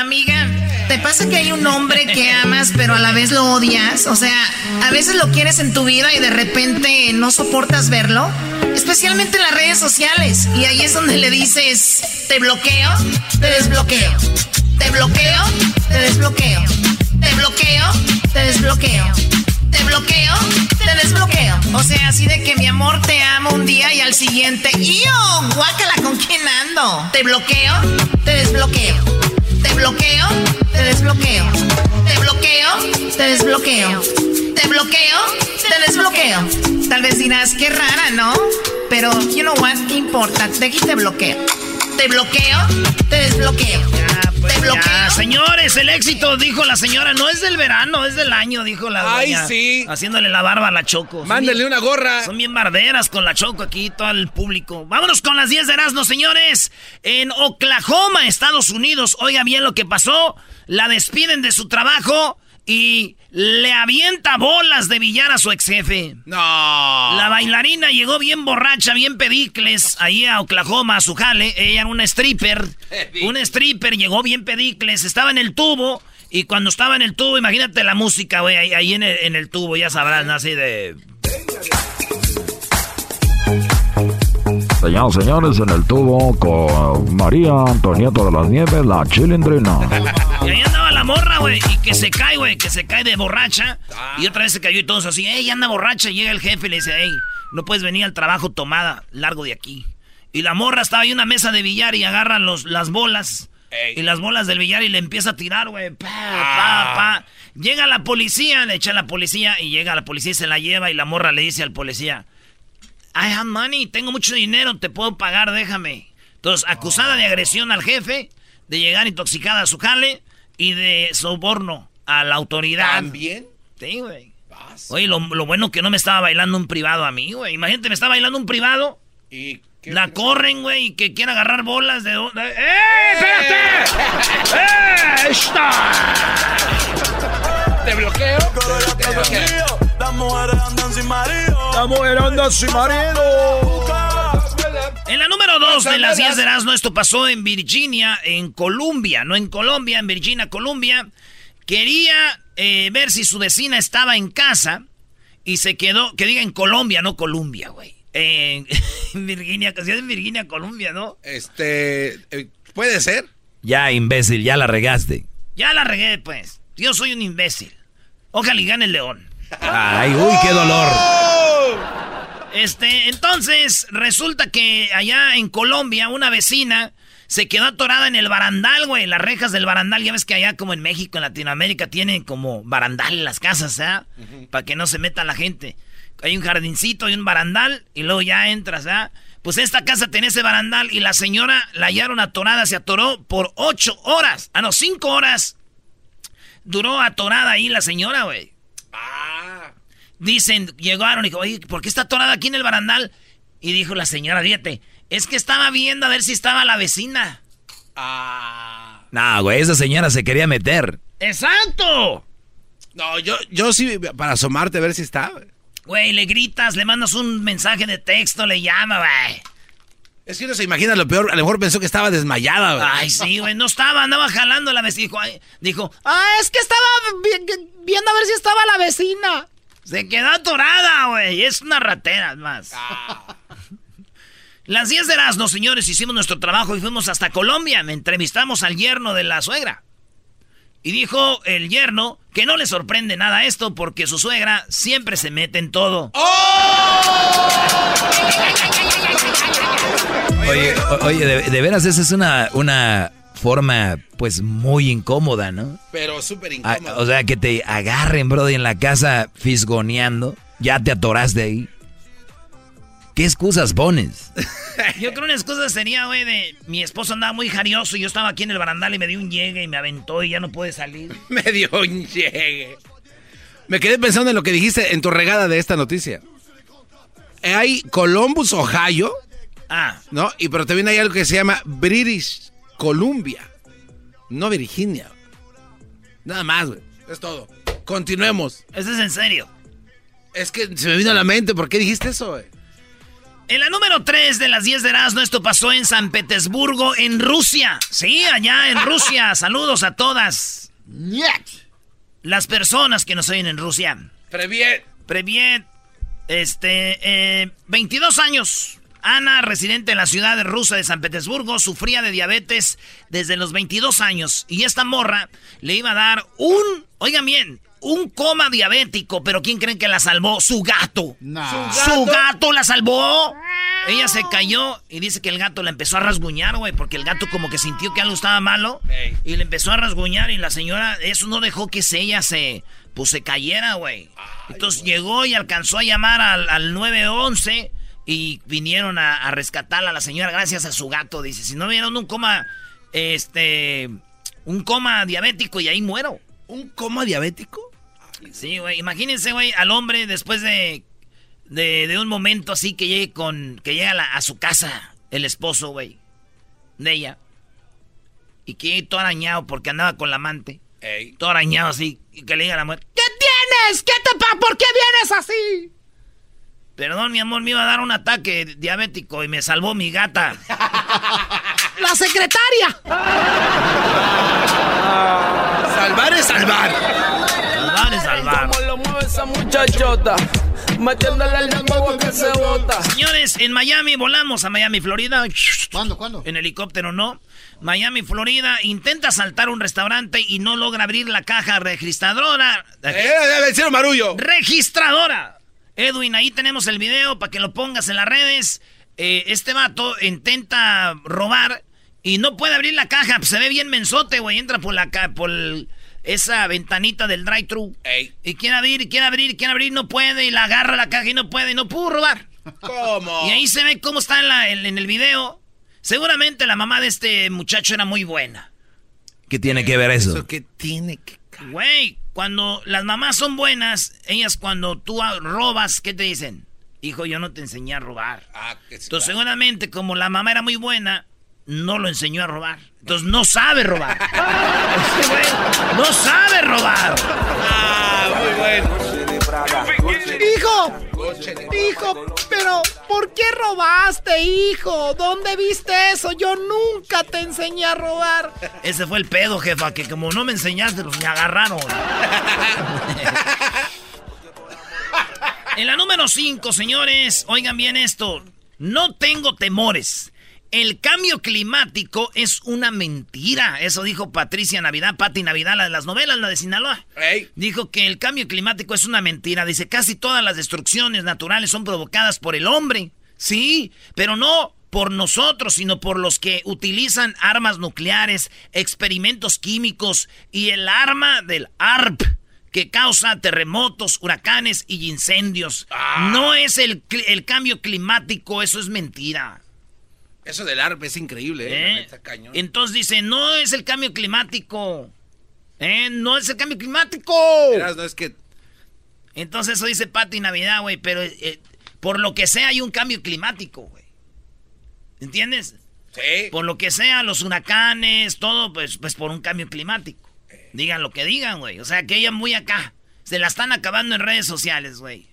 Amiga, ¿te pasa que hay un hombre que amas pero a la vez lo odias? O sea, a veces lo quieres en tu vida y de repente no soportas verlo. Especialmente en las redes sociales. Y ahí es donde le dices, te bloqueo, te desbloqueo. Te bloqueo, te desbloqueo. Te bloqueo, te desbloqueo. Te bloqueo, te desbloqueo. O sea, así de que mi amor te amo un día y al siguiente. ¡Yo! Guácala, ¿con quién ando? Te bloqueo, te desbloqueo. Te bloqueo, te desbloqueo. Te bloqueo, te desbloqueo. Te bloqueo, te desbloqueo. Tal vez dirás, qué rara, ¿no? Pero, you know what, ¿qué importa? De aquí te bloqueo. Te bloqueo, te desbloqueo. Pues ya, señores, el éxito, dijo la señora, no es del verano, es del año, dijo la Ay, doña, sí. Haciéndole la barba a la Choco. Mándale una gorra. Son bien barderas con la Choco aquí, todo el público. Vámonos con las 10 de Erasmo, señores. En Oklahoma, Estados Unidos, oiga bien lo que pasó. La despiden de su trabajo y le avienta bolas de billar a su ex jefe. No. La bailarina llegó bien borracha, bien pedicles, ahí a Oklahoma, a su jale. Ella era una stripper. Una stripper, llegó bien pedicles, estaba en el tubo. Y cuando estaba en el tubo, imagínate la música, güey, ahí, ahí en, el, en el tubo, ya sabrás, ¿no? así de... Señoras y señores, en el tubo con María Antonieta de las Nieves, la chilindrina. Y ahí andaba la morra, güey, y que se cae, güey, que se cae de borracha. Y otra vez se cayó y todos así, ey, anda borracha. Y llega el jefe y le dice, ey, no puedes venir al trabajo tomada, largo de aquí. Y la morra estaba ahí en una mesa de billar y agarran los, las bolas. Y las bolas del billar y le empieza a tirar, güey. Pa, pa, pa. Llega la policía, le echa a la policía y llega la policía y se la lleva y la morra le dice al policía, I have money, tengo mucho dinero, te puedo pagar, déjame. Entonces, acusada de agresión al jefe, de llegar intoxicada a su jale y de soborno a la autoridad. ¿También? Sí, güey. Oye, lo, lo bueno que no me estaba bailando un privado a mí, güey. Imagínate, me está bailando un privado. ¿Y qué La corren, güey, y que quiere agarrar bolas de... de- ¡Eh, espérate! ¡Eh, está! ¿Te bloqueo? Te bloqueo. Las mujeres andan sin marido. La mujer anda sin marido. En la número 2 de las 10 de Erasmo, esto pasó en Virginia, en Colombia, no en Colombia, en Virginia, Colombia. Quería eh, ver si su vecina estaba en casa y se quedó, que diga en Colombia, no Colombia, güey. En, en Virginia, que en Virginia, Colombia, ¿no? Este. eh, ¿Puede ser? Ya, imbécil, ya la regaste. Ya la regué, pues. Yo soy un imbécil. Ojalá y gane el león. Ay, uy, qué dolor. Este, entonces, resulta que allá en Colombia, una vecina se quedó atorada en el barandal, güey. Las rejas del barandal. Ya ves que allá, como en México, en Latinoamérica, tienen como barandal en las casas, ¿ah? Para que no se meta la gente. Hay un jardincito y un barandal, y luego ya entras, ¿ah? Pues esta casa tenía ese barandal y la señora la hallaron atorada, se atoró por ocho horas. Ah, no, cinco horas. Duró atorada ahí la señora, güey. Dicen, llegaron y dijo, oye, ¿por qué está atorada aquí en el barandal? Y dijo la señora, fíjate, es que estaba viendo a ver si estaba la vecina. No, güey, esa señora se quería meter. ¡Exacto! No, yo, yo sí, para asomarte a ver si está. güey. Güey, le gritas, le mandas un mensaje de texto, le llama, güey. Es que uno se imagina lo peor. A lo mejor pensó que estaba desmayada, güey. Ay, sí, güey, no estaba, andaba jalando la vecina. Dijo, ay, dijo, ah, es que estaba vi- viendo a ver si estaba la vecina. Se quedó atorada, güey. Es una ratera, más. Las 10 de Erasmo, señores, hicimos nuestro trabajo y fuimos hasta Colombia. Me entrevistamos al yerno de la suegra. Y dijo el yerno que no le sorprende nada esto porque su suegra siempre se mete en todo. Oye, o- oye, de, de veras, esa es una, una forma, pues, muy incómoda, ¿no? Pero súper Ah, incómodo. o sea, que te agarren, brody, en la casa fisgoneando. Ya te atoraste ahí. ¿Qué excusas pones? Yo creo una excusa sería, güey, de mi esposo andaba muy jarioso y yo estaba aquí en el barandal y me dio un llegue y me aventó y ya no pude salir. Me dio un llegue. Me quedé pensando en lo que dijiste en tu regada de esta noticia. Hay Columbus, Ohio, Ah, ¿no? Y pero también hay algo que se llama British Columbia, no Virginia. Nada más, güey. Es todo. Continuemos. eso es en serio. Es que se me vino a la mente, ¿por qué dijiste eso, güey? En la número 3 de las 10 de Erasmo, esto pasó en San Petersburgo, en Rusia. Sí, allá en Rusia. Saludos a todas. Las personas que nos oyen en Rusia. Previet. Previet, este, eh, 22 años. Ana, residente en la ciudad rusa de San Petersburgo, sufría de diabetes desde los 22 años. Y esta morra le iba a dar un, oigan bien, un coma diabético. Pero ¿quién creen que la salvó? Su gato. Su gato la salvó. Ella se cayó y dice que el gato la empezó a rasguñar, güey, porque el gato como que sintió que algo estaba malo y le empezó a rasguñar y la señora, eso no dejó que se, ella se, pues se cayera, güey. Entonces llegó y alcanzó a llamar al, al 911 y vinieron a, a rescatarla a la señora gracias a su gato. Dice, si no vieron un coma, este, un coma diabético y ahí muero. ¿Un coma diabético? Sí, güey. Imagínense, güey, al hombre después de, de, de un momento así que llegue con. que llega a, su casa el esposo, güey. De ella. Y que todo arañado porque andaba con la amante. Ey. Todo arañado así. Y que le diga a la mujer: ¿Qué tienes? ¿Qué te pasa? ¿Por qué vienes así? Perdón, mi amor, me iba a dar un ataque diabético y me salvó mi gata. ¡La secretaria! Salvar es salvar. Salvar es salvar. Como lo mueve esa muchachota, metiéndole el que se bota. Señores, en Miami volamos a Miami, Florida. ¿Cuándo, cuándo? En helicóptero no. Miami, Florida, intenta saltar un restaurante y no logra abrir la caja registradora. Eh, eh, vencieron marullo. Registradora. Edwin, ahí tenemos el video para que lo pongas en las redes. Eh, este vato intenta robar y no puede abrir la caja. Se ve bien mensote, güey. Entra por la ca- por el- esa ventanita del drive-thru. Y quiere abrir, quiere abrir, quiere abrir, no puede. Y la agarra la caja y no puede. Y no pudo robar. ¿Cómo? Y ahí se ve cómo está en, la- en- en el video. Seguramente la mamá de este muchacho era muy buena. ¿Qué tiene que ver eso? Eso que tiene que... Güey, cuando las mamás son buenas, ellas cuando tú robas, ¿qué te dicen? Hijo, yo no te enseñé a robar. Ah, que sí, Entonces claro. seguramente como la mamá era muy buena, no lo enseñó a robar. Entonces no sabe robar. Este güey no sabe robar. Ah, muy bueno. Hijo, hijo, pero ¿por qué robaste, hijo? ¿Dónde viste eso? Yo nunca te enseñé a robar. Ese fue el pedo, jefa, que como no me enseñaste, pues me agarraron. en la número 5, señores, oigan bien esto. No tengo temores. El cambio climático es una mentira. Eso dijo Patricia Navidad, Patti Navidad, la de las novelas, la de Sinaloa. Dijo que el cambio climático es una mentira. Dice, casi todas las destrucciones naturales son provocadas por el hombre. Sí, pero no por nosotros, sino por los que utilizan armas nucleares, experimentos químicos y el arma del ARP que causa terremotos, huracanes y incendios. No es el cambio climático, eso es mentira. Eso del ARP es increíble, ¿eh? ¿eh? Cañón. Entonces dice, no es el cambio climático. ¿Eh? No es el cambio climático. Verás, no es que... Entonces eso dice Pati Navidad, güey, pero eh, por lo que sea hay un cambio climático, güey. ¿Entiendes? Sí. Por lo que sea, los huracanes, todo, pues, pues por un cambio climático. Digan lo que digan, güey. O sea, que ella muy acá. Se la están acabando en redes sociales, güey.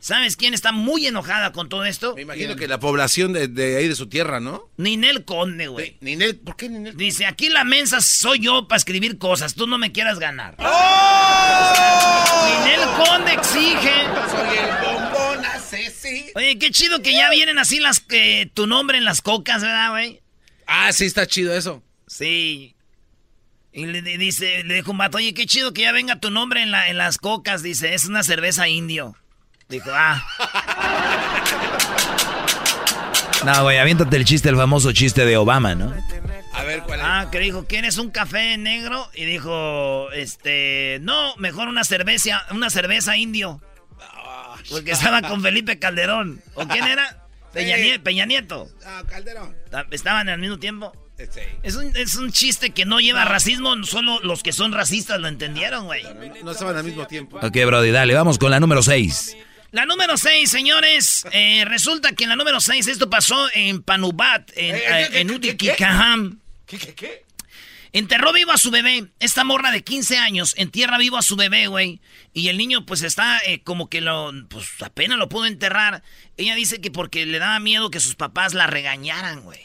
¿Sabes quién está muy enojada con todo esto? Me imagino que la población de, de, ahí de su tierra, ¿no? Ninel Conde, güey. Ninel, ¿por qué Ninel? Dice, aquí la mensa soy yo para escribir cosas, tú no me quieras ganar. ¡Oh! Ninel Conde exige. Soy el bombón asesino. Oye, qué chido que ya vienen así las que tu nombre en las cocas, ¿verdad, güey? Ah, sí, está chido eso. Sí. Y le dice, le dijo un vato, oye, qué chido que ya venga tu nombre en, la, en las cocas. Dice, es una cerveza indio. Dijo, ah. No, güey, aviéntate el chiste, el famoso chiste de Obama, ¿no? A ver, ¿cuál es? Ah, que dijo, ¿quieres un café negro? Y dijo, este, no, mejor una cerveza, una cerveza indio. Porque estaba con Felipe Calderón. ¿O quién era? Peña, Nieto. Peña Nieto. Ah, Calderón. Estaban al mismo tiempo. Sí. Es, un, es un chiste que no lleva racismo, solo los que son racistas lo entendieron, güey. No estaban al mismo tiempo. Ok, Brody, dale, vamos con la número 6. La número 6, señores. Eh, resulta que en la número 6 esto pasó en Panubat, en, Eh, eh, ¿qué, en qué, Utikikaham. ¿Qué, qué, qué? Enterró vivo a su bebé. Esta morra de 15 años entierra vivo a su bebé, güey. Y el niño, pues está eh, como que lo. Pues apenas lo pudo enterrar. Ella dice que porque le daba miedo que sus papás la regañaran, güey.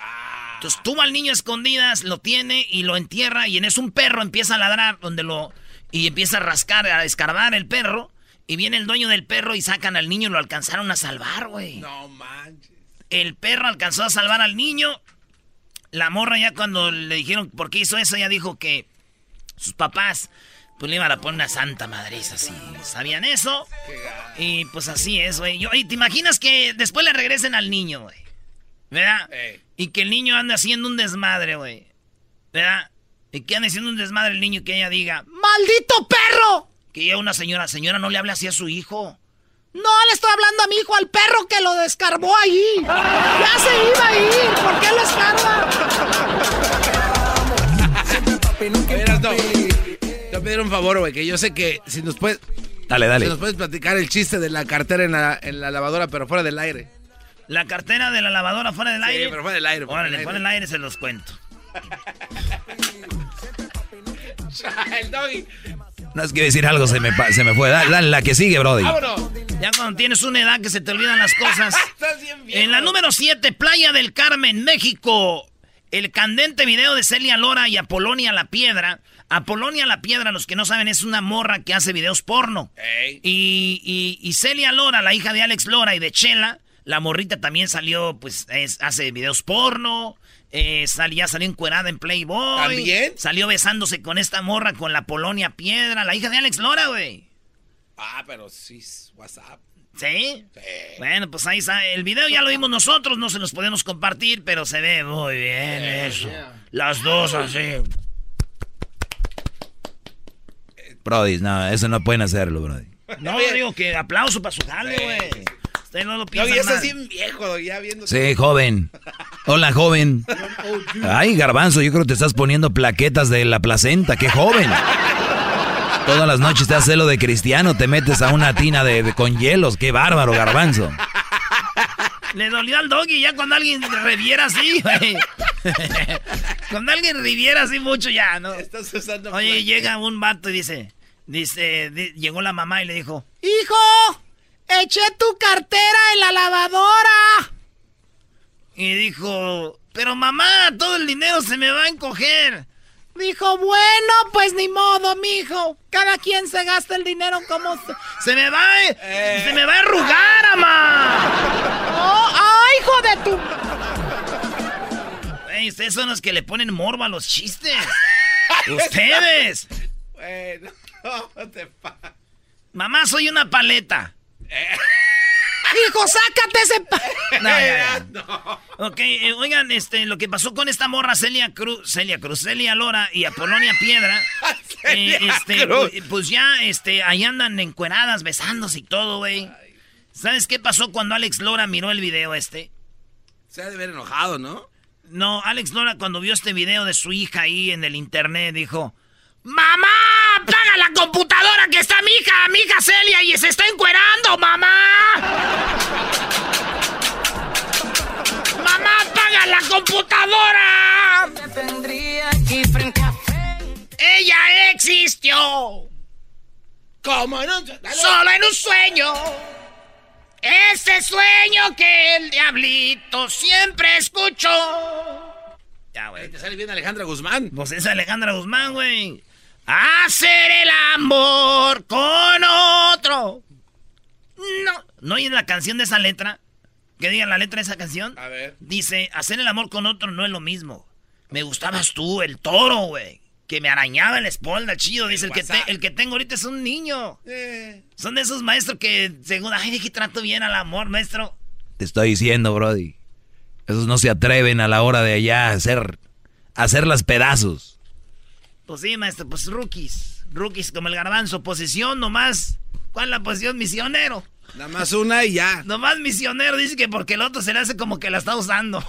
Entonces tuvo al niño a escondidas, lo tiene y lo entierra. Y en eso un perro empieza a ladrar, donde lo. Y empieza a rascar, a escarbar el perro. Y viene el dueño del perro y sacan al niño y lo alcanzaron a salvar, güey. No manches. El perro alcanzó a salvar al niño. La morra ya cuando le dijeron por qué hizo eso, ya dijo que sus papás pues le iban a poner una santa madriza así. ¿Sabían eso? Y pues así es, güey. Y te imaginas que después le regresen al niño, güey. ¿Verdad? Ey. Y que el niño ande haciendo un desmadre, güey. ¿Verdad? Y que ande haciendo un desmadre el niño y que ella diga, ¡Maldito perro! Que ella una señora, señora, no le hable así a su hijo. No le estoy hablando a mi hijo, al perro que lo descarbó ahí. Ya se iba a ir. ¿Por qué lo escarba? Te voy a pedir un favor, güey, que yo sé que si nos puedes... Dale, dale. Si nos puedes platicar el chiste de la cartera en la, en la lavadora, pero fuera del aire. La cartera de la lavadora fuera del Sí, aire. pero fuera del aire. fuera Órale, del fuera del aire se los cuento. aire. El doggy. No es que decir algo, se me, se me fue. Dale, dale, la que sigue, Brody. ¡Vámonos! Ya cuando tienes una edad que se te olvidan las cosas. Estás bien viejo. En la número 7, Playa del Carmen, México. El candente video de Celia Lora y Apolonia La Piedra. Apolonia La Piedra, los que no saben, es una morra que hace videos porno. Y, y- y Celia Lora, la hija de Alex Lora y de Chela, la morrita también salió, pues, es- hace videos porno. Eh, sal- ya salió encuerada en Playboy. ¿También? Salió besándose con esta morra, con la Polonia Piedra, la hija de Alex Lora, güey. Ah, pero sí, WhatsApp. ¿Sí? Sí. Bueno, pues ahí está. El video ya lo vimos nosotros, no se los podemos compartir, pero se ve muy bien eso. Las dos así. Brody, no, eso no pueden hacerlo, Brody. No, digo que aplauso para su jale, güey. No lo Doggy, piensan estás mal. bien viejo, ya viendo. Sí, joven. Hola, joven. Ay, garbanzo, yo creo que te estás poniendo plaquetas de la placenta. ¡Qué joven! Todas las noches te haces celo de cristiano, te metes a una tina de, de- con hielos. ¡Qué bárbaro, garbanzo! Le dolió al doggy ya cuando alguien reviera así, güey. cuando alguien reviera así mucho ya, ¿no? Estás usando. Oye, llega un vato y dice, dice, di- llegó la mamá y le dijo, Hijo, eché tu cartera en la lavadora. y dijo, pero mamá, todo el dinero se me va a encoger. Dijo, bueno, pues ni modo, mijo. Cada quien se gasta el dinero como se... Se me va, a- se me va a arrugar, mamá. ¡Oh, ¡Ay, hijo de tu... Ey, ustedes son los que le ponen morbo a los chistes. ustedes. Bueno, no te Mamá, soy una paleta. Hijo, sácate ese... pa- No, ya, ya. Ok, eh, oigan, este, lo que pasó con esta morra Celia Cruz, Celia Cruz, Celia Lora y Apolonia Piedra, eh, Celia este, Cruz. pues, pues ya, este, ahí andan encueradas, besándose y todo, güey. ¿Sabes qué pasó cuando Alex Lora miró el video este? Se ha de ver enojado, ¿no? No, Alex Lora cuando vio este video de su hija ahí en el internet dijo, ¡Mamá! ¡Apaga la computadora que está mi hija, mi hija Celia y se está encuerando, mamá! ¡Mamá, apaga la computadora! Ella existió. Como en un Solo en un sueño. Ese sueño que el diablito siempre escuchó. Ya, güey. Te sale bien Alejandra Guzmán. Pues es Alejandra Guzmán, güey. Hacer el amor con otro. No. ¿No oyes la canción de esa letra? ¿Qué diga la letra de esa canción? A ver. Dice, hacer el amor con otro no es lo mismo. Me gustabas tú, el toro, güey. Que me arañaba en la espalda, chido. Dice, el, que, el que tengo ahorita es un niño. Eh. Son de esos maestros que, según, ay, de que trato bien al amor, maestro. Te estoy diciendo, Brody. Esos no se atreven a la hora de allá a hacer, a hacerlas pedazos. Pues sí, maestro, pues rookies. Rookies como el garbanzo. Posición nomás. ¿Cuál es la posición? Misionero. Nada más una y ya. Nomás misionero. Dice que porque el otro se le hace como que la está usando.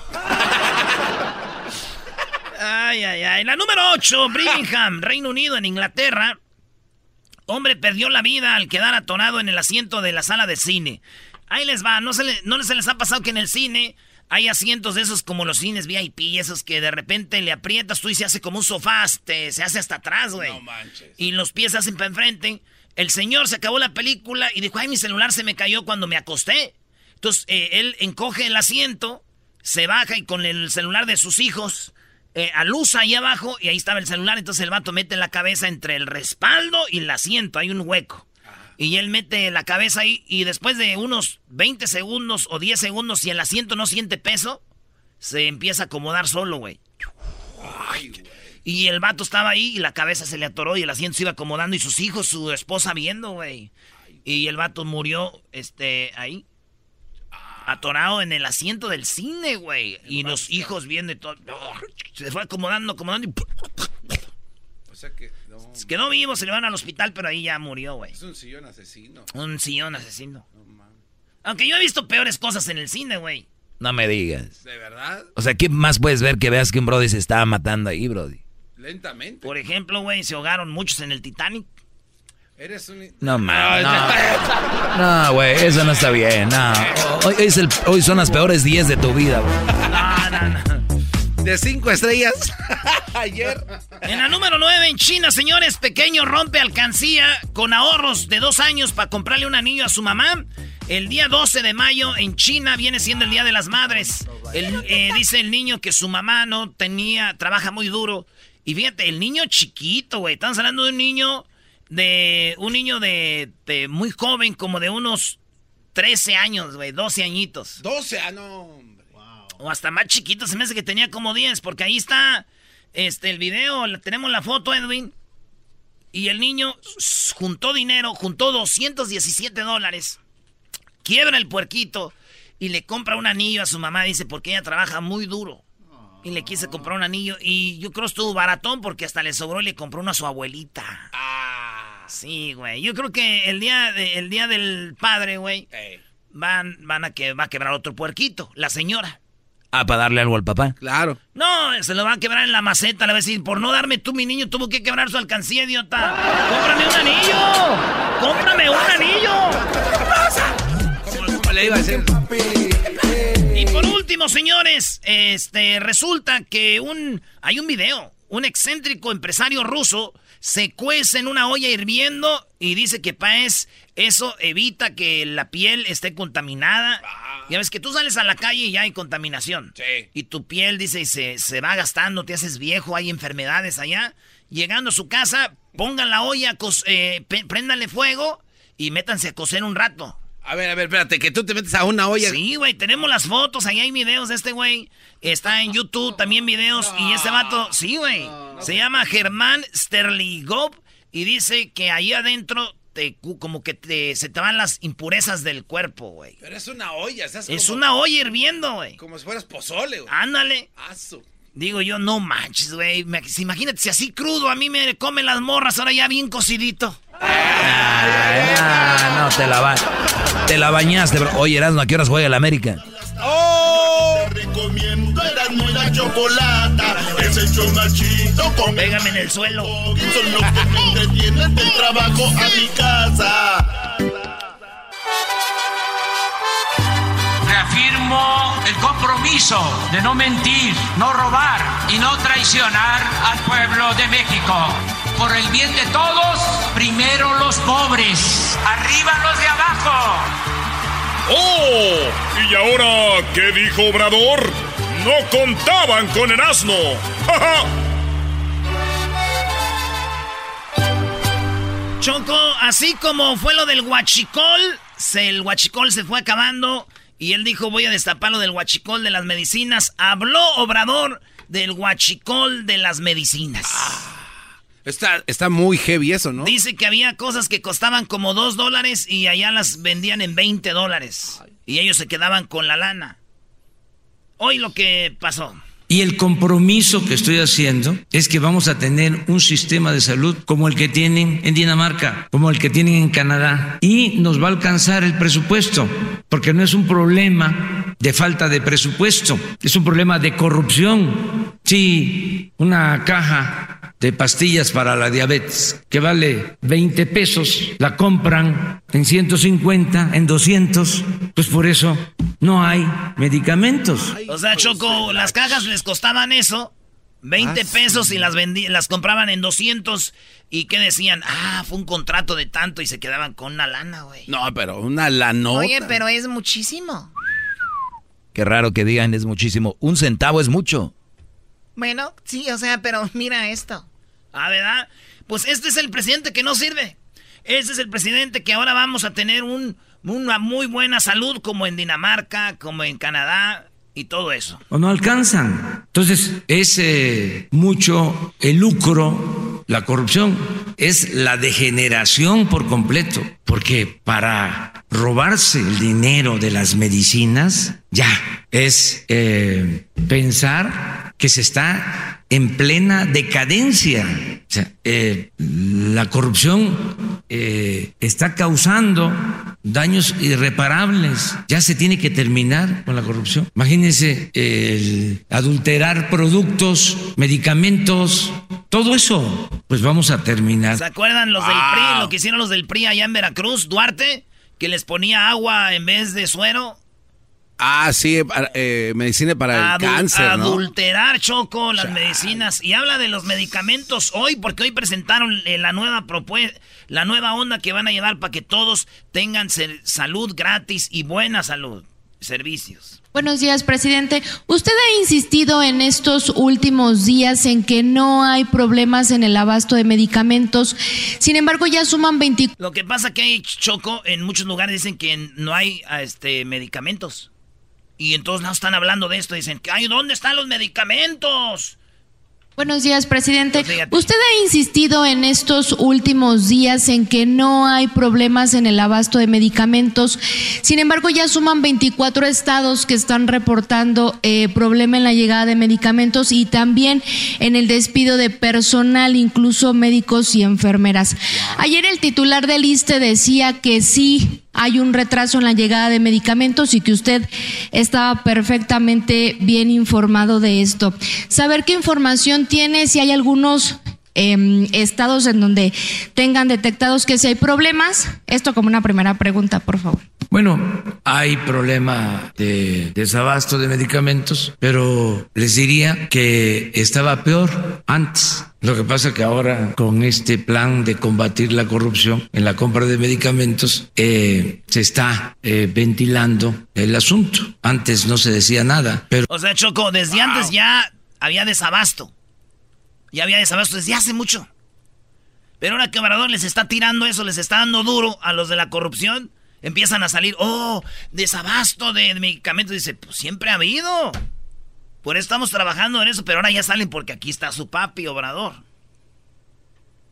ay, ay, ay. La número 8, Birmingham, Reino Unido, en Inglaterra. Hombre perdió la vida al quedar atonado en el asiento de la sala de cine. Ahí les va, no se, no se les ha pasado que en el cine hay asientos de esos como los cines VIP, esos que de repente le aprietas tú y se hace como un sofá, se hace hasta atrás, güey. No manches. Y los pies se hacen para enfrente. El señor se acabó la película y dijo, ay, mi celular se me cayó cuando me acosté. Entonces, eh, él encoge el asiento, se baja y con el celular de sus hijos eh, alusa ahí abajo y ahí estaba el celular. Entonces el vato mete la cabeza entre el respaldo y el asiento. Hay un hueco. Y él mete la cabeza ahí y después de unos 20 segundos o 10 segundos, si el asiento no siente peso, se empieza a acomodar solo, güey. Y el vato estaba ahí y la cabeza se le atoró y el asiento se iba acomodando y sus hijos, su esposa viendo, güey. Y el vato murió, este, ahí. Atorado en el asiento del cine, güey. Y los hijos viendo y todo. Se fue acomodando, acomodando y... O sea que... Quedó vivo, se le van al hospital, pero ahí ya murió, güey. Es un sillón asesino. Un sillón asesino. Aunque yo he visto peores cosas en el cine, güey. No me digas. ¿De verdad? O sea, ¿qué más puedes ver que veas que un Brody se estaba matando ahí, Brody? Lentamente. Por ejemplo, güey, se ahogaron muchos en el Titanic. Eres un... No, man, no. güey, eso no está bien, no. Hoy, es el, hoy son las peores 10 de tu vida, güey. No, no, no. De cinco estrellas. Ayer. En la número 9 en China, señores, pequeño rompe alcancía con ahorros de dos años para comprarle un anillo a su mamá. El día 12 de mayo en China viene siendo el Día de las Madres. Eh, dice el niño que su mamá no tenía, trabaja muy duro. Y fíjate, el niño chiquito, güey. Estamos hablando de un niño de. Un niño de, muy joven, como de unos 13 años, güey. 12 añitos. 12, ah, no, O hasta más chiquito, se me hace que tenía como 10, porque ahí está este, el video, tenemos la foto, Edwin. Y el niño juntó dinero, juntó 217 dólares. Quiebra el puerquito y le compra un anillo a su mamá, dice, porque ella trabaja muy duro. Y le quise comprar un anillo y yo creo que estuvo baratón porque hasta le sobró y le compró uno a su abuelita. Ah. Sí, güey. Yo creo que el día, de, día del padre, güey, van, van a que va a quebrar otro puerquito, la señora. Ah, para darle algo al papá. Claro. No, se lo va a quebrar en la maceta. Le va a decir, por no darme tú, mi niño, tuvo que quebrar su alcancía, idiota. ¡Cómprame un anillo! ¡Cómprame un anillo! ¿Cómo, le iba a decir? Y por último, señores, este, resulta que un, hay un video. Un excéntrico empresario ruso se cuece en una olla hirviendo y dice que paes eso evita que la piel esté contaminada. Ya ves que tú sales a la calle y ya hay contaminación. Sí. Y tu piel, dice, se, se va gastando, te haces viejo, hay enfermedades allá. Llegando a su casa, pongan la olla, eh, préndanle fuego y métanse a cocer un rato. A ver, a ver, espérate, que tú te metes a una olla. Sí, güey, tenemos las fotos, ahí hay videos de este güey. Está en YouTube también videos. y ese vato, sí, güey. se llama Germán Sterligov y dice que ahí adentro como que te, se te van las impurezas del cuerpo, güey. Pero es una olla, ¿sabes? Es una olla hirviendo, güey. Como si fueras pozole, güey. Ándale. Digo yo, no manches, güey. Imagínate si así crudo a mí me comen las morras, ahora ya bien cocidito. Ah, no, te la, te la bañaste, bro. Oye, Erasmo, ¿a qué horas juega el América? ¡Oh! Te recomiendo Erasmo y la chocolata. Es el show con... Pégame en el suelo. Son los que me entretienen del trabajo a mi casa. Reafirmo el compromiso de no mentir, no robar y no traicionar al pueblo de México. por el bien de todos, primero los pobres, arriba los de abajo. ¡Oh! ¿Y ahora qué dijo Obrador? No contaban con el asno. Choco, así como fue lo del huachicol, se, el huachicol se fue acabando y él dijo voy a destapar lo del huachicol de las medicinas. Habló Obrador del huachicol de las medicinas. Ah, está, está muy heavy eso, ¿no? Dice que había cosas que costaban como dos dólares y allá las vendían en 20 dólares. Y ellos se quedaban con la lana. Hoy lo que pasó. Y el compromiso que estoy haciendo es que vamos a tener un sistema de salud como el que tienen en Dinamarca, como el que tienen en Canadá. Y nos va a alcanzar el presupuesto, porque no es un problema de falta de presupuesto, es un problema de corrupción. Si una caja de pastillas para la diabetes, que vale 20 pesos, la compran en 150, en 200, pues por eso no hay medicamentos. O sea, Choco, las cajas les costaban eso, 20 ah, pesos y las las compraban en 200 y que decían, ah, fue un contrato de tanto y se quedaban con una lana, güey. No, pero una lanota. Oye, pero es muchísimo. Qué raro que digan es muchísimo. Un centavo es mucho. Bueno, sí, o sea, pero mira esto. Ah, ¿verdad? Pues este es el presidente que no sirve. Este es el presidente que ahora vamos a tener un, una muy buena salud como en Dinamarca, como en Canadá y todo eso. O no alcanzan. Entonces, es eh, mucho el lucro, la corrupción, es la degeneración por completo. Porque para robarse el dinero de las medicinas, ya es eh, pensar que se está en plena decadencia. O sea, eh, la corrupción eh, está causando daños irreparables. Ya se tiene que terminar con la corrupción. Imagínense el adulterar productos, medicamentos, todo eso. Pues vamos a terminar. ¿Se acuerdan los del PRI, lo que hicieron los del PRI allá en Veracruz, Duarte? Que les ponía agua en vez de suero. Ah, sí, eh, medicina para el cáncer, ¿no? Adulterar, Choco, las medicinas. Y habla de los medicamentos hoy, porque hoy presentaron eh, la nueva propuesta, la nueva onda que van a llevar para que todos tengan salud gratis y buena salud, servicios. Buenos días, presidente. Usted ha insistido en estos últimos días en que no hay problemas en el abasto de medicamentos. Sin embargo, ya suman 20. Lo que pasa que hay, Choco, en muchos lugares dicen que no hay este, medicamentos. Y entonces no están hablando de esto. Dicen, ay, ¿dónde están los medicamentos? Buenos días, presidente. Usted ha insistido en estos últimos días en que no hay problemas en el abasto de medicamentos. Sin embargo, ya suman 24 estados que están reportando eh, problema en la llegada de medicamentos y también en el despido de personal, incluso médicos y enfermeras. Ayer el titular del ISTE decía que sí hay un retraso en la llegada de medicamentos y que usted estaba perfectamente bien informado de esto. Saber qué información tiene, si hay algunos em, estados en donde tengan detectados que si hay problemas. Esto como una primera pregunta, por favor. Bueno, hay problema de desabasto de medicamentos, pero les diría que estaba peor antes. Lo que pasa que ahora con este plan de combatir la corrupción en la compra de medicamentos eh, se está eh, ventilando el asunto. Antes no se decía nada, pero... O sea, Choco, desde antes ya había desabasto. Ya había desabasto desde hace mucho. Pero ahora que Obrador les está tirando eso, les está dando duro a los de la corrupción, empiezan a salir, oh, desabasto de medicamentos. Dice, pues siempre ha habido. Por eso estamos trabajando en eso, pero ahora ya salen porque aquí está su papi, Obrador.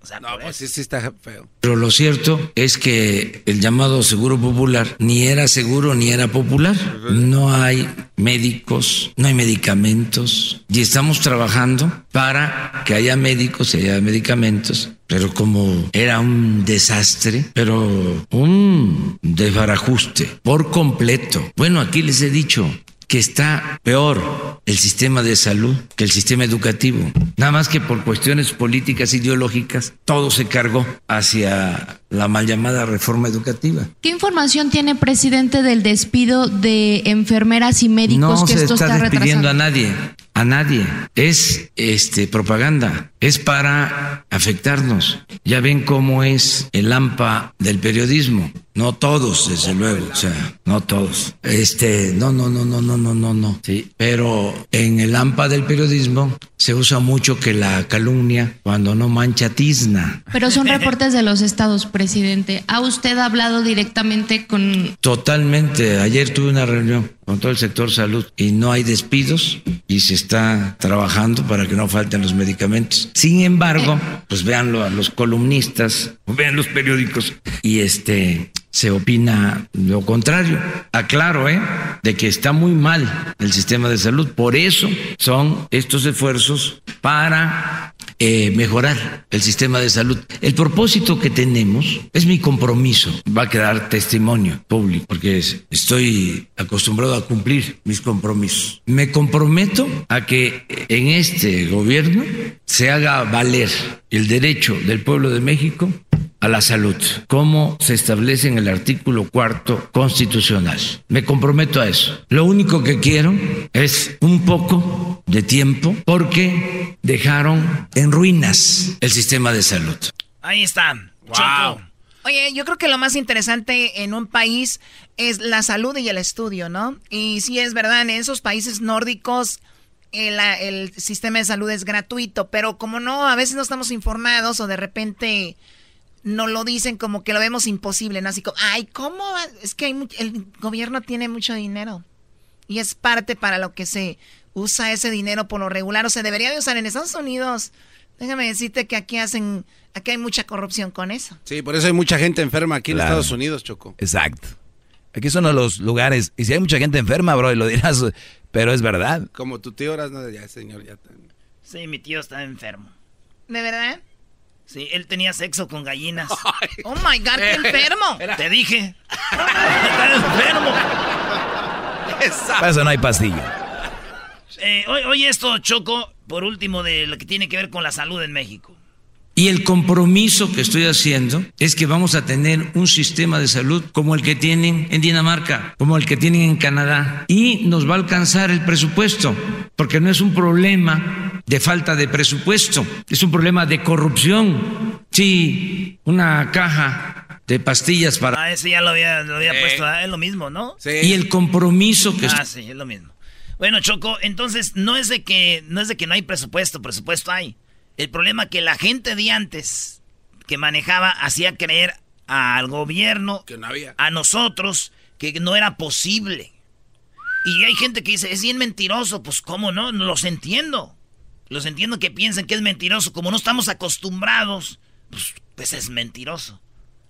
O sea, no, pues sí, sí está feo. Pero lo cierto es que el llamado seguro popular ni era seguro ni era popular. No hay médicos, no hay medicamentos y estamos trabajando para que haya médicos y haya medicamentos. Pero como era un desastre, pero un desbarajuste por completo. Bueno, aquí les he dicho, que está peor el sistema de salud que el sistema educativo. Nada más que por cuestiones políticas ideológicas, todo se cargó hacia la mal llamada reforma educativa. ¿Qué información tiene, presidente, del despido de enfermeras y médicos no que se esto está, despidiendo a nadie, a nadie. Es este propaganda es para afectarnos. Ya ven cómo es el AMPA del periodismo. No todos, desde luego, o sea, no todos. Este, no, no, no, no, no, no, no, no. Sí, pero en el AMPA del periodismo se usa mucho que la calumnia cuando no mancha tizna. Pero son reportes de los estados, presidente. ¿Ha usted hablado directamente con...? Totalmente. Ayer tuve una reunión con todo el sector salud y no hay despidos y se está trabajando para que no falten los medicamentos. Sin embargo, pues véanlo a los columnistas, vean los periódicos y este se opina lo contrario. Aclaro, ¿eh? De que está muy mal el sistema de salud. Por eso son estos esfuerzos para eh, mejorar el sistema de salud. El propósito que tenemos es mi compromiso. Va a quedar testimonio público porque estoy acostumbrado a cumplir mis compromisos. Me comprometo a que en este gobierno se haga valer el derecho del pueblo de México a la salud, como se establece en el artículo cuarto constitucional. Me comprometo a eso. Lo único que quiero es un poco de tiempo porque dejaron en ruinas el sistema de salud. Ahí está. Wow. Oye, yo creo que lo más interesante en un país es la salud y el estudio, ¿no? Y sí es verdad, en esos países nórdicos el, el sistema de salud es gratuito, pero como no, a veces no estamos informados o de repente no lo dicen como que lo vemos imposible, ¿no? Así como, ay, ¿cómo? Es que el gobierno tiene mucho dinero. Y es parte para lo que se usa ese dinero por lo regular. O se debería de usar en Estados Unidos. Déjame decirte que aquí hacen, aquí hay mucha corrupción con eso. Sí, por eso hay mucha gente enferma aquí en Estados Unidos, Choco. Exacto. Aquí son los lugares, y si hay mucha gente enferma, bro, y lo dirás, pero es verdad. Como tu tío eras, no, ya, señor, ya. Sí, mi tío está enfermo. ¿De verdad? Sí, él tenía sexo con gallinas. Oh my God, qué enfermo. Te dije. Está enfermo. Para eso no hay pastilla. Eh, hoy, esto, Choco, por último, de lo que tiene que ver con la salud en México. Y el compromiso que estoy haciendo es que vamos a tener un sistema de salud como el que tienen en Dinamarca, como el que tienen en Canadá. Y nos va a alcanzar el presupuesto, porque no es un problema de falta de presupuesto, es un problema de corrupción. Sí, una caja de pastillas para... Ah, ese ya lo había, puesto, ah, es lo mismo, ¿no? Sí. Y el compromiso que... Ah, sí, es lo mismo. Bueno, Choco, entonces no es de que no es de que no hay presupuesto, presupuesto hay. El problema que la gente de antes que manejaba hacía creer al gobierno, que no había. a nosotros, que no era posible. Y hay gente que dice, es bien mentiroso, pues cómo no, los entiendo. Los entiendo que piensen que es mentiroso, como no estamos acostumbrados, pues, pues es mentiroso.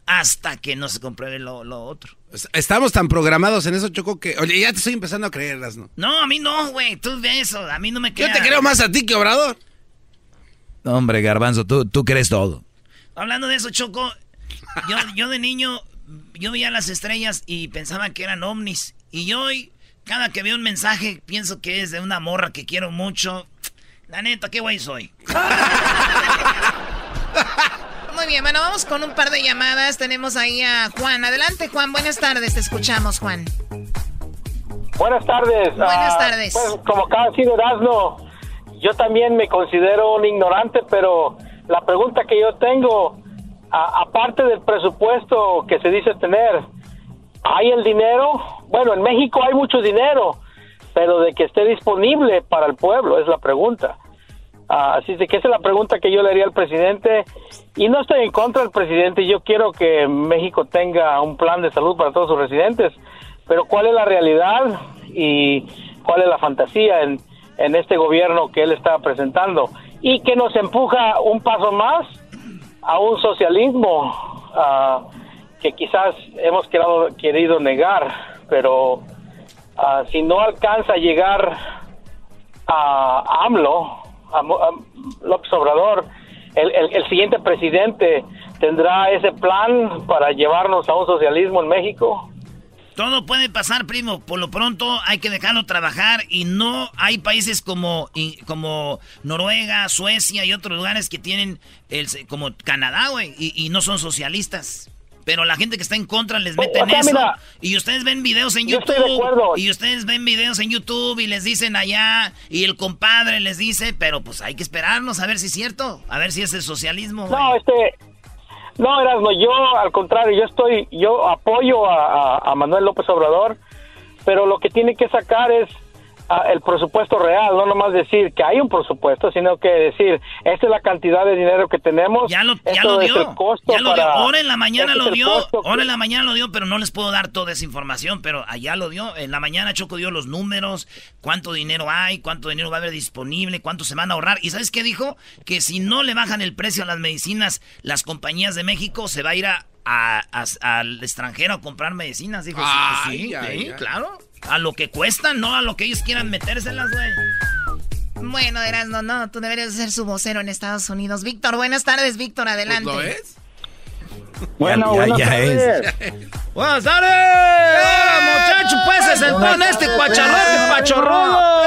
Hasta que no se compruebe lo, otro. Estamos tan programados en eso, Choco, que... Oye, ya te estoy empezando a creerlas, ¿no? No, a mí no, güey. Tú ves eso. A mí no me queda... Yo te creo más a ti que Obrador. Hombre, Garbanzo, tú, tú crees todo. Hablando de eso, Choco, yo, yo de niño, yo veía las estrellas y pensaba que eran ovnis. Y hoy, cada que veo un mensaje, pienso que es de una morra que quiero mucho. La neta, qué guay soy. Muy bien, bueno, vamos con un par de llamadas. Tenemos ahí a Juan. Adelante, Juan. Buenas tardes. Te escuchamos, Juan. Buenas tardes. Buenas ah, tardes. pues, como cada sido Erasmo, yo también me considero un ignorante, pero la pregunta que yo tengo, aparte del presupuesto que se dice tener, ¿hay el dinero? Bueno, en México hay mucho dinero, pero de que esté disponible para el pueblo es la pregunta. Ah, así que esa es la pregunta que yo le haría al presidente. Y no estoy en contra del presidente, yo quiero que México tenga un plan de salud para todos sus residentes, pero ¿cuál es la realidad y cuál es la fantasía en, en este gobierno que él está presentando? Y que nos empuja un paso más a un socialismo ah, que quizás hemos querido, negar, pero ah, si no alcanza a llegar a AMLO, López Obrador, el, siguiente presidente tendrá ese plan para llevarnos a un socialismo en México. Todo puede pasar, primo. Por lo pronto hay que dejarlo trabajar y no hay países como, como Noruega, Suecia y otros lugares que tienen el, como Canadá, güey, y, no son socialistas. pero la gente que está en contra les meten eso. y ustedes ven videos en YouTube. Y ustedes ven videos en YouTube y les dicen allá. Y el compadre les dice, pero pues hay que esperarnos a ver si es cierto. A ver si es el socialismo. No, este. No, Erasmo, yo al contrario, yo estoy, yo apoyo a Manuel López Obrador, pero lo que tiene que sacar es el presupuesto real, no nomás decir que hay un presupuesto, sino que decir, esta es la cantidad de dinero que tenemos. Ya lo, ya lo dio. ya lo dio. Ahora en la mañana este lo dio. Ahora en la mañana lo dio, pero no les puedo dar toda esa información, pero allá lo dio. En la mañana Choco dio los números, cuánto dinero hay, cuánto dinero va a haber disponible, cuánto se van a ahorrar. ¿Y sabes qué dijo? Que si no le bajan el precio a las medicinas, las compañías de México se va a ir a, al extranjero a comprar medicinas. Dijo, sí, sí, claro. A lo que cuesta, no a lo que ellos quieran metérselas, güey. Bueno, Eras, no, no, tú deberías ser su vocero en Estados Unidos. Víctor, buenas tardes, Víctor, adelante. ¿Lo es? Bueno, buenas tardes. Buenas tardes. Hola, muchacho, pues se sentó en este cuachalote pachorrudo.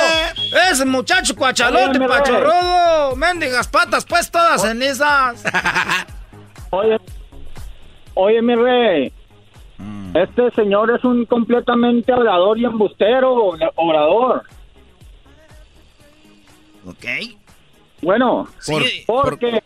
Ese muchacho cuachalote pachorrudo. Mendigas patas, pues todas cenizas. Oye, oye, mi rey. Este señor es un completamente hablador y embustero, orador. Ok. Bueno, porque,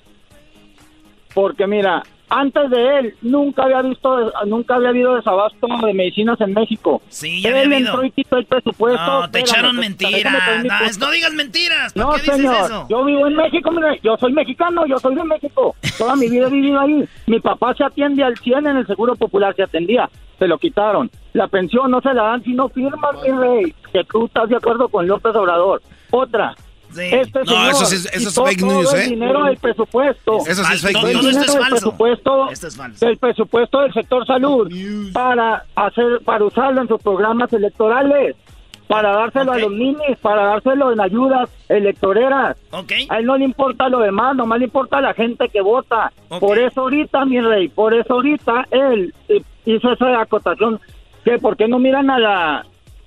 porque mira, antes de él nunca había visto, nunca había habido desabasto de medicinas en México. Sí, ya él había entró y quitó el presupuesto. No, te echaron mentiras. No, digas mentiras. no, señor. Yo vivo en México, mire, yo soy mexicano, yo soy de México. Toda mi vida he vivido ahí. Mi papá se atiende al 100 en el Seguro Popular, se atendía. Se lo quitaron. La pensión no se la dan si no firmas, mi rey, que tú estás de acuerdo con López Obrador. Otra, este no, eso, sí, eso es fake news, ¿eh? El dinero del presupuesto. Eso sí es fake news. Esto es falso. Presupuesto, esto es falso. Del presupuesto del sector salud para hacer, para usarlo en sus programas electorales, para dárselo a los ninis, para dárselo en ayudas electoreras. Okay. A él no le importa lo demás, nomás le importa a la gente que vota. Por eso ahorita, mi rey, por eso ahorita él eh, hizo esa acotación que por qué no miran a la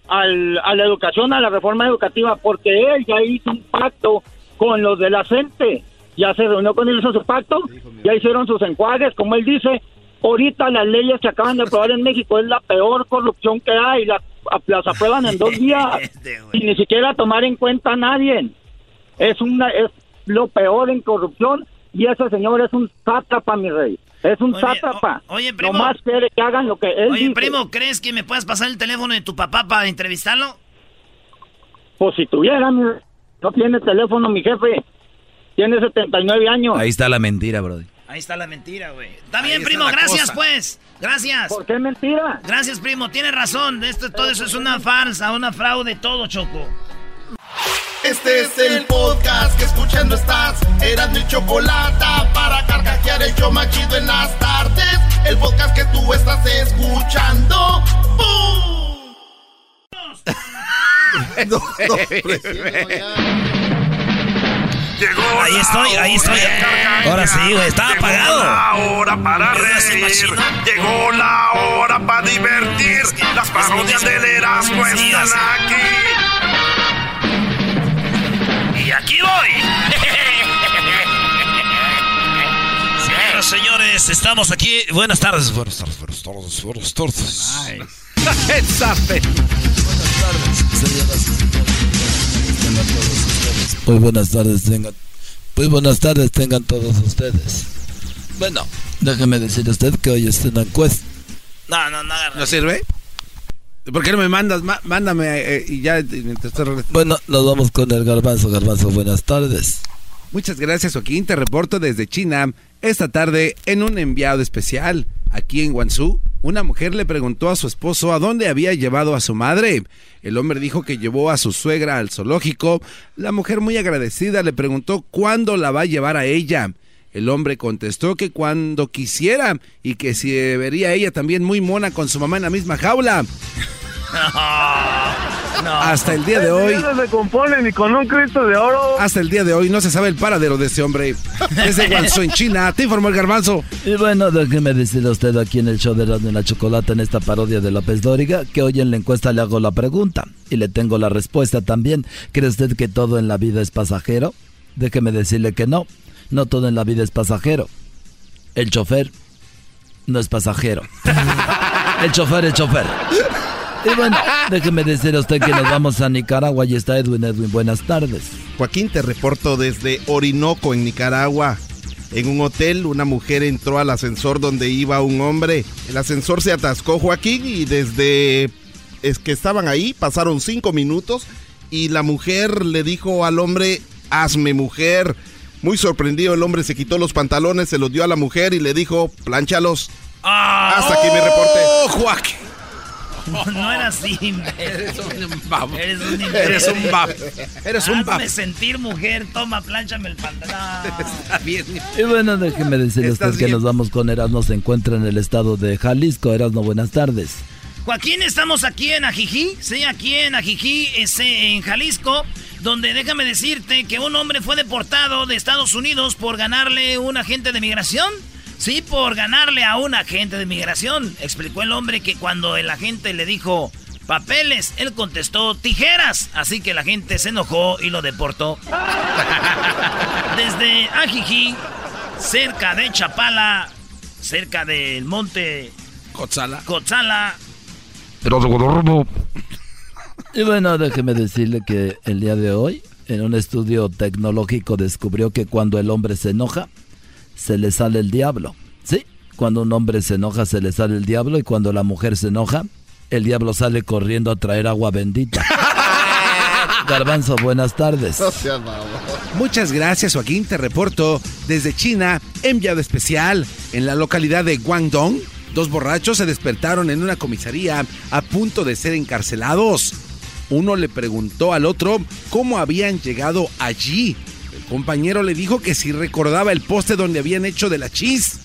al, a la educación, a la reforma educativa, porque él ya hizo un pacto con los de la gente, ya se reunió con ellos a su pacto, ya hicieron sus enjuagues, como él dice, ahorita las leyes que acaban de aprobar en México es la peor corrupción que hay, las, las aprueban en dos días este, y ni siquiera tomar en cuenta a nadie. Es, una, es lo peor en corrupción y ese señor es un sátrapa, mi rey. Es un sátrapa. Oye, primo. más quiere que hagan lo que él Oye, primo, ¿crees que me puedas pasar el teléfono de tu papá para entrevistarlo? Pues si tuviera, no tiene teléfono mi jefe. Tiene 79 años. Ahí está la mentira, brody. Ahí está la mentira, güey. Está bien, primo, gracias, pues. Gracias. ¿Por qué mentira? Gracias, primo. Tienes razón. Esto, todo eso es una farsa, una fraude, todo, Choco. Este es el podcast que escuchando estás. Eran mi chocolate para carcajear el yo machido en las tardes. El podcast que tú estás escuchando. ¡Bum! Llegó ahí estoy, ahí estoy. Ahora sí, güey, estaba apagado. Llegó la hora para reír. Llegó la hora para divertir. Las parodias del Erasmo están aquí aquí voy. Señoras, señores, estamos aquí. Buenas tardes. Buenas tardes, buenas tardes, buenas tardes. Buenas tardes, Muy buenas tardes, tengan. Muy buenas tardes, tengan todos ustedes. Bueno, déjeme decir a usted que hoy está en la encuesta. No, no, no ¿No sirve? ¿Por qué no me mandas? mándame eh, y ya Bueno, nos vamos con el garbanzo. Garbanzo, buenas tardes. Muchas gracias, Joaquín. Te reporto desde China. Esta tarde, en un enviado especial, aquí en Guangzhou, una mujer le preguntó a su esposo a dónde había llevado a su madre. El hombre dijo que llevó a su suegra al zoológico. La mujer, muy agradecida, le preguntó cuándo la va a llevar a ella. El hombre contestó que cuando quisiera y que si vería ella también muy mona con su mamá en la misma jaula. Hasta el día de hoy. No se compone ni con un Cristo de oro. Hasta el día de hoy no se sabe el paradero de este hombre. Desde Guangzhou, en China. Te informó el garbanzo. Y bueno, déjeme decirle a usted aquí en el show de la Chocolate, en esta parodia de López Dóriga, que hoy en la encuesta le hago la pregunta. Y le tengo la respuesta también. ¿Cree usted que todo en la vida es pasajero? Déjeme decirle que no. No todo en la vida es pasajero. El chofer, no es pasajero. El chofer, el chofer. Y bueno, déjeme decir a usted que nos vamos a Nicaragua y está Edwin. Edwin, buenas tardes. Joaquín, te reporto desde Orinoco, en Nicaragua. En un hotel, una mujer entró al ascensor donde iba un hombre. El ascensor se atascó, Joaquín, y desde es que estaban ahí, pasaron cinco minutos, y la mujer le dijo al hombre, hazme mujer. Muy sorprendido, el hombre se quitó los pantalones, se los dio a la mujer y le dijo, planchalos. Ah. Hasta aquí mi reporte. ¡Oh, Joaquín! No era así, Eres un babo. Eres un Eres un babo. Eres un babo. Hazme sentir mujer, toma, planchame el pantalón. Está bien. Y bueno, déjeme decirle a usted ¿Estás que bien? nos vamos con Erasmo. Se encuentra en el estado de Jalisco. Erasmo, buenas tardes. Joaquín, estamos aquí en Ajijí, sí, aquí en Ajijí, en Jalisco, donde déjame decirte que un hombre fue deportado de Estados Unidos por ganarle un agente de migración. Sí, por ganarle a un agente de migración. Explicó el hombre que cuando el agente le dijo papeles, él contestó tijeras. Así que la gente se enojó y lo deportó. Desde Ajijí, cerca de Chapala, cerca del monte Cotzala. Cotzala, Y bueno, déjeme decirle que el día de hoy, en un estudio tecnológico, descubrió que cuando el hombre se enoja, se le sale el diablo. Sí, cuando un hombre se enoja, se le sale el diablo. Y cuando la mujer se enoja, el diablo sale corriendo a traer agua bendita. Garbanzo, buenas tardes. Muchas gracias, Joaquín. Te reporto desde China, enviado especial. En la localidad de Guangdong, dos borrachos se despertaron en una comisaría a punto de ser encarcelados. Uno le preguntó al otro cómo habían llegado allí. Compañero le dijo que si recordaba el poste donde habían hecho de la chis.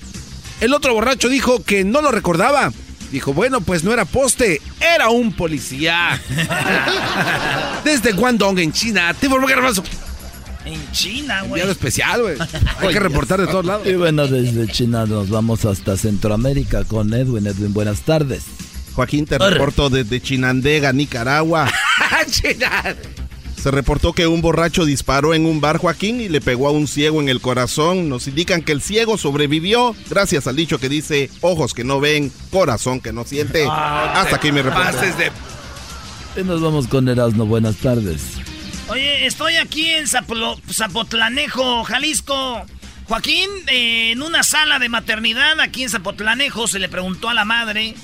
El otro borracho dijo que no lo recordaba. Dijo, bueno, pues no era poste, era un policía. Desde Guangdong, en China, te informo Garbanzo. En China, güey. Enviado especial, güey. Hay que reportar de todos lados. Y bueno, desde China nos vamos hasta Centroamérica con Edwin. Edwin, buenas tardes. Joaquín, te reporto desde Chinandega, Nicaragua. Se reportó que un borracho disparó en un bar, Joaquín, y le pegó a un ciego en el corazón. Nos indican que el ciego sobrevivió gracias al dicho que dice, ojos que no ven, corazón que no siente. Hasta aquí mi reporte. Y nos vamos con Erasmo. Buenas tardes. Oye, estoy aquí en Zapolo- Zapotlanejo, Jalisco. Joaquín, eh, en una sala de maternidad aquí en Zapotlanejo, se le preguntó a la madre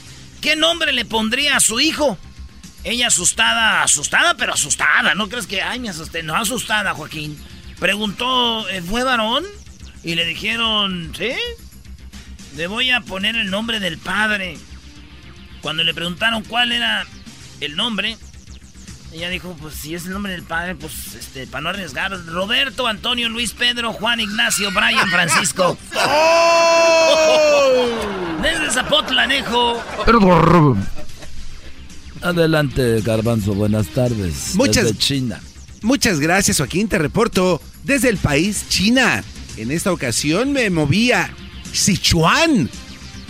qué nombre le pondría a su hijo. Ella asustada, asustada, pero asustada. ¿No crees que, ay, me asusté? No, asustada, Joaquín. Preguntó, eh, ¿fue varón? Y le dijeron, ¿sí? Le voy a poner el nombre del padre. Cuando le preguntaron cuál era el nombre, ella dijo, pues si es el nombre del padre, pues este, para no arriesgar, Roberto, Antonio, Luis, Pedro, Juan, Ignacio, Brian, Francisco. Desde Zapotlanejo. Adelante, Garbanzo. Buenas tardes. Muchas- Desde China. Muchas gracias, Joaquín. Te reporto desde el país China. En esta ocasión me moví a Sichuan.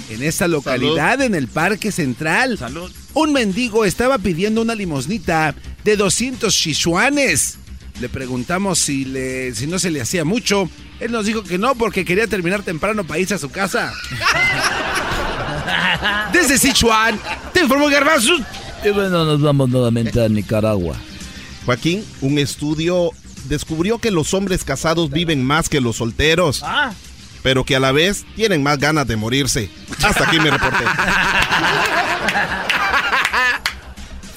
En esta localidad, en el Parque Central. Salud. Un mendigo estaba pidiendo una limosnita de 200 sichuanes. Le preguntamos si, le, si no se le hacía mucho. Él nos dijo que no porque quería terminar temprano para irse a su casa. Desde Sichuan, te informo Garbanzo. Y bueno, nos vamos nuevamente a Nicaragua. Joaquín, un estudio descubrió que los hombres casados viven más que los solteros, Ah, pero que a la vez tienen más ganas de morirse. Hasta aquí mi reporte.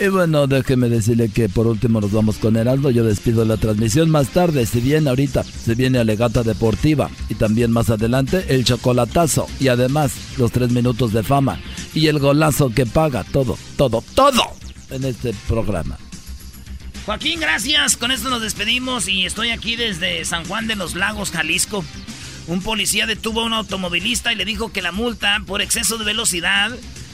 Y bueno, déjeme decirle que por último nos vamos con Heraldo. Yo despido la transmisión más tarde. Si bien ahorita se viene Alegata Deportiva y también más adelante el chocolatazo y además los tres minutos de fama y el golazo que paga todo, todo, todo en este programa. Joaquín, gracias. Con esto nos despedimos y estoy aquí desde San Juan de los Lagos, Jalisco. Un policía detuvo a un automovilista y le dijo que la multa por exceso de velocidad.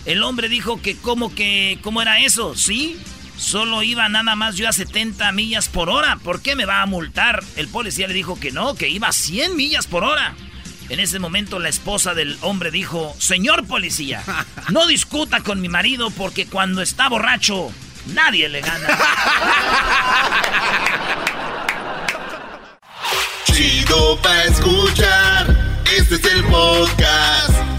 El hombre dijo que cómo que cómo era eso, ¿sí? Solo iba nada más yo a 70 millas por hora. ¿Por qué me va a multar? El policía le dijo que no, que iba a 100 millas por hora. En ese momento la esposa del hombre dijo, Señor policía, no discuta con mi marido porque cuando está borracho nadie le gana. Chido pa' escuchar. Este es el podcast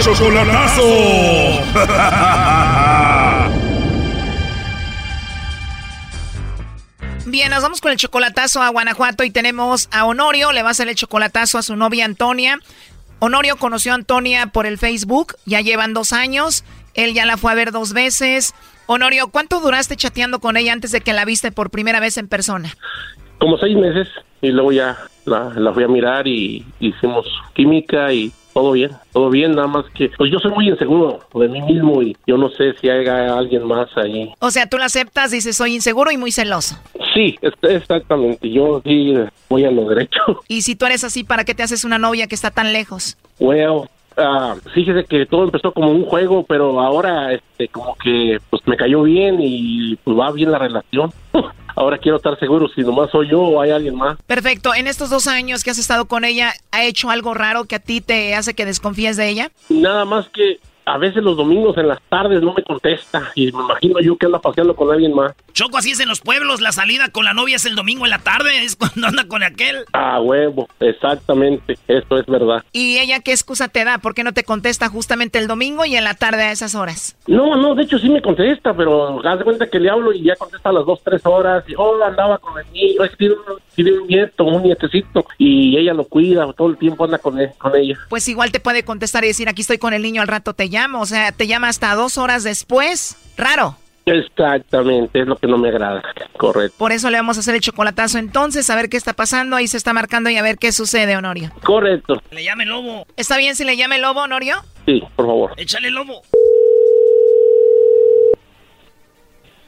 ¡El chocolatazo! Bien, nos vamos con el chocolatazo a Guanajuato y tenemos a Honorio, le va a hacer el chocolatazo a su novia Antonia. Honorio conoció a Antonia por el Facebook, ya llevan dos años, él ya la fue a ver dos veces. Honorio, ¿cuánto duraste chateando con ella antes de que la viste por primera vez en persona? Como seis meses y luego ya la, la fui a mirar y hicimos química y todo bien, todo bien, nada más que pues yo soy muy inseguro de mí mismo y yo no sé si hay alguien más ahí. O sea, tú la aceptas, dices soy inseguro y muy celoso. Sí, exactamente, yo sí voy a lo derecho. Y si tú eres así, ¿para qué te haces una novia que está tan lejos? Well, uh, fíjese que todo empezó como un juego, pero ahora este como que pues me cayó bien y pues va bien la relación. Ahora quiero estar seguro si nomás soy yo o hay alguien más. Perfecto. En estos dos años que has estado con ella, ¿ha hecho algo raro que a ti te hace que desconfíes de ella? Nada más que a veces los domingos en las tardes no me contesta y me imagino yo que anda paseando con alguien más. Choco, así es en los pueblos, la salida con la novia es el domingo en la tarde, es cuando anda con aquel. Ah, huevo, exactamente, esto es verdad. ¿Y ella qué excusa te da? ¿Por qué no te contesta justamente el domingo y en la tarde a esas horas? No, no, de hecho sí me contesta, pero haz de cuenta que le hablo y ya contesta a las dos, tres horas y oh, andaba con el niño, es que tiene un, tiene un nieto, un nietecito y ella lo cuida, todo el tiempo anda con, él, con ella. Pues igual te puede contestar y decir aquí estoy con el niño, al rato te llamo, o sea, te llama hasta dos horas después. Raro. Exactamente, es lo que no me agrada. Correcto. Por eso le vamos a hacer el chocolatazo entonces, a ver qué está pasando. Ahí se está marcando y a ver qué sucede, Honorio. Correcto. Le llame lobo. ¿Está bien si le llame lobo, Honorio? Sí, por favor. Échale lobo.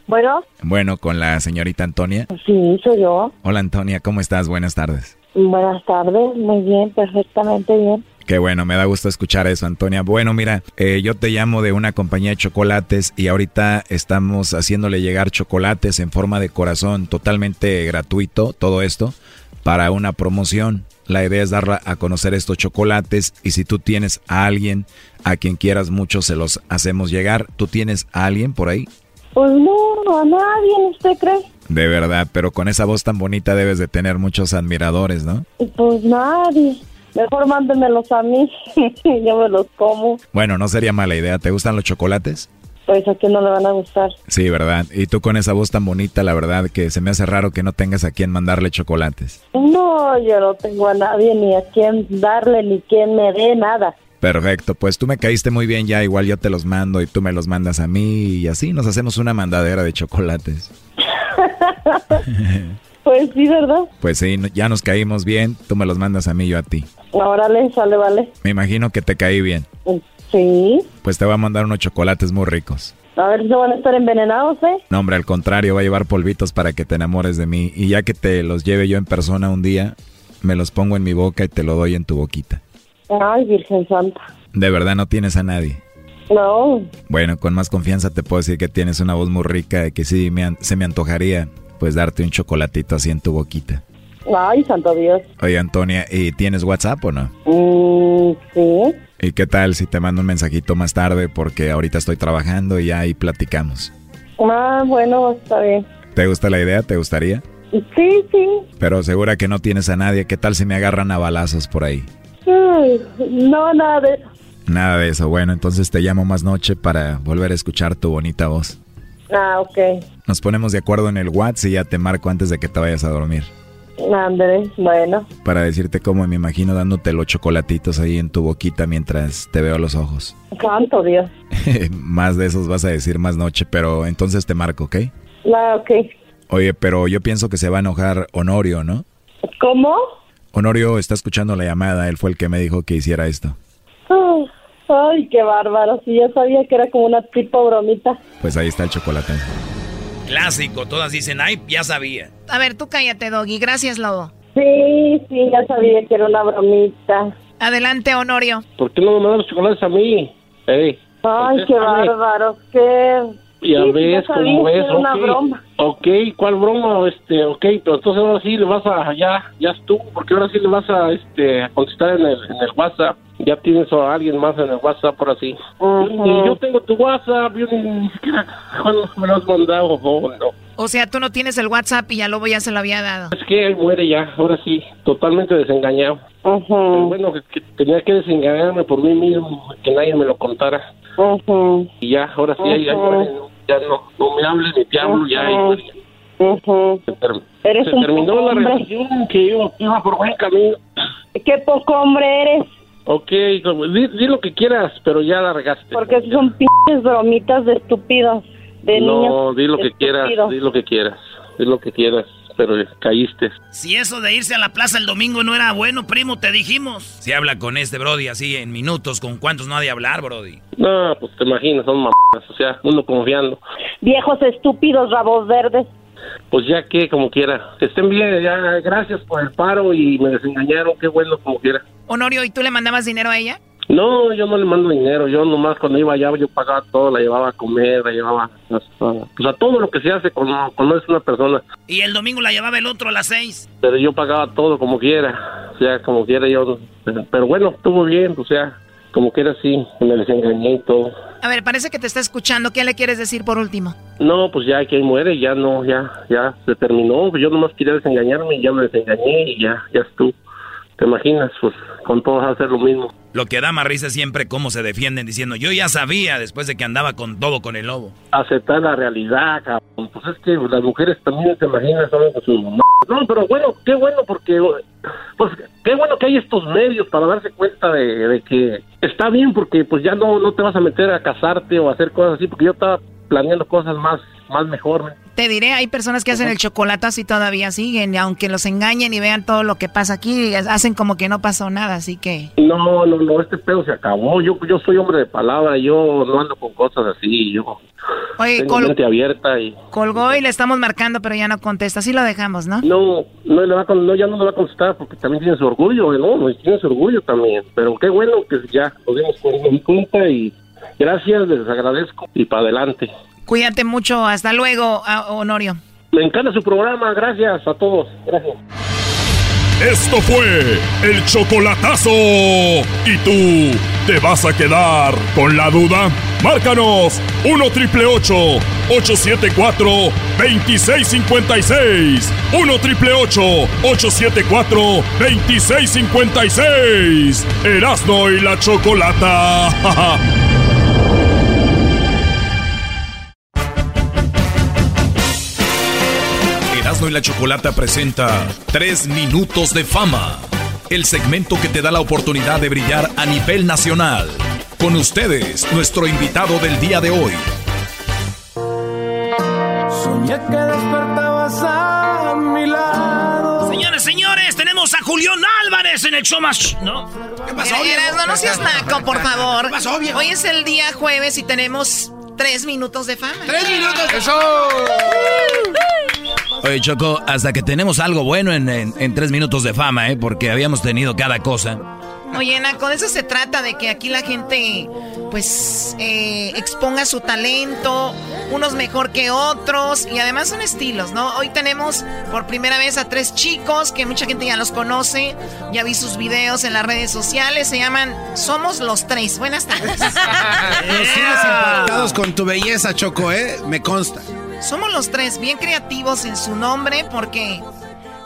Bueno. Bueno, con la señorita Antonia. Sí, soy yo. Hola Antonia, ¿cómo estás? Buenas tardes. Buenas tardes, muy bien, perfectamente bien. Qué bueno, me da gusto escuchar eso, Antonia. Bueno, mira, eh, yo te llamo de una compañía de chocolates y ahorita estamos haciéndole llegar chocolates en forma de corazón, totalmente gratuito, todo esto, para una promoción. La idea es dar a conocer estos chocolates y si tú tienes a alguien a quien quieras mucho, se los hacemos llegar. ¿Tú tienes a alguien por ahí? Pues no, a nadie, ¿usted cree? De verdad, pero con esa voz tan bonita debes de tener muchos admiradores, ¿no? Pues nadie. Mejor mándenmelos a mí, yo me los como. Bueno, no sería mala idea. ¿Te gustan los chocolates? Pues a quién no le van a gustar. Sí, ¿verdad? Y tú con esa voz tan bonita, la verdad que se me hace raro que no tengas a quien mandarle chocolates. No, yo no tengo a nadie ni a quien darle ni quien me dé nada. Perfecto, pues tú me caíste muy bien ya, igual yo te los mando y tú me los mandas a mí y así nos hacemos una mandadera de chocolates. pues sí, ¿verdad? Pues sí, ya nos caímos bien, tú me los mandas a mí, yo a ti. Órale, sale, vale. Me imagino que te caí bien. Sí. Pues te voy a mandar unos chocolates muy ricos. A ver si se van a estar envenenados, ¿eh? No, hombre, al contrario, va a llevar polvitos para que te enamores de mí. Y ya que te los lleve yo en persona un día, me los pongo en mi boca y te lo doy en tu boquita. Ay, Virgen Santa. ¿De verdad no tienes a nadie? No. Bueno, con más confianza te puedo decir que tienes una voz muy rica y que sí me se me antojaría pues darte un chocolatito así en tu boquita. Ay, santo Dios. Oye, Antonia, ¿y tienes WhatsApp o no? Mm, sí. ¿Y qué tal si te mando un mensajito más tarde porque ahorita estoy trabajando y ahí platicamos? Ah, bueno, está bien. ¿Te gusta la idea? ¿Te gustaría? Sí, sí. Pero segura que no tienes a nadie. ¿Qué tal si me agarran a balazos por ahí? no, nada de eso. Nada de eso. Bueno, entonces te llamo más noche para volver a escuchar tu bonita voz. Ah, ok. Nos ponemos de acuerdo en el WhatsApp y ya te marco antes de que te vayas a dormir. Andrés, bueno. Para decirte cómo me imagino dándote los chocolatitos ahí en tu boquita mientras te veo a los ojos. Santo Dios. más de esos vas a decir más noche, pero entonces te marco, ¿ok? Ah, ok. Oye, pero yo pienso que se va a enojar Honorio, ¿no? ¿Cómo? Honorio está escuchando la llamada, él fue el que me dijo que hiciera esto. Ay, qué bárbaro, sí, yo sabía que era como una tipo bromita. Pues ahí está el chocolate. Clásico, todas dicen, ay, ya sabía. A ver, tú cállate, Doggy, gracias, Lobo. Sí, sí, ya sabía que era una bromita. Adelante, Honorio. ¿Por qué no me mandan los chocolates a mí? Ay, qué bárbaro, qué... Ya Sí, ves ya sabía cómo que es, era una ok. broma. Ok, ¿cuál broma? Este, ok, pero entonces ahora sí le vas a, ya, ya estuvo, porque ahora sí le vas a, este, a contestar en el, en el WhatsApp. Ya tienes a alguien más en el WhatsApp, ahora sí. Y yo tengo tu WhatsApp, yo ni, siquiera, ¿cuándo me lo has mandado? Oh, no. O sea, tú no tienes el WhatsApp y ya Lobo ya se lo había dado. Es que él muere ya, ahora sí, totalmente desengañado. Pero bueno, que, que tenía que desengañarme por mí mismo, que nadie me lo contara. Y ya, ahora sí, ya, ya, Ujú. Ya no, no me hables ni te hablo, ya. y muere. Se, ter- Eres se un terminó la hombre. relación que iba, iba por buen camino. Qué poco hombre eres, Ok, di, di lo que quieras, pero ya la regaste. porque son pinches bromitas de estúpidos, de niños no, di lo que quieras, estúpidos. di lo que quieras, di lo que quieras, pero caíste. Si eso de irse a la plaza el domingo no era bueno, primo, te dijimos. Si habla con este Brody así en minutos, ¿con cuántos no ha de hablar, Brody? No, pues te imaginas, son mamadas, o sea, uno confiando. Viejos estúpidos, rabos verdes. Pues ya que, como quiera. Que estén bien, ya, gracias por el paro y me desengañaron, qué bueno, como quiera. Honorio, ¿y tú le mandabas dinero a ella? No, yo no le mando dinero, yo nomás cuando iba allá yo pagaba todo, la llevaba a comer, la llevaba hasta, pues a todo lo que se hace cuando conoces una persona, Y el domingo la llevaba el otro a las seis. pero yo pagaba todo como quiera, o sea, como quiera yo, pero, bueno, estuvo bien, o sea, como quiera sí, me desengañé y todo. A ver, parece que te está escuchando. ¿Qué le quieres decir por último? No, pues ya que muere, ya no, ya, ya se terminó, yo nomás quería desengañarme y ya me desengañé y ya, ya estuvo. ¿Te imaginas? Pues con todos hacer lo mismo. Lo que da más risa siempre cómo se defienden diciendo, yo ya sabía después de que andaba con todo con el lobo. aceptar la realidad, cabrón. Pues es que las mujeres también se imaginan solo con mamás. No, pero bueno, qué bueno porque, pues qué bueno que hay estos medios para darse cuenta de, de que está bien porque pues ya no, no te vas a meter a casarte o a hacer cosas así porque yo estaba planeando cosas más, más mejor. Te diré, hay personas que hacen el chocolatazo y todavía siguen, y aunque los engañen y vean todo lo que pasa aquí, hacen como que no pasó nada, así que... No, no, no, este pedo se acabó. Yo, yo soy hombre de palabra, yo no ando con cosas así, yo Oye, tengo col- mente abierta y colgó y le estamos marcando, pero ya no contesta. Así lo dejamos, ¿no? No, no, le va con- no, ya no le va a contestar porque también tiene su orgullo, ¿no? Tiene su orgullo también. Pero qué bueno que ya nos dimos cu- cuenta y gracias, les agradezco y para adelante. Cuídate mucho, hasta luego, a- Honorio. Me encanta su programa, gracias a todos. Gracias. Esto fue el chocolatazo. ¿Y tú te vas a quedar con la duda? Márcanos 1 triple 874 2656. 1 triple 874 2656. Erasno y la chocolata. Erasmo y la Chocolata presenta 3 minutos de fama. El segmento que te da la oportunidad de brillar a nivel nacional. Con ustedes, nuestro invitado del día de hoy. Soñé que despertabas a mi lado. Señores, señores, tenemos a Julián Álvarez en el show más... ¿No? ¿Qué Mira, Erasmo, no seas naco, por favor. Hoy es el día jueves y tenemos tres minutos de fama. ¡Tres minutos! ¡Eso! Oye, Choco, hasta que tenemos algo bueno en, en- en tres minutos de fama, ¿eh? Porque habíamos tenido cada cosa. Oye, Naco, de eso se trata, de que aquí la gente, pues, eh, exponga su talento, unos mejor que otros, y además son estilos, ¿no? Hoy tenemos por primera vez a tres chicos que mucha gente ya los conoce, ya vi sus videos en las redes sociales, se llaman Somos los Tres. Buenas tardes. Nos tienes impactados con tu belleza, Choco, ¿eh? Me consta. Somos los tres, bien creativos en su nombre, porque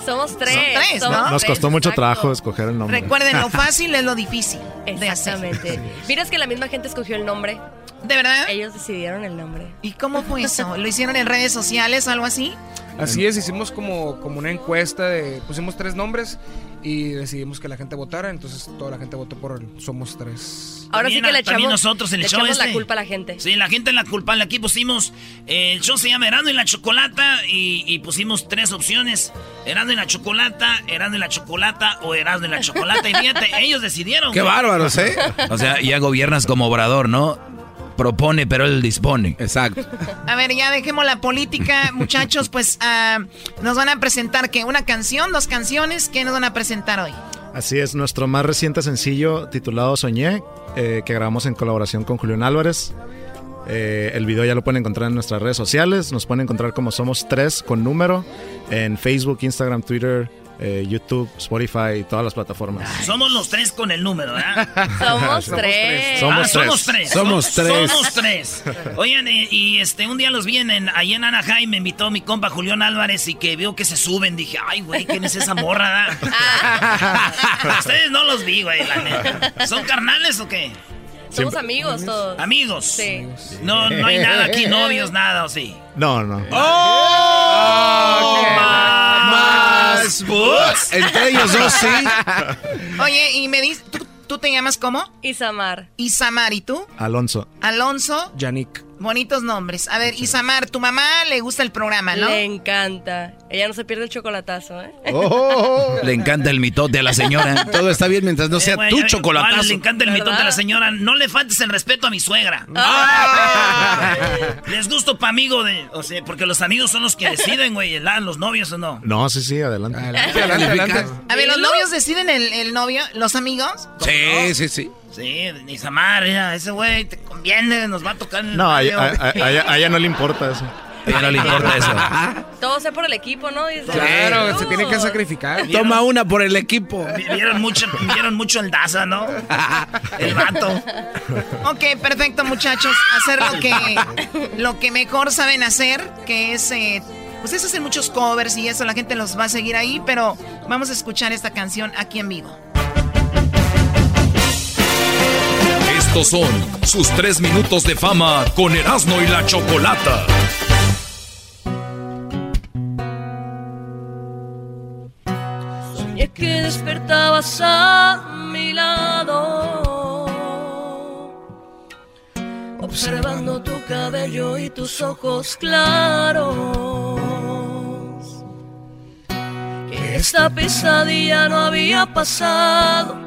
Somos tres. Son tres, ¿no? somos Nos tres, costó mucho exacto. trabajo escoger el nombre. recuerden, lo fácil es lo difícil de hacer. Exactamente. Miras que la misma gente escogió el nombre. ¿De verdad? Ellos decidieron el nombre. ¿Y cómo fue eso? ¿Lo hicieron en redes sociales o algo así? Así es, hicimos como, como una encuesta, de, pusimos tres nombres y decidimos que la gente votara, entonces toda la gente votó por el Somos Tres. Ahora sí También que a- le también echamos, nosotros en el le show echamos la este. culpa a la gente. Sí, la gente en la culpable. Aquí pusimos. eh, el show se llama Erando y la Chocolata. Y, y pusimos tres opciones: Erando y la Chocolata, Erando y la Chocolata o Erando y la Chocolata. Y fíjate, ellos decidieron. Qué güey. bárbaros, ¿eh? O sea, ya gobiernas como obrador, ¿no? Propone, pero él dispone. Exacto. A ver, ya dejemos la política, muchachos, pues ah, nos van a presentar que una canción, dos canciones, ¿qué nos van a presentar hoy? Así es, nuestro más reciente sencillo titulado Soñé, eh, que grabamos en colaboración con Julián Álvarez. Eh, el video ya lo pueden encontrar en nuestras redes sociales. Nos pueden encontrar como Somos Tres con número en Facebook, Instagram, Twitter, eh, YouTube, Spotify y todas las plataformas. Somos los tres con el número, ¿verdad? Somos tres. Somos Ah, tres. Somos tres. Somos tres. Somos tres. Oigan, y, y, este, un día los vi en, en- ahí en Anaheim, me invitó mi compa Julián Álvarez y que vio que se suben. Dije, ay, güey, ¿quién es esa morra? da?" Ustedes no los vi, güey, la neta. ¿Son carnales o qué? Somos amigos todos. Amigos. Sí. No, no hay nada aquí, novios, nada, ¿o sí? No, no. ¡Oh! Entre ellos dos, sí. Oye, y me dices, ¿tú, tú te llamas cómo? Isamar. Isamar, ¿y tú? Alonso. Alonso. Yannick. Bonitos nombres. A ver, Isamar, tu mamá le gusta el programa, ¿no? Le encanta. Ella no se pierde el chocolatazo, ¿eh? Le encanta el mitote a la señora. Todo está bien mientras no Eh, sea tu chocolatazo. Le encanta el mitote ¿Verdad? a la señora. No le faltes el respeto a mi suegra. Les gusto pa' amigo de. O sea, porque los amigos son los que deciden, güey, ¿la- los novios o no. No, sí, sí, adelante. A ver, ¿los novios deciden el, el novio? ¿Los amigos? Sí, sí, sí. Sí, ni Samar, mira, ese güey te conviene, nos va a tocar en el No, a, a- a- a ella, a ella no le importa eso. A ella no le importa eso. Todo sea por el equipo, ¿no? Dice. Claro, se tiene que sacrificar. Toma una por el equipo. Vi- Vieron mucho, vieron mucho el Daza, ¿no? El vato. Ok, perfecto, muchachos. Hacer lo que, lo que mejor saben hacer, que es... eh, ustedes hacen muchos covers y eso, la gente los va a seguir ahí, pero vamos a escuchar esta canción aquí en vivo. Son sus tres minutos de fama con Erasmo y la Chocolata. Soñé que despertabas a mi lado, observando tu cabello y tus ojos claros. Que esta pesadilla no había pasado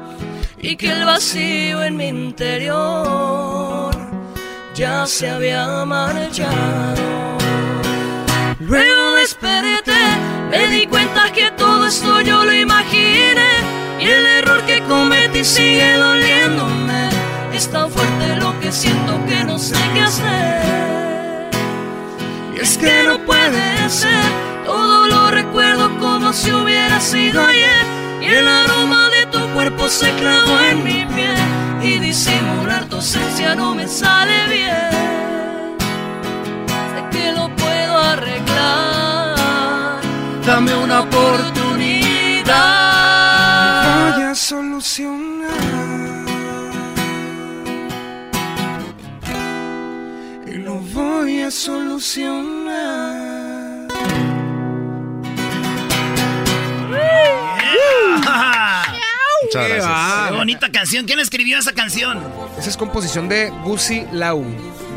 y que el vacío en mi interior ya se había marchado. Luego desperté, me di cuenta que todo esto yo lo imaginé y el error que cometí sigue doliéndome. Es tan fuerte lo que siento que no sé qué hacer. Y es que no puede ser, todo lo recuerdo como si hubiera sido ayer y el aroma de tu cuerpo se clavó en mi piel y disimular tu ausencia no me sale bien. Sé que lo puedo arreglar. Dame una oportunidad. Voy a solucionar. Y lo voy a solucionar. Muchas gracias. Qué bonita canción. ¿Quién escribió esa canción? Esa es composición de Gusi Lau.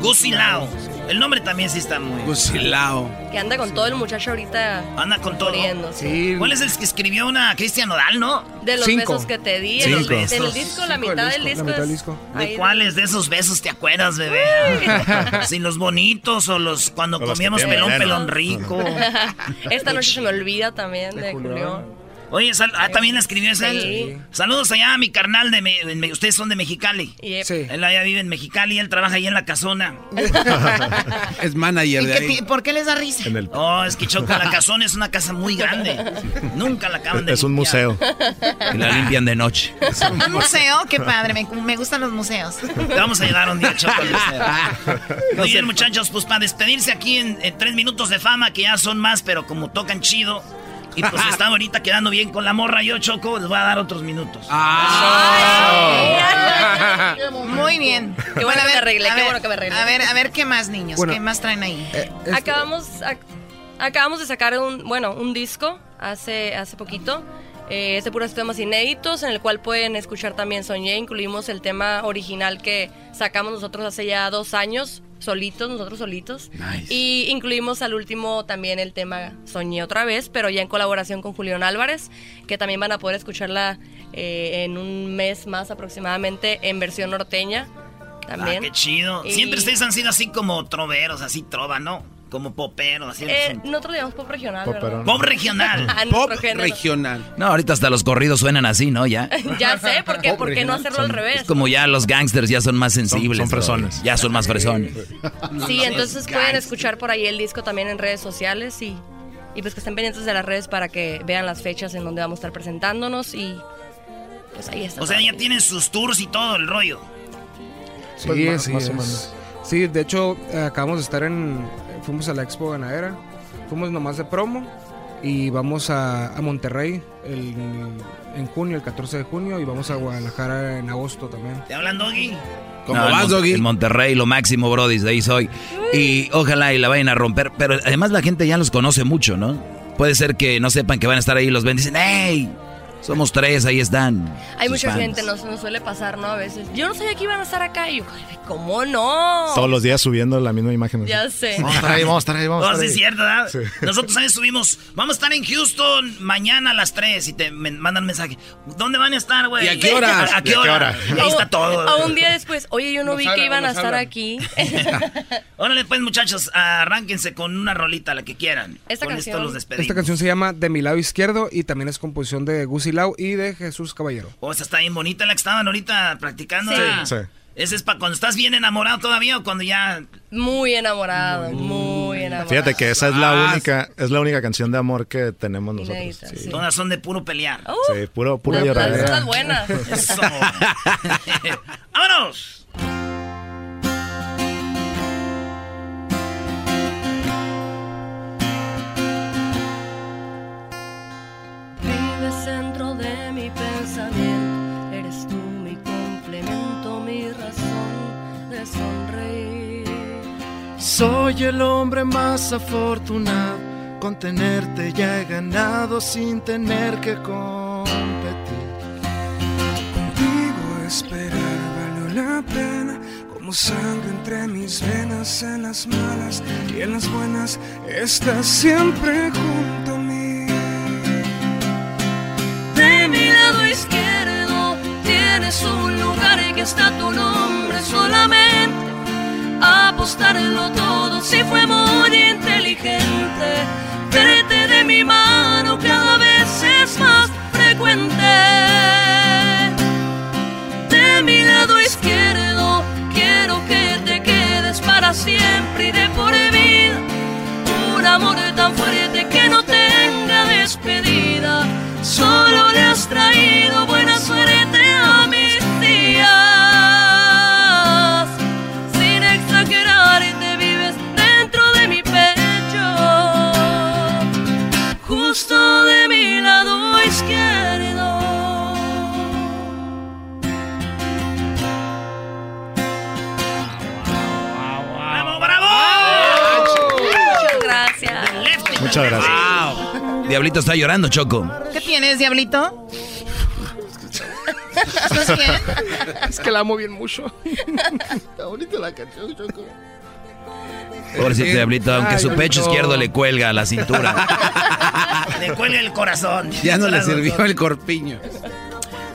Gusi Lao. El nombre también sí está muy. Gusi Lao. Que anda con todo el muchacho ahorita. Anda con todo. Sí. ¿Cuál es el que escribió una Cristian Nodal, no? De los Cinco. besos que te di. Cinco. En, el, en el Cinco disco, la del mitad disco, del la disco. mitad del es- disco. ¿De ahí- cuáles de esos besos te acuerdas, bebé? Si los bonitos o los cuando O los comíamos pelón, pelón rico. Esta noche se me olvida también de Julián. Oye, sal- ah, también escribió ese. Sí. Saludos allá a mi carnal de, Me- de Me- ustedes son de Mexicali. Yep. Sí. Él allá vive en Mexicali, él trabaja ahí en la casona. Es manager ¿Y de qué ahí. ¿Por qué les da risa? En el, Oh, es que Choco, la casona es una casa muy grande. Nunca la acaban de es un museo. Y la limpian de noche. Un museo, qué padre, me, me gustan los museos. Te vamos a ayudar un día, Choco. al museo. Muy bien, muchachos, pues para despedirse aquí en, en tres minutos de fama, que ya son más, pero como tocan chido. Y pues está ahorita quedando bien con la morra. Yo, Choco, les voy a dar otros minutos. Muy bien. Qué bueno a que me ver, arreglé, a qué ver, bueno que me arreglé. A ver, a ver qué más, niños, Bueno, qué más traen ahí. Eh, esto- Acabamos, ac- acabamos de sacar un, bueno, un disco hace, hace poquito. Eh, es de puros temas inéditos, en el cual pueden escuchar también Soñé. Incluimos el tema original que sacamos nosotros hace ya dos años, solitos, nosotros solitos. Y incluimos al último también el tema Soñé otra vez, pero ya en colaboración con Julián Álvarez, que también van a poder escucharla eh, en un mes más aproximadamente en versión norteña. Ah, También. qué chido. Y- Siempre ustedes han sido así como troveros, así trova, ¿no? Como popero, así. Eh, nosotros llamamos pop regional, ¿verdad? Pop regional. Ah, Pop regional. No, ahorita hasta los corridos suenan así, ¿no? Ya. ya sé, ¿por qué, ¿por qué no hacerlo al Es revés? como ya los gangsters ya son más sensibles. son bro. fresones. Ya son más fresones. Sí, entonces pueden escuchar por ahí el disco también en redes sociales y, y pues que estén pendientes de las redes para que vean las fechas en donde vamos a estar presentándonos y pues ahí está. O sea, ya tienen sus tours y todo el rollo. Sí, Pues más- sí, más o es. menos. Sí, de hecho, acabamos de estar en. Fuimos a la Expo Ganadera. Fuimos nomás de promo. Y vamos a, a Monterrey el- en junio, el 14 de junio. Y vamos a Guadalajara en agosto también. ¿Te hablan, Doggy? ¿Cómo No, vas, Doggy? En Monterrey, lo máximo, Brody, de ahí soy. Y ojalá y la vayan a romper. Pero además la gente ya los conoce mucho, ¿no? Puede ser que no sepan que van a estar ahí y los ven y dicen, ¡Hey! Somos tres, ahí están. Hay mucha fans". gente, nos, nos suele pasar, ¿no? A veces. Yo no sabía que iban a estar acá. Y yo, "Ay, ¿cómo no? Todos los días subiendo la misma imagen. Ya sé. Vamos a estar ahí, vamos a estar ahí, vamos a estar ahí. es cierto, ¿verdad? Sí. Nosotros también subimos. Vamos a estar en Houston mañana a las 3 y te me mandan mensaje. ¿Dónde van a estar, güey? ¿Y a qué horas? ¿A, a qué ¿Y a qué hora? hora? Ahí está todo. A un día después, oye, yo no Nos vi hablan, que iban a estar hablan. aquí. Órale, pues, muchachos, arránquense con una rolita, la que quieran. Esta con canción- esto los despedimos. Esta canción se llama De mi lado izquierdo. Y también es composición de Gusi Y de Jesús Caballero. Oh, esa está bien bonita la que estaban ahorita practicando. Sí. ¿verdad? Sí. ¿Ese es para cuando estás bien enamorado todavía o cuando ya Muy enamorado, muy enamorado. Fíjate que esa es la Ah, única, es la única canción de amor que tenemos nosotros. Inédita, Sí, sí. todas son de puro pelear? Uh, Sí, puro, las- las- las lloradera. buenas. Eso. ¡Vámonos! Soy el hombre más afortunado, con tenerte ya he ganado sin tener que competir. Contigo esperar valió la pena, como sangre entre mis venas, en las malas y en las buenas, estás siempre junto a mí. De mi lado izquierdo tienes un lugar que está tu nombre solamente. Apostarlo todo si fue muy inteligente. Verte de mi mano cada vez es más frecuente. De mi lado izquierdo quiero que te quedes para siempre y de por vida. Un amor tan fuerte que no tenga despedida. Solo le has traído Diablito está llorando, Choco. ¿Qué tienes, Diablito? Es que la amo bien mucho. Está bonita la canción, Choco. Pobrecito Diablito, aunque Ay, su pecho izquierdo le cuelga a la cintura. Le cuelga el corazón. Ya no le sirvió el corpiño.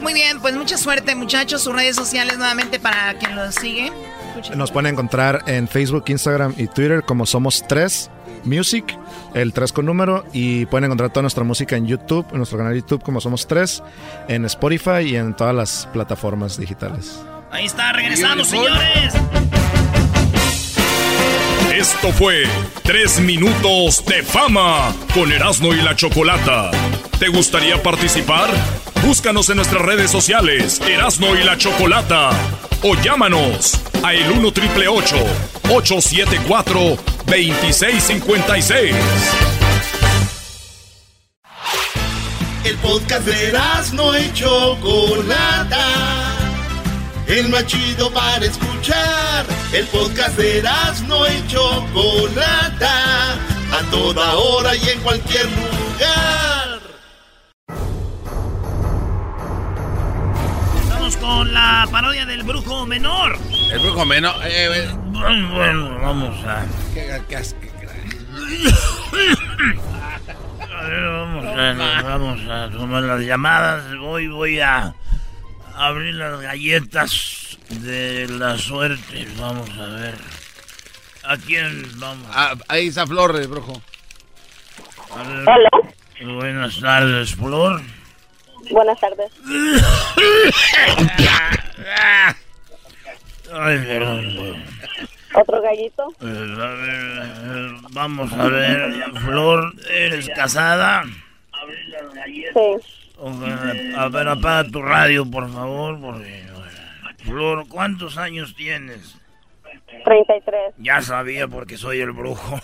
Muy bien, pues mucha suerte, muchachos. Sus redes sociales nuevamente para quien los sigue. Nos pueden encontrar en Facebook, Instagram y Twitter como Somos Tres Music, el 3 con número, y pueden encontrar toda nuestra música en YouTube, en nuestro canal de YouTube como Somos Tres, en Spotify y en todas las plataformas digitales. Ahí está, regresamos, señores. Esto fue Tres Minutos de Fama con Erasmo y la Chocolata. ¿Te gustaría participar? Búscanos en nuestras redes sociales, Erasmo y la Chocolata. O llámanos a el 1 triple 874 2656. El podcast de no y Chocolata. El más chido para escuchar. El podcast de no y Chocolata. A toda hora y en cualquier lugar. Estamos con la parodia del brujo menor. El brujo menos. Eh, Bueno, bueno, vamos a. ¿qué, qué, qué- a ver, Vamos a, vamos a tomar las llamadas. Voy, voy a abrir las galletas de la suerte. Vamos a ver. ¿A quién vamos? A, a Isa Flores, brujo. Hola. Buenas tardes, Flor. Buenas tardes. Ay, perdón. ¿Otro gallito? Eh, a ver, vamos a ver, Flor, ¿eres casada? Sí. A ver, apaga tu radio, por favor, porque... Flor, ¿cuántos años tienes? 33. Ya sabía porque soy el brujo.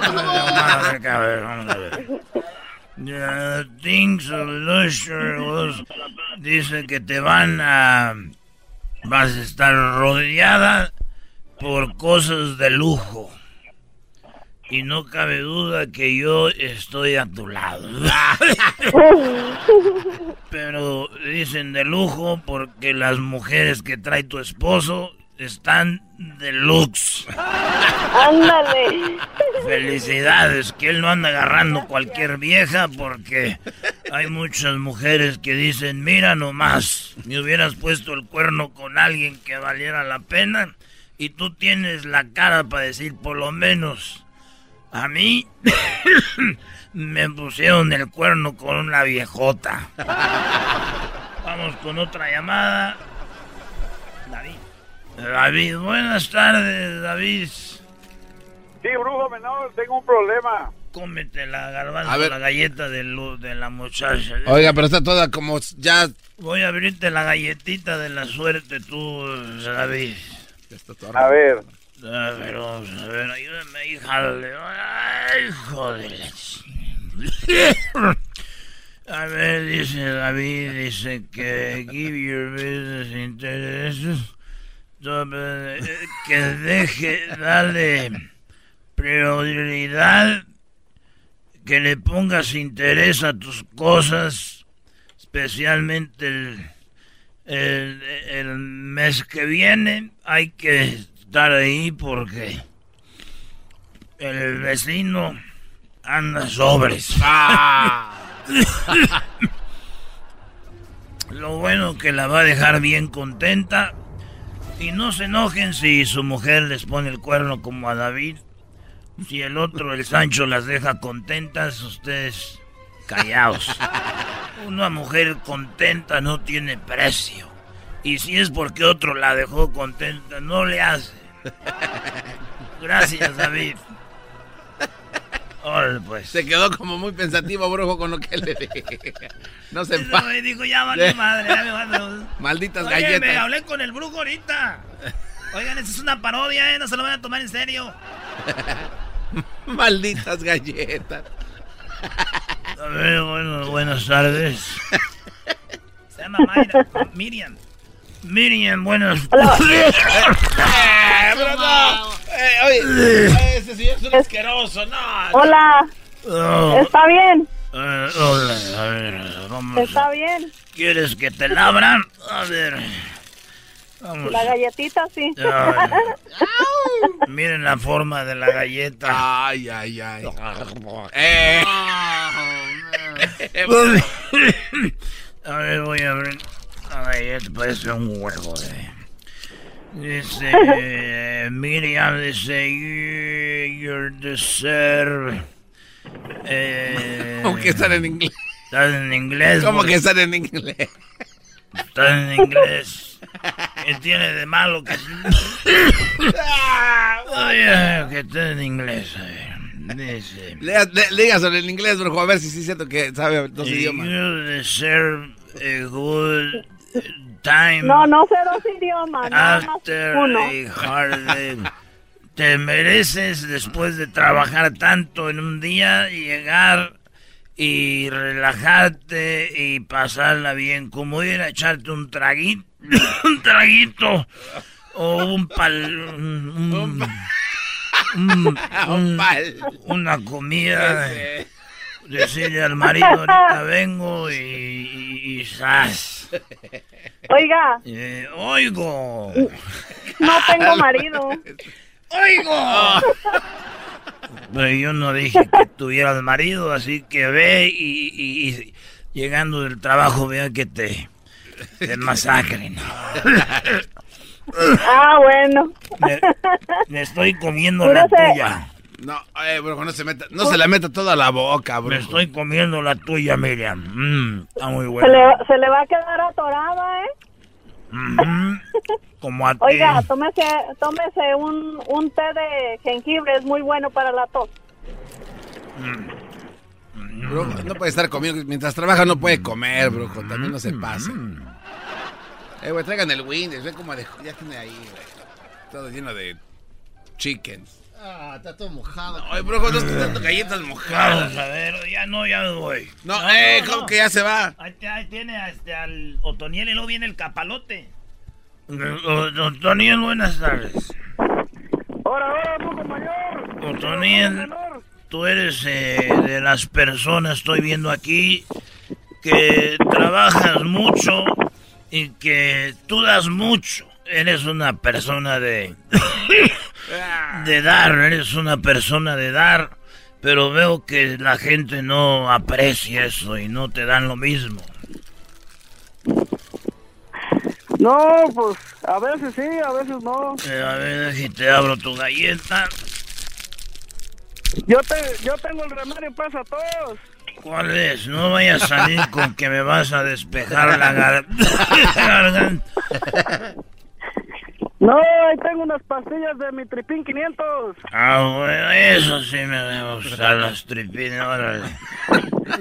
vamos a ver, vamos a ver. Yeah, things of dice que te van a vas a estar rodeada por cosas de lujo y no cabe duda que yo estoy a tu lado pero dicen de lujo porque las mujeres que trae tu esposo están deluxe Ándale. Felicidades, que él no anda agarrando cualquier vieja porque hay muchas mujeres que dicen, mira nomás, me hubieras puesto el cuerno con alguien que valiera la pena y tú tienes la cara para decir por lo menos, a mí me pusieron el cuerno con una viejota. Vamos con otra llamada. David. David, buenas tardes, David. Sí, brujo menor, tengo un problema. Cómete la garbanzo, A ver. la galleta de, lu- de la muchacha. Oiga, pero está toda como ya... Voy a abrirte la galletita de la suerte, tú, David. A ver. A ver, vamos a ver, ayúdame, hija. Ay, joder. A ver, dice David, dice que give your business intereses. Que deje, dale prioridad, que le pongas interés a tus cosas, especialmente el, el, el mes que viene. Hay que estar ahí porque el vecino anda sobres. Lo bueno que la va a dejar bien contenta. Y no se enojen si su mujer les pone el cuerno como a David. Si el otro, el Sancho, las deja contentas, ustedes callados. Una mujer contenta no tiene precio. Y si es porque otro la dejó contenta, no le hace. Gracias, David. Órale, pues. Se quedó como muy pensativo, brujo, con lo que le dije. No se güey dijo, ya vale madre, ya me. Malditas Oye, me galletas. hablé con el brujo ahorita. Oigan, esa es una parodia, ¿eh? No se lo van a tomar en serio. Malditas galletas. A ver, bueno, buenas tardes. Se llama Mayra. Miriam. Miriam, buenas Eh, pero no. Eh, oye, ese señor es un asqueroso, no. Hola. Oh, ¿Está bien? eh, hola, a ver, vamos. ¿Está bien? ¿Quieres que te labran? A ver. Vamos. La galletita, sí. Ay. Miren la forma de la galleta. Ay, ay, ay. Eh. A ver, voy a abrir la galleta. Parece un huevo de... Dice, eh, Miriam dice, you, you deserve... Eh, ¿Cómo que están en inglés? Están en inglés. ¿Cómo que están en inglés? Están en inglés. ¿Qué tiene de malo que... Oye, que en inglés. a ver. Dice... Lea- le- Dígaselo en inglés, brujo, a ver si sí es cierto que sabe dos You idiomas. deserve a good time No, no sé dos idiomas, nada más after uno. a hard day. Te mereces después de trabajar tanto en un día llegar y relajarte y pasarla bien, como ir a echarte un traguito, un traguito o un pal, un- un- un- un- una comida. Decirle al marido, ahorita vengo y, y, y zas. Oiga, Eh, oigo. no tengo marido. ¡Oigo! Pero yo no dije que tuvieras marido, así que ve y, y- y llegando del trabajo vea que te, te masacren. Ah, bueno. Me, estoy comiendo la tuya. No, eh, brujo, no se meta, no se la meta toda la boca, bro. Me estoy comiendo la tuya, Miriam. Mm, está muy Se buena. le, se le va a quedar atorada, ¿eh? Mm, como a ti. Oiga, tómese, tómese un, un té de jengibre, es muy bueno para la tos. Brujo, no puede estar comiendo. Mientras trabaja no puede comer, brujo. También no se pase. Eh, güey, traigan el Windows. Ve como de... Ya tiene ahí, güey. Todo lleno de chickens. Ah, está todo mojado. Ay, brujo, no estoy dando galletas mojadas. A ver, ya no, ya me voy. No, eh, ¿cómo que ya se va? Ahí, tiene este, al Otoniel y luego viene el capalote. Otoniel, buenas tardes. Ahora, ahora, brujo mayor. Otoniel, tú eres eh, de las personas, estoy viendo aquí, que trabajas mucho y que tú das mucho. Eres una persona de... de dar, eres una persona de dar, pero veo que la gente no aprecia eso y no te dan lo mismo. No, pues a veces sí, a veces no. Eh, a ver si te abro tu galleta. Yo te, yo tengo el remedio para todos. ¿Cuál es? No vayas a salir con que me vas a despejar la gar- garganta. No, ahí tengo unas pastillas de mi tripín 500. Ah, bueno, eso sí me debo usar las tripinas, órale.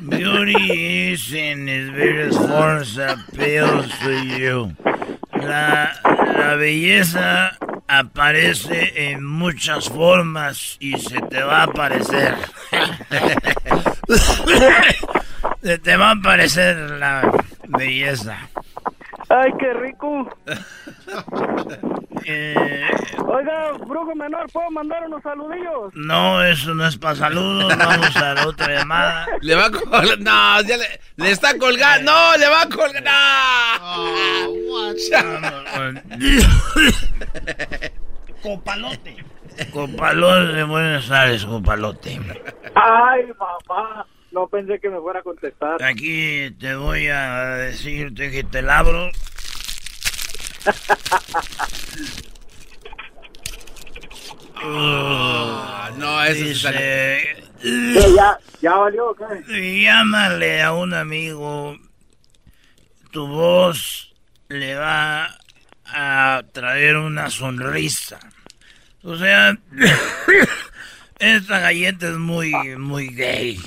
Beauty is in its various forms appeals to you. La, la belleza aparece en muchas formas y se te va a aparecer. se te va a aparecer la belleza. Ay, qué rico. Eh, Oiga, brujo menor, ¿puedo mandar unos saludillos? no, eso no es para saludos. Vamos a la otra llamada. Le va a colgar. No, ya le, le está colgando. No, le va a colgar. Copalote. Copalote, buenas tardes, copalote. Ay, mamá. No pensé que me fuera a contestar. Aquí te voy a decirte que te labro. Ah, no, eso sí sale. Dice, ¿Ya, ¿Ya valió qué? Llámale a un amigo. Tu voz le va a traer una sonrisa. O sea, esta galleta es muy, muy gay.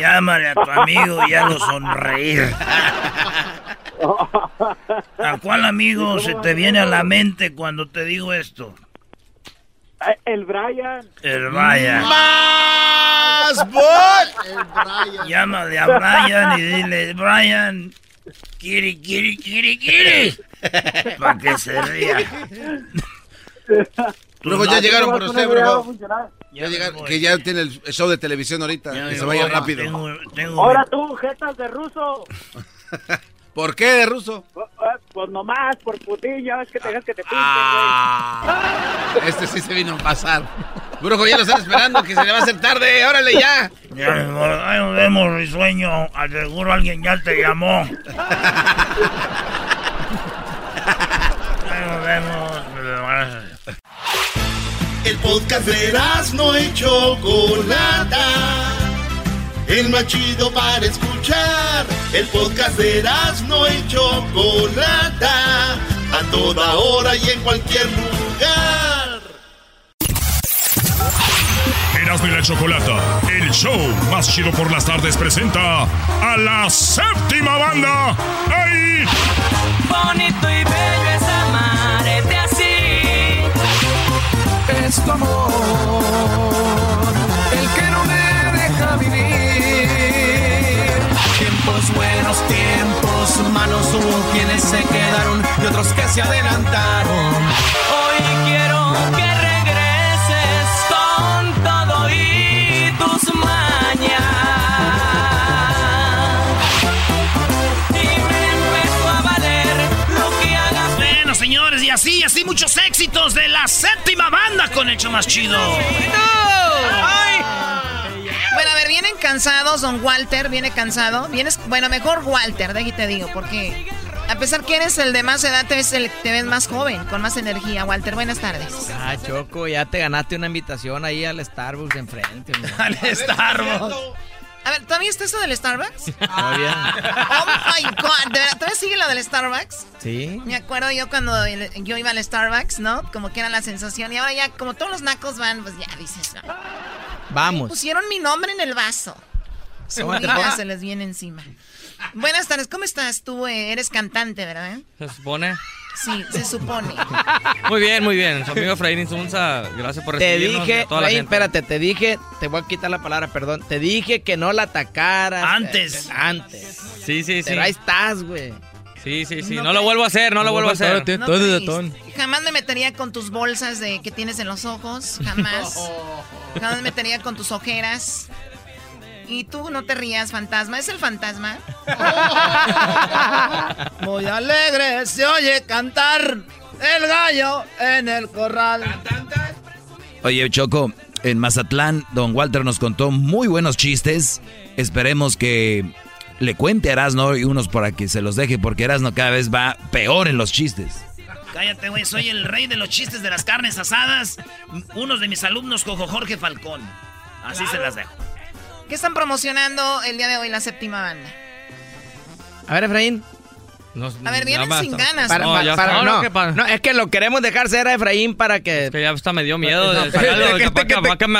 Llámale a tu amigo y hazlo sonreír. ¿A cuál amigo se te viene a la mente cuando te digo esto? Eh, El Brian. El Brian. ¡Más! El Brian. Llámale a Brian y dile, Brian, kiri, kiri, kiri, kiri. Para que se ría. Brujo, ya no- llegaron por usted, funcionar. Ya llegaron, que ya tiene el show de televisión ahorita. Ya que se vaya voy, rápido. Tengo, tengo Ahora tú, jetas de ruso. ¿Por qué de ruso? Pues nomás, por putilla, es que te dejas que te pinten, Ah, este sí se vino a pasar. Brujo, ya lo están esperando, que se le va a hacer tarde. Órale, ya. Ahí nos vemos, risueño. Al seguro alguien ya te llamó. Ahí nos vemos. El podcast de no y Chocolata. El más chido para escuchar. El podcast de no y Chocolata. A toda hora y en cualquier lugar. Erasmo y la Chocolata, el show más chido por las tardes presenta a la séptima banda. ¡Ay! Bonito y bello es amarte así. Es tu amor Buenos, tiempos malos, hubo quienes se quedaron y otros que se adelantaron. Hoy quiero que regreses con todo y tus mañas. Y me a valer lo que hagas. Bueno, señores, y así, así muchos éxitos de la séptima banda con hecho más chido. Bueno, a ver, vienen cansados, don Walter, viene cansado. Vienes, bueno, mejor Walter, de aquí te digo, porque A pesar que eres el de más edad, te ves, te ves más joven, con más energía. Walter, buenas tardes. Ah, Choco, ya te ganaste una invitación ahí al Starbucks de enfrente. al Starbucks. A ver, ¿todavía está eso del Starbucks? Todavía. Oh my God, ¿De verdad? ¿Todavía sigue lo del Starbucks? Sí. Me acuerdo yo cuando yo iba al Starbucks, ¿no? Como que era la sensación. Y ahora ya, como todos los nacos van, pues ya dices. Vamos. pusieron mi nombre en el vaso. Su vida se les viene encima. Buenas tardes, ¿cómo estás? Tú eh, eres cantante, ¿verdad? Se supone. Sí, se supone. Muy bien, muy bien. Su amigo Efraín Insunza, gracias por recibirnos. Te dije, toda espérate, te dije, te voy a quitar la palabra, perdón. Te dije que no la atacaras. Antes. antes. Sí, sí, sí. Pero ahí estás, güey. Sí, sí, sí. No, lo vuelvo a hacer, no, lo vuelvo a hacer. todo de ton. Jamás me metería con tus bolsas de que tienes en los ojos. Jamás. Jamás me metería con tus ojeras. Y tú no te rías, fantasma. ¿Es el fantasma? Muy alegre se oye cantar el gallo en el corral. Oye, Choco, en Mazatlán, don Walter nos contó muy buenos chistes. Esperemos que le cuente a Erasno y unos para que se los deje, porque Erasno cada vez va peor en los chistes. Cállate, güey, soy el rey de los chistes de las carnes asadas. Unos de mis alumnos, Cojo Jorge Falcón. Así se las dejo. ¿Qué están promocionando el día de hoy la séptima banda? A ver, Efraín. a ver, vienen sin ganas. no, es que lo queremos dejar ser a Efraín para que... Es que ya está me dio miedo. de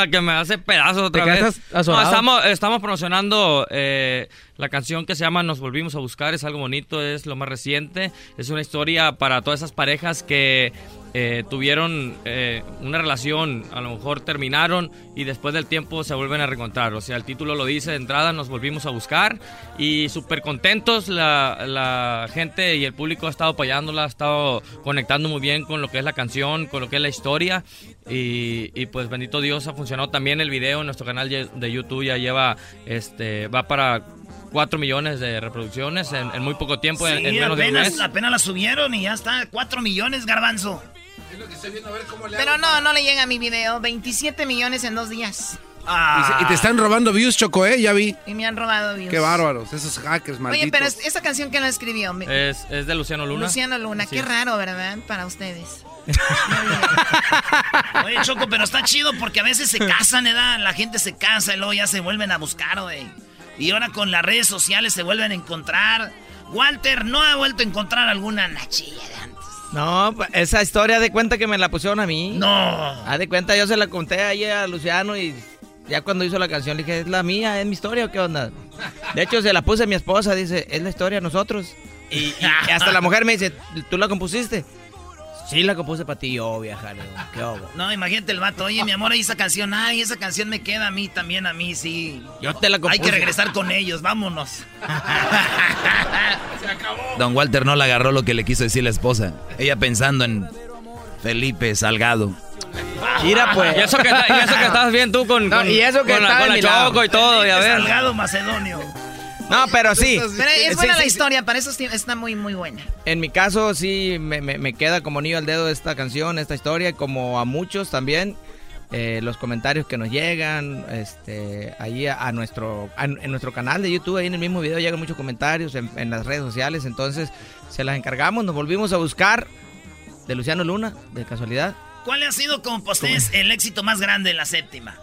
que, me, hace pedazos otra vez. estamos, estamos promocionando eh, la canción que se llama Nos Volvimos a Buscar. Es algo bonito, es lo más reciente. Es una historia para todas esas parejas que eh, tuvieron eh, una relación, a lo mejor terminaron y después del tiempo se vuelven a reencontrar. O sea, el título lo dice de entrada, nos volvimos a buscar y súper contentos. La, gente y el público ha estado apoyándola, ha estado conectando muy bien con lo que es la canción, con lo que es la historia. Y, pues bendito Dios ha funcionado también el video en nuestro canal de YouTube ya lleva este va para 4 millones de reproducciones en, muy poco tiempo, en, menos de un mes. apenas la subieron y ya está, 4 millones, garbanzo. Pero no, no le llega a mi video. 27 millones en dos días. Y, te están robando views, Choco, ¿eh? Ya vi. Y me han robado views. Qué bárbaros, esos hackers malditos. Oye, pero esa canción que la escribió. Es, es, de Luciano Luna. Luciano Luna, qué raro, ¿verdad? Para ustedes. Oye, Choco, pero está chido porque a veces se casan, ¿verdad? La gente se casa y luego ya se vuelven a buscar, güey. Y ahora con las redes sociales se vuelven a encontrar. Walter no ha vuelto a encontrar alguna nachilla de antes. No, esa historia de cuenta que me la pusieron a mí. No. Haz de cuenta, yo se la conté ahí a Luciano y ya cuando hizo la canción le dije, ¿es la mía? ¿Es mi historia o qué onda? De hecho, se la puse a mi esposa, dice, es la historia de nosotros. y hasta la mujer me dice, ¿tú la compusiste? Sí, la compuse para ti, yo, vieja, qué obvio. No, imagínate el vato, oye, mi amor, ahí esa canción, ay, esa canción me queda a mí, también a mí, sí. Yo te la compuse. Hay que regresar con ellos, vámonos. Se acabó. Don Walter no le agarró lo que le quiso decir la esposa. Ella pensando en Felipe Salgado. Mira, pues. Y eso que, estás bien tú con, y eso que con, la, con la Choco y todo, ya ves. Salgado Macedonio. No, pero sí. Pero es buena la historia, para eso está muy, muy buena. En mi caso, sí, me, queda como niño al dedo esta canción, esta historia, como a muchos también. Eh, los comentarios que nos llegan, este, ahí a, nuestro, en nuestro canal de YouTube, ahí en el mismo video llegan muchos comentarios en, las redes sociales, entonces se las encargamos, nos volvimos a buscar de Luciano Luna, de casualidad. ¿Cuál ha sido como postés el éxito más grande en la séptima?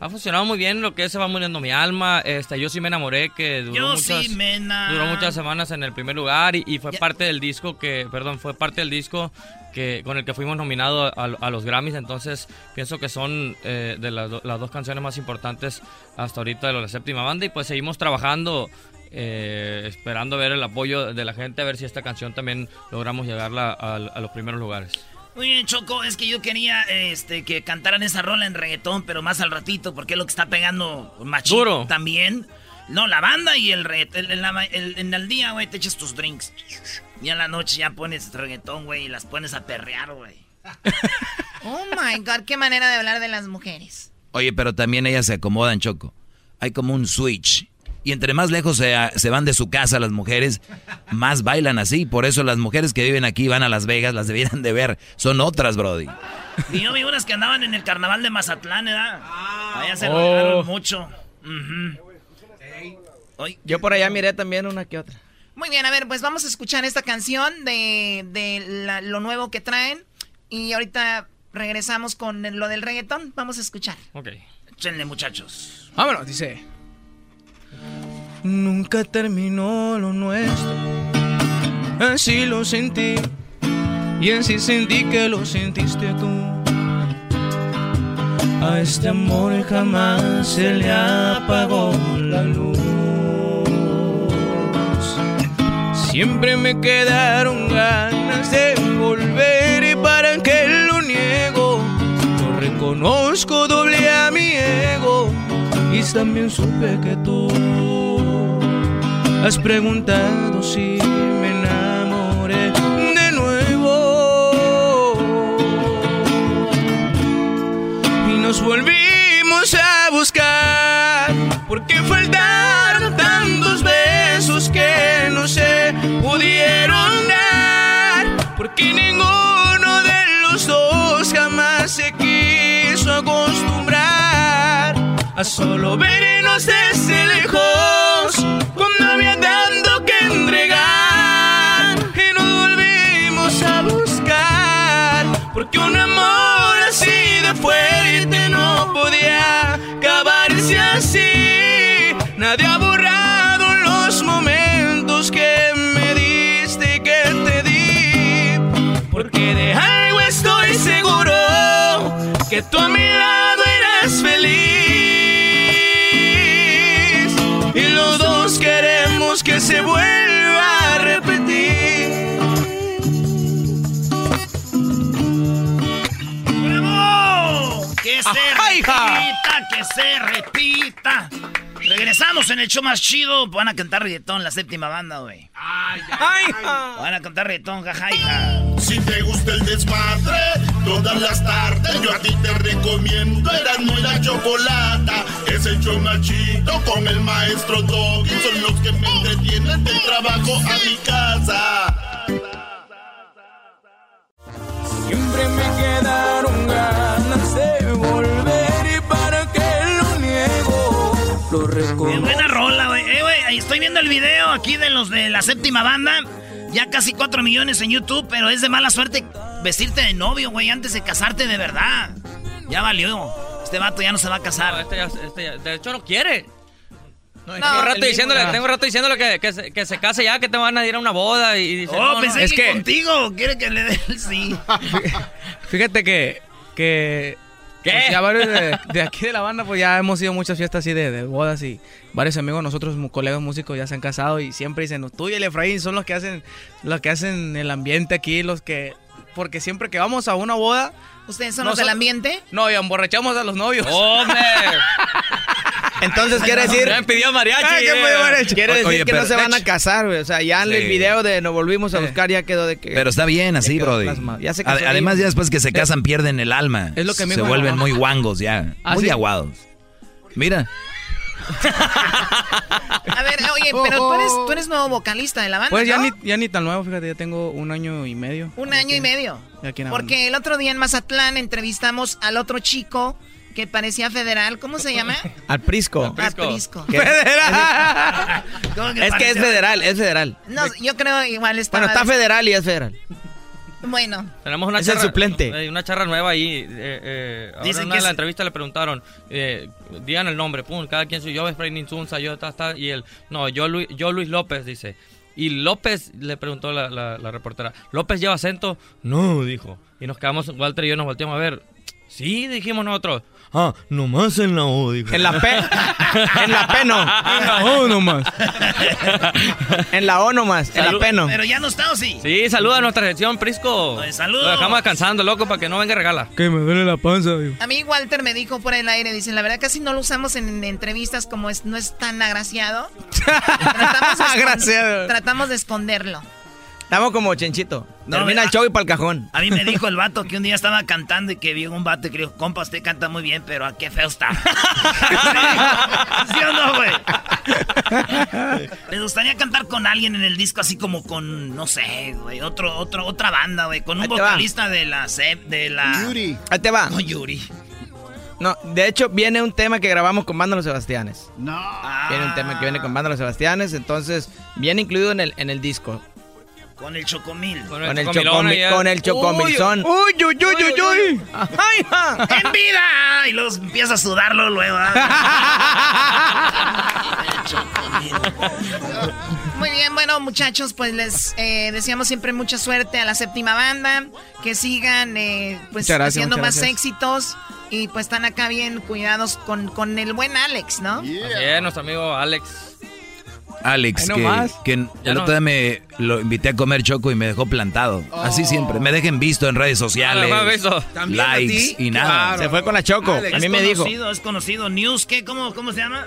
Ha funcionado muy bien lo que es Se va muriendo mi alma. Este, yo sí me enamoré, que duró, muchas, duró muchas semanas en el primer lugar y, fue parte del disco que, perdón, fue parte del disco que con el que fuimos nominados a, los Grammys. Entonces pienso que son eh, de las, dos canciones más importantes hasta ahorita de la séptima banda y pues seguimos trabajando. Eh, esperando ver el apoyo de la gente, a ver si esta canción también logramos llegarla a los primeros lugares. Muy bien, Choco, es que yo quería este, que cantaran esa rola en reggaetón, pero más al ratito, porque es lo que está pegando machito también. No, la banda y el reggaetón. En el día, güey, te echas tus drinks. Y en la noche ya pones reggaetón, güey, y las pones a perrear, güey. oh my God, qué manera de hablar de las mujeres. Oye, pero también ellas se acomodan, Choco. Hay como un switch y entre más lejos se, van de su casa las mujeres, más bailan así. Por eso las mujeres que viven aquí van a Las Vegas, las debieran de ver. Son otras, Brody. Y yo vi unas que andaban en el carnaval de Mazatlán, ¿verdad? allá se oh. mucho. Yo por allá miré también una que otra. Muy bien, a ver, pues vamos a escuchar esta canción de, de lo nuevo que traen. Y ahorita regresamos con lo del reggaetón. Vamos a escuchar. Ok. Échenle, muchachos. Vámonos, dice. Nunca terminó lo nuestro. Así lo sentí. Y así sentí que lo sentiste tú. A este amor jamás se le apagó la luz. Siempre me quedaron ganas de volver y para que lo niego, lo reconozco doble a mi ego también supe que tú has preguntado si me enamoré de nuevo. Y nos volvimos a buscar porque faltaron solo vernos desde lejos cuando había tanto que entregar. Y nos volvimos a buscar porque un amor así de fuerte no podía acabarse así. Nadie ha borrado los momentos que me diste y que te di porque de algo estoy seguro que tú a mi lado se repita. Regresamos en el show más chido. Van a cantar reggaetón, la séptima banda, güey. Ay, ay, Van a cantar reggaetón, jajaja. Si te gusta el desmadre, todas las tardes yo a ti te recomiendo Eran muy la chocolata. Es el show más chido con el maestro Doggy. Son los que me entretienen del trabajo a mi casa. Siempre me quedaron ganas de volver Qué buena rola, güey. Eh, güey, estoy viendo el video aquí de los de la séptima banda. Ya casi 4 millones en YouTube, pero es de mala suerte vestirte de novio, güey, antes de casarte de verdad. Ya valió. Este vato ya no se va a casar. Este ya- este ya- de hecho, no quiere. No, tengo rato mismo diciéndole, tengo rato diciéndole que, que, se, que se case ya, que te van a ir a una boda y dice, Oh, no, no. pensé que, contigo. Quiere que le dé el sí. Fíjate que, que pues, ya varios de, aquí de la banda, pues ya hemos ido muchas fiestas así de, de bodas y varios amigos, nosotros colegas músicos ya se han casado y siempre dicen, tú y el Efraín son los que hacen, los que hacen el ambiente aquí, los que, porque siempre que vamos a una boda, ¿Ustedes son los del ambiente? No, y emborrachamos a los novios. ¡Hombre! Entonces quiere decir. Ya pidió mariachi. Ah, ¿qué pidió mariachi? Quiere decir Oye, que no se van a casar, güey. O sea, ya en el Sí. video de nos volvimos a buscar ya quedó de que. Pero está bien así, Brody. Ya se casó Además, ahí. ya después que se casan, pierden el alma. Es lo que me Se vuelven muy guangos ya. ¿Ah, muy sí? aguados. Mira. A ver, oye, pero tú eres, tú eres nuevo vocalista de la banda, Pues ya, ¿no? ni, ya ni tan nuevo, fíjate, ya tengo un año y medio. Un año y medio. Ya aquí en la Porque el otro día en Mazatlán entrevistamos al otro chico que parecía federal. ¿Cómo se llama? Al Prisco. Al Prisco. Que- ¿Cómo Es que es federal, es federal. No, yo creo igual está. Bueno, está federal y es federal. Bueno. Tenemos una Es el charra, suplente. eh, una charra nueva ahí. Eh, eh, ahora Dicen en que de la es- entrevista le preguntaron, eh, digan el nombre, pum, cada quien soy yo, Efraín Insunza, yo, ta, ta, y él, no, yo, Luis, yo Luis López, dice. Y López, le preguntó la, la- la reportera, ¿López lleva acento? No, dijo. Y nos quedamos, Walter y yo nos volteamos a ver. Sí, dijimos nosotros. Ah, nomás en la O, dijo. En la P. en la P no. En la O nomás. En la O nomás. En la. P no. Pero ya no está, ¿o sí? Sí, saluda a nuestra sección, Prisco. Saludos. Lo dejamos descansando, loco, para que no venga y regala. Que me duele la panza, digo. A mí Walter me dijo por el aire, dice, la verdad casi no lo usamos en entrevistas como es, no es tan agraciado. tratamos, de escon- Agraciado. tratamos de esconderlo. Estamos como Chenchito. No, Termina me- el show y para el cajón. A mí me dijo el vato que un día estaba cantando y que vio un vato y que dijo, compa, usted canta muy bien, pero ¿a qué feo está? ¿Sí o no, güey? Me gustaría cantar con alguien en el disco así como con, no sé, güey, otro, otro, otra banda, güey, con un va. vocalista de la de la... Yuri. Ahí te va. No, Yuri. No, de hecho viene un tema que grabamos con Banda Los Sebastianes. No. Viene un tema que viene con Banda Los Sebastianes, entonces viene incluido en el, en el disco. Con el chocomil. Con el, chocomil, con el chocomilzón. Uy, uy, uy, uy, uy. ¡Ay, ¡En vida! Y los empieza a sudarlo luego. Muy bien, bueno, muchachos, pues les eh, deseamos siempre mucha suerte a la séptima banda. Que sigan eh, pues haciendo más éxitos. Y pues están acá bien cuidados con, con el buen Alex, ¿no? Bien, nuestro amigo Alex. Alex, que, que, el otro día me lo invité a comer choco y me dejó plantado. Así oh. siempre. Me dejen visto en redes sociales. likes y nada. Se fue con la choco. a mí me dijo. Es conocido. News, ¿qué? ¿Cómo, cómo se llama?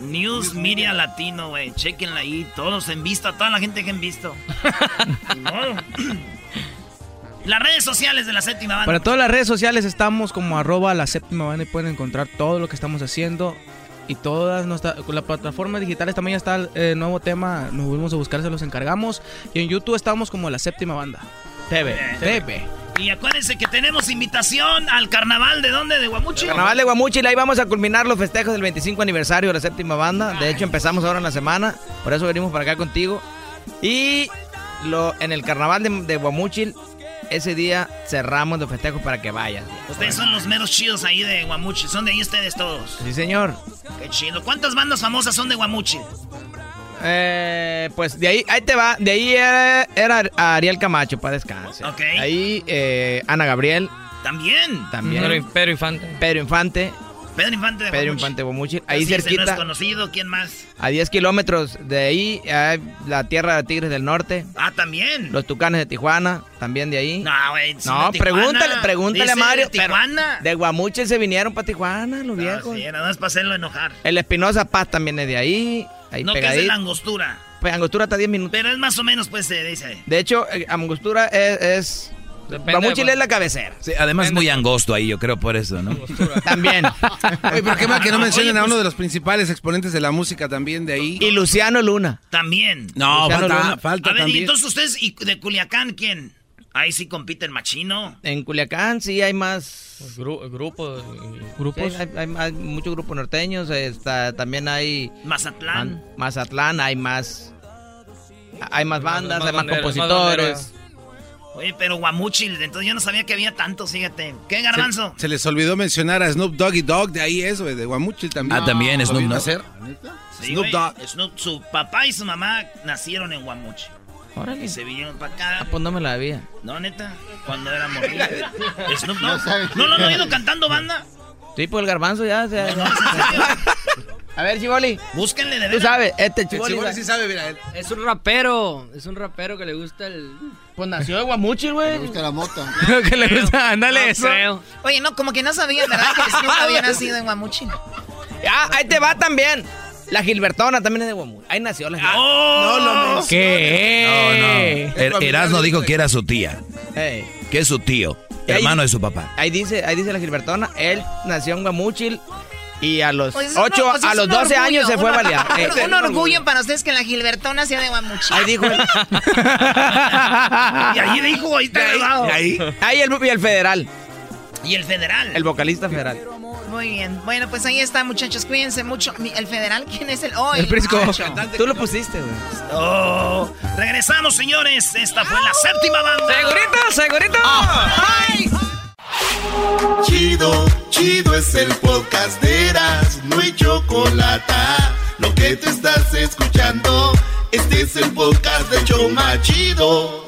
News Media Latino, güey. Chequenla ahí. Todos en vista. Toda la gente que han visto. Las redes sociales de la séptima banda. Para todas las redes sociales estamos como arroba la séptima banda y pueden encontrar todo lo que estamos haciendo y todas nuestras las plataformas digitales también ya está el eh, nuevo tema, nos volvemos a buscar, se los encargamos. Y en YouTube estamos como la séptima banda. TV, TV. Y acuérdense que tenemos invitación al carnaval de dónde? De Guamuchil. Carnaval de Guamuchil, ahí vamos a culminar los festejos del 25 aniversario de la séptima banda. De hecho, empezamos ahora en la semana, por eso venimos para acá contigo. Y lo, en el carnaval de, de Guamuchil ese día cerramos de festejos para que vayan. Ustedes son los meros chidos ahí de Guamuchi. Son de ahí ustedes todos. Sí, señor. Qué chido. ¿Cuántas bandas famosas son de Guamuchi? Eh, pues de ahí, ahí te va. De ahí era, Ariel Camacho, para descansar. Ok. Ahí eh, Ana Gabriel. También. También. Pedro Infante. Pedro Infante. Pedro Infante de Pedro Infante de Ahí cerquita. No es conocido, ¿quién más? A 10 kilómetros de ahí, hay la tierra de Tigres del Norte. Ah, también. Los Tucanes de Tijuana, también de ahí. No, güey. no, pregúntale, pregúntale a Mario. De Tijuana. de Guamuche se vinieron para Tijuana, los viejos. Sí, nada más para hacerlo enojar. El Espinosa Paz también es de ahí. ahí no, que es de la angostura. Pues angostura está 10 minutos. Pero es más o menos, pues, se dice. De hecho, eh, angostura es Guamuchil es la cabecera. Sí, además es muy angosto ahí, yo creo por eso, ¿no? también. Oye, pero qué mal que no mencionen a uno pues de los principales exponentes de la música también de ahí. Y Luciano Luna. También. No, falta, falta a ver, también. y entonces ustedes, ¿y de Culiacán quién? Ahí sí compiten machino. En Culiacán sí hay más pues grupos. grupos. hay, muchos grupos norteños. Está, también hay. Mazatlán. Mazatlán, hay más. Hay más bandas, hay más compositores. Oye, pero Guamuchil, entonces yo no sabía que había tantos, fíjate. ¿Qué, Garbanzo? Se, les olvidó mencionar a Snoop Doggy Dog, de ahí eso, de Guamuchil también. Ah, también, Snoop Dogg. Snoop Dogg. su papá y su mamá nacieron en Guamuchil. Órale. Y se vinieron para acá. Ah, pues no me la había. No, neta, cuando era morrido. Snoop Dogg. ¿No, lo han oído cantando banda? Sí, pues el garbanzo ya. O sea, A ver, Chiboli. Búsquenle de verdad. Tú sabes, este Chiboli. Chiboli sí sabe, mira. Él. Es un rapero. Es un rapero que le gusta el. Pues nació de Guamuchil, güey. Le gusta la mota. que le gusta, ándale eso. Oye, no, como que no sabía, ¿verdad? Que Snoop había nacido en Guamuchil. Ah, ahí te va también. La Gilbertona también es de Guamuchil. Ahí nació la Gilbertona. Oh, no, no, ¿Qué? No, no. Er, Erasmo dijo que era su tía. Que es su tío. Hermano de su papá. Ahí dice, ahí dice la Gilbertona. Él nació en Guamuchil y a los 8, a los 12 años se fue a balear. Es un orgullo para ustedes que la Gilbertona sea de Guamuchil. Ahí dijo. y ahí dijo, ahí está ahí, ahí. el, y el federal. Y el federal. El vocalista federal. Muy bien. Bueno, pues ahí está, muchachos. Cuídense mucho. ¿El federal quién es el? Oh, el, Prisco. Tú lo pusiste, güey. Oh. Regresamos, señores. Esta fue la séptima banda. Segurito, segurito. Ay. Chido, chido es el podcast de Eras, no hay chocolate. Lo que te estás escuchando, este es el podcast de Choma Chido.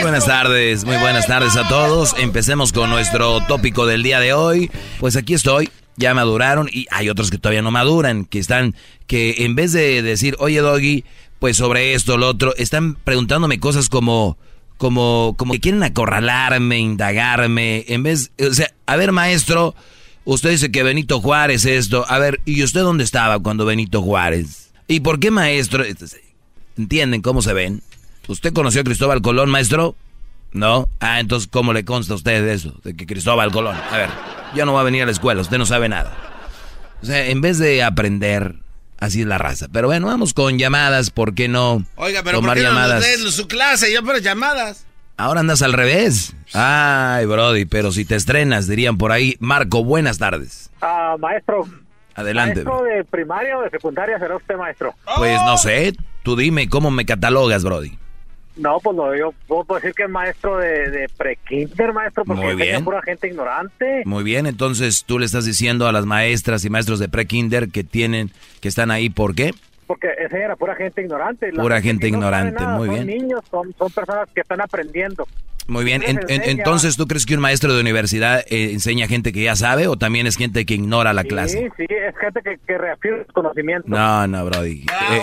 Muy buenas tardes, muy buenas tardes a todos. Empecemos con nuestro tópico del día de hoy. Pues aquí estoy, ya maduraron y hay otros que todavía no maduran, que están, que en vez de decir, oye doggy, pues sobre esto, lo otro, están preguntándome cosas como, como, como que quieren acorralarme, indagarme, en vez, o sea, a ver maestro, usted dice que Benito Juárez esto, a ver, ¿y usted dónde estaba cuando Benito Juárez? ¿Y por qué maestro? ¿Entienden cómo se ven? ¿Usted conoció a Cristóbal Colón, maestro? ¿No? Ah, entonces, ¿cómo le consta a usted eso? De que Cristóbal Colón. A ver, yo no voy a venir a la escuela, usted no sabe nada. O sea, en vez de aprender, así es la raza. Pero bueno, vamos con llamadas, ¿por qué no? Oiga, pero ¿por qué llamadas? no su clase? Yo pero llamadas. Ahora andas al revés. Ay, Brody, pero si te estrenas, dirían por ahí. Marco, buenas tardes. Ah, maestro. Adelante. ¿Maestro de primaria o de secundaria será usted, maestro? Pues no sé. Tú dime, ¿cómo me catalogas, Brody? No, pues no, yo puedo decir que es maestro de, de pre-kinder, maestro, porque Muy bien. pura gente ignorante. Muy bien, entonces tú le estás diciendo a las maestras y maestros de pre-kinder que tienen, que están ahí, ¿por qué? Porque enseñan a pura gente ignorante. La Pura gente que no ignorante, nada, muy son bien. niños, son, son personas que están aprendiendo. Muy bien, en- en- entonces ¿tú crees que un maestro de universidad eh, enseña gente que ya sabe o también es gente que ignora la Sí, clase? sí, es gente que, que reafirma sus conocimientos. No, no, Brody. Eh,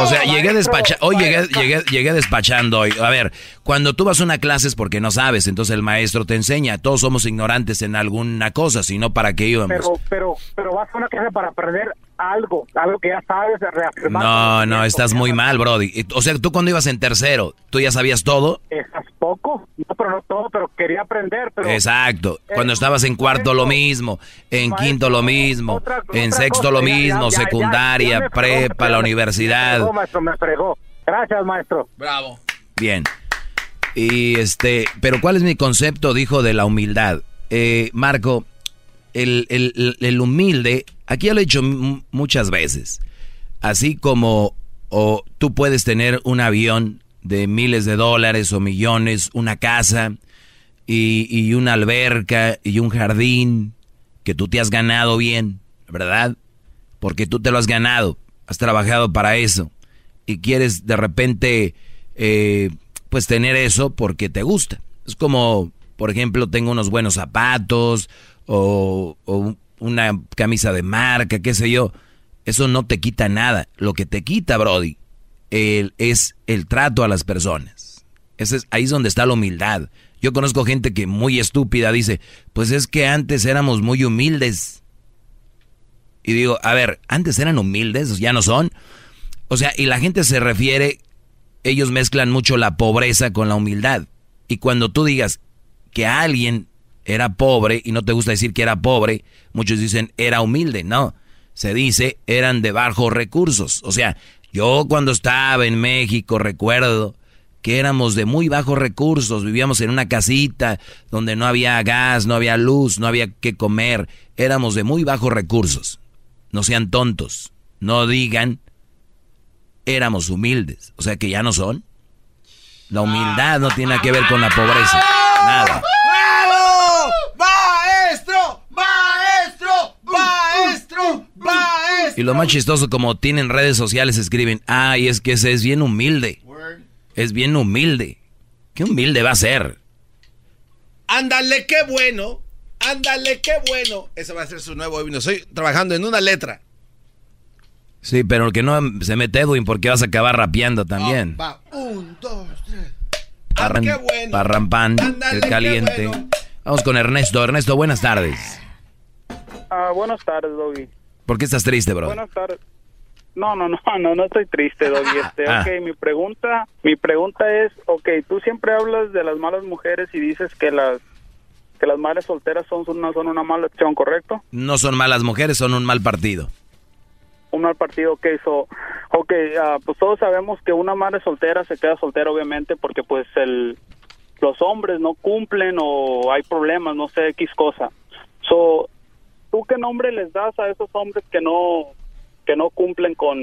o sea, llegué despachando, hoy llegué, llegué, llegué despachando hoy. A ver, cuando tú vas a una clase es porque no sabes, entonces el maestro te enseña. Todos somos ignorantes en alguna cosa, sino para qué íbamos. Pero, pero, pero vas a una clase para aprender algo, algo que ya sabes, reafirmar. No, no, estás muy mal, Brody. O sea, tú cuando ibas en tercero, ¿tú ya sabías todo? Estás poco, no, pero no todo, pero quería aprender. Pero Exacto. Cuando estabas en cuarto lo mismo, en quinto lo mismo, en otra sexto cosa, lo ya, ya, mismo, ya, ya, secundaria, ya me fregó, prepa, la universidad. Me fregó, maestro, me fregó. Gracias, maestro. Bravo. Bien. Y este, pero ¿cuál es mi concepto, dijo, de la humildad? Eh, Marco, el- el- el humilde, aquí ya lo he dicho muchas veces, así como o tú puedes tener un avión de miles de dólares o millones, una casa y, y una alberca y un jardín que tú te has ganado bien, ¿verdad? Porque tú te lo has ganado, has trabajado para eso y quieres de repente eh, pues tener eso porque te gusta. Es como, por ejemplo, tengo unos buenos zapatos o, o una camisa de marca, qué sé yo. Eso no te quita nada. Lo que te quita, Brody, es el trato a las personas. Ese es, ahí es donde está la humildad. Yo conozco gente que muy estúpida dice, pues es que antes éramos muy humildes. Y digo, a ver, antes eran humildes, ya no son. O sea, y la gente se refiere, ellos mezclan mucho la pobreza con la humildad. Y cuando tú digas que alguien era pobre y no te gusta decir que era pobre, muchos dicen era humilde. No, se dice eran de bajos recursos. O sea, yo cuando estaba en México recuerdo que éramos de muy bajos recursos, vivíamos en una casita donde no había gas, no había luz, no había que comer, éramos de muy bajos recursos. No sean tontos, no digan éramos humildes, o sea que ya no son. La humildad no tiene que ver con la pobreza, nada. ¡Bravo! ¡Maestro! ¡Maestro! ¡Maestro! ¡Maestro! Y lo más chistoso, como tienen redes sociales, escriben, ay, es que ese es bien humilde. Es bien humilde. ¿Qué humilde va a ser? Ándale, qué bueno. Ándale, qué bueno. Ese va a ser su nuevo himno. Estoy trabajando en una letra. Sí, pero que no se mete Edwin porque vas a acabar rapeando también. Va, un, dos, tres. Parran- qué bueno. Parrampán, Ándale, el qué caliente. bueno. Vamos con Ernesto. Ernesto, buenas tardes. Ah, buenas tardes, Doggy. ¿Por qué estás triste, bro? Buenas tardes. No, no, no, no, no estoy triste, Doggy. Este, Ah. ok, mi pregunta, mi pregunta es, ok, tú siempre hablas de las malas mujeres y dices que las que las madres solteras son, una, son una mala opción, ¿correcto? No son malas mujeres, son un mal partido. Un mal partido que hizo. Ok, ah, pues todos sabemos que una madre soltera se queda soltera, obviamente, porque pues el los hombres no cumplen o hay problemas, no sé, X cosa. So, ¿tú qué nombre les das a esos hombres que no que no cumplen con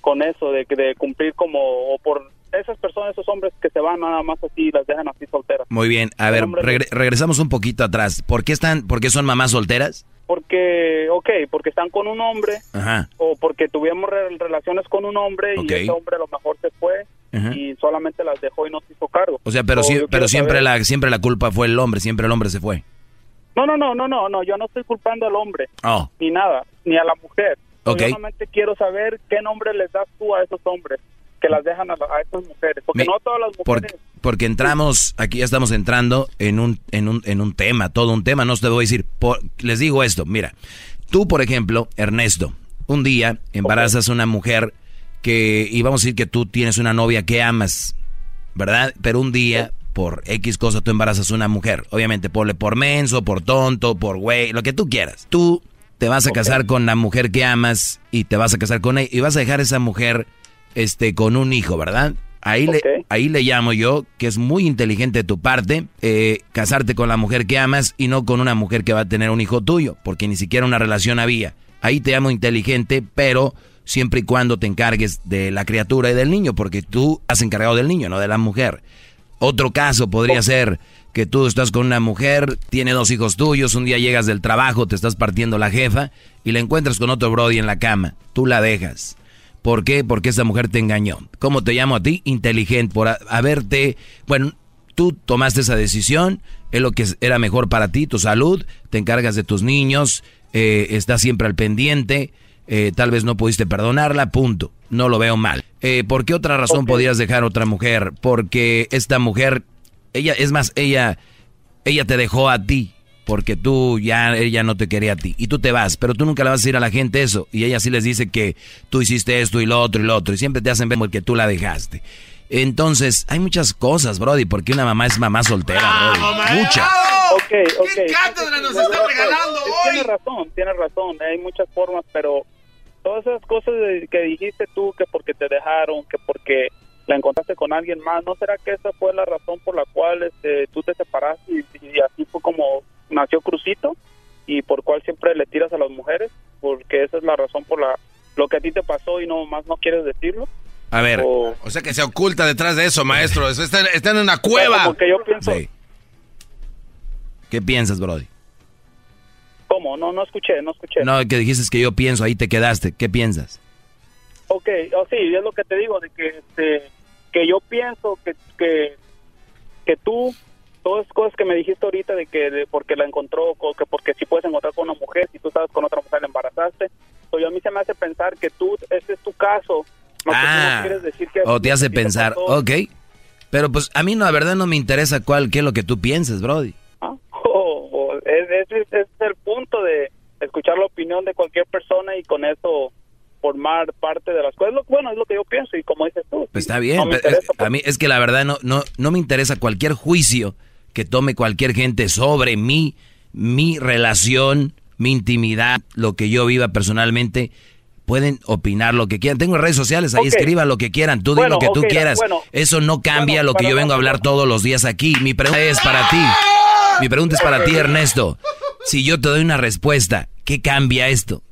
con eso de, de cumplir como o por esas personas, esos hombres que se van nada más así, las dejan así solteras? Muy bien. A ver, regre- regresamos un poquito atrás. ¿Por qué están, por qué son mamás solteras? Porque, ok, porque están con un hombre Ajá. o porque tuvimos re- relaciones con un hombre y ese hombre a lo mejor se fue Ajá. y solamente las dejó y no se hizo cargo. O sea, pero, yo pero siempre saber- la siempre la culpa fue el hombre, siempre el hombre se fue. No, no, no, no, no, no, yo no estoy culpando al hombre, Oh, ni nada, ni a la mujer. So, Ok. Yo solamente quiero saber qué nombre les das tú a esos hombres. que las dejan a, estas mujeres, porque no todas las mujeres... porque entramos, aquí ya estamos entrando en un, en un, en un tema, todo un tema, no te voy a decir, les digo esto, mira, tú por ejemplo, Ernesto, un día embarazas a una mujer que, y vamos a decir que tú tienes una novia que amas, ¿verdad? Pero un día, por X cosa, tú embarazas a una mujer, obviamente por, por menso, por tonto, por güey, lo que tú quieras. Tú te vas a casar con la mujer que amas y te vas a casar con ella y vas a dejar a esa mujer este, con un hijo, ¿verdad? Ahí, le, ahí le llamo yo, que es muy inteligente de tu parte, eh, casarte con la mujer que amas y no con una mujer que va a tener un hijo tuyo, porque ni siquiera una relación había. Ahí te llamo inteligente, pero siempre y cuando te encargues de la criatura y del niño, porque tú has encargado del niño, no de la mujer. Otro caso podría ser que tú estás con una mujer, tiene dos hijos tuyos, un día llegas del trabajo, te estás partiendo la jefa y la encuentras con otro Brody en la cama. Tú la dejas. ¿Por qué? Porque esa mujer te engañó. ¿Cómo te llamo a ti? Inteligente, por haberte... Bueno, tú tomaste esa decisión, es lo que era mejor para ti, tu salud, te encargas de tus niños, eh, estás siempre al pendiente, eh, tal vez no pudiste perdonarla, punto. No lo veo mal. Eh, ¿Por qué otra razón podrías dejar a otra mujer? Porque esta mujer, ella, es más, ella, ella te dejó a ti porque tú ya ella no te quería a ti y tú te vas, pero tú nunca le vas a decir a la gente eso y ella sí les dice que tú hiciste esto y lo otro y lo otro y siempre te hacen ver que tú la dejaste. Entonces, hay muchas cosas, Brody, porque una mamá es mamá soltera, Brody. Muchas. ¿Qué cátedra nos está regalando hoy? Tienes razón, tienes razón. Hay muchas formas, pero todas esas cosas que dijiste tú, que porque te dejaron, que porque la encontraste con alguien más, ¿no será que esa fue la razón por la cual este, tú te separaste y, y así fue como nació Crucito y por cuál siempre le tiras a las mujeres, porque esa es la razón por la lo que a ti te pasó y no más no quieres decirlo. A ver, o, sea que se oculta detrás de eso, maestro. Está, está en una cueva. Porque yo pienso. ¿Qué piensas, Brody? ¿Cómo? No, no escuché, no escuché. No, que dijiste que yo pienso, ahí te quedaste. ¿Qué piensas? Ok, oh, sí, es lo que te digo, de que, este, que yo pienso que, que, que tú todas cosas que me dijiste ahorita de que porque la encontró, que porque si puedes encontrar con una mujer, si tú estabas con otra mujer la embarazaste, pues a mí se me hace pensar que tú, ese es tu caso. ah, o te hace pensar, ok. Pero pues a mí no, la verdad no me interesa cuál, qué es lo que tú pienses, Brody. Ese es el punto de escuchar la opinión de cualquier persona y con eso formar parte de las cosas. Bueno, es lo que yo pienso y como dices tú. Pues está bien, a mí es que la verdad no, no, no me interesa cualquier juicio que tome cualquier gente sobre mí, mi relación, mi intimidad, lo que yo viva personalmente. Pueden opinar lo que quieran. Tengo redes sociales, ahí escriban lo que quieran. Tú di lo que tú quieras. Eso no cambia lo que yo vengo a hablar todos los días aquí. Mi pregunta es para ti. Mi pregunta es para ti, Ernesto. Si yo te doy una respuesta, ¿qué cambia esto?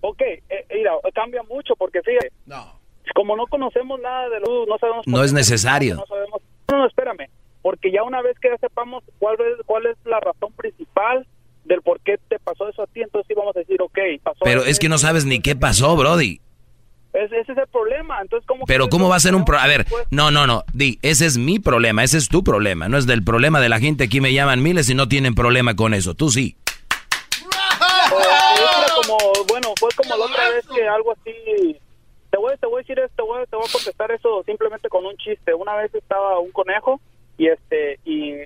Ok, eh, mira, cambia mucho porque fíjate. No. Como no conocemos nada de lo no sabemos. No es necesario. No, sabemos, no, no, espérame porque ya una vez que ya sepamos cuál es, cuál es la razón principal del por qué te pasó eso a ti, entonces sí vamos a decir, ok, pasó. Pero es que no sabes ni qué pasó, Brody. Ese es el problema, entonces ¿cómo Pero ¿cómo va a ser un problema? A ver, no, no, no, di, ese es mi problema, ese es tu problema, no es del problema de la gente, aquí me llaman miles y no tienen problema con eso, tú sí. como, bueno, fue como la otra vez que algo así te voy, te voy a decir esto, te voy, te voy a contestar eso simplemente con un chiste. Una vez estaba un conejo y este y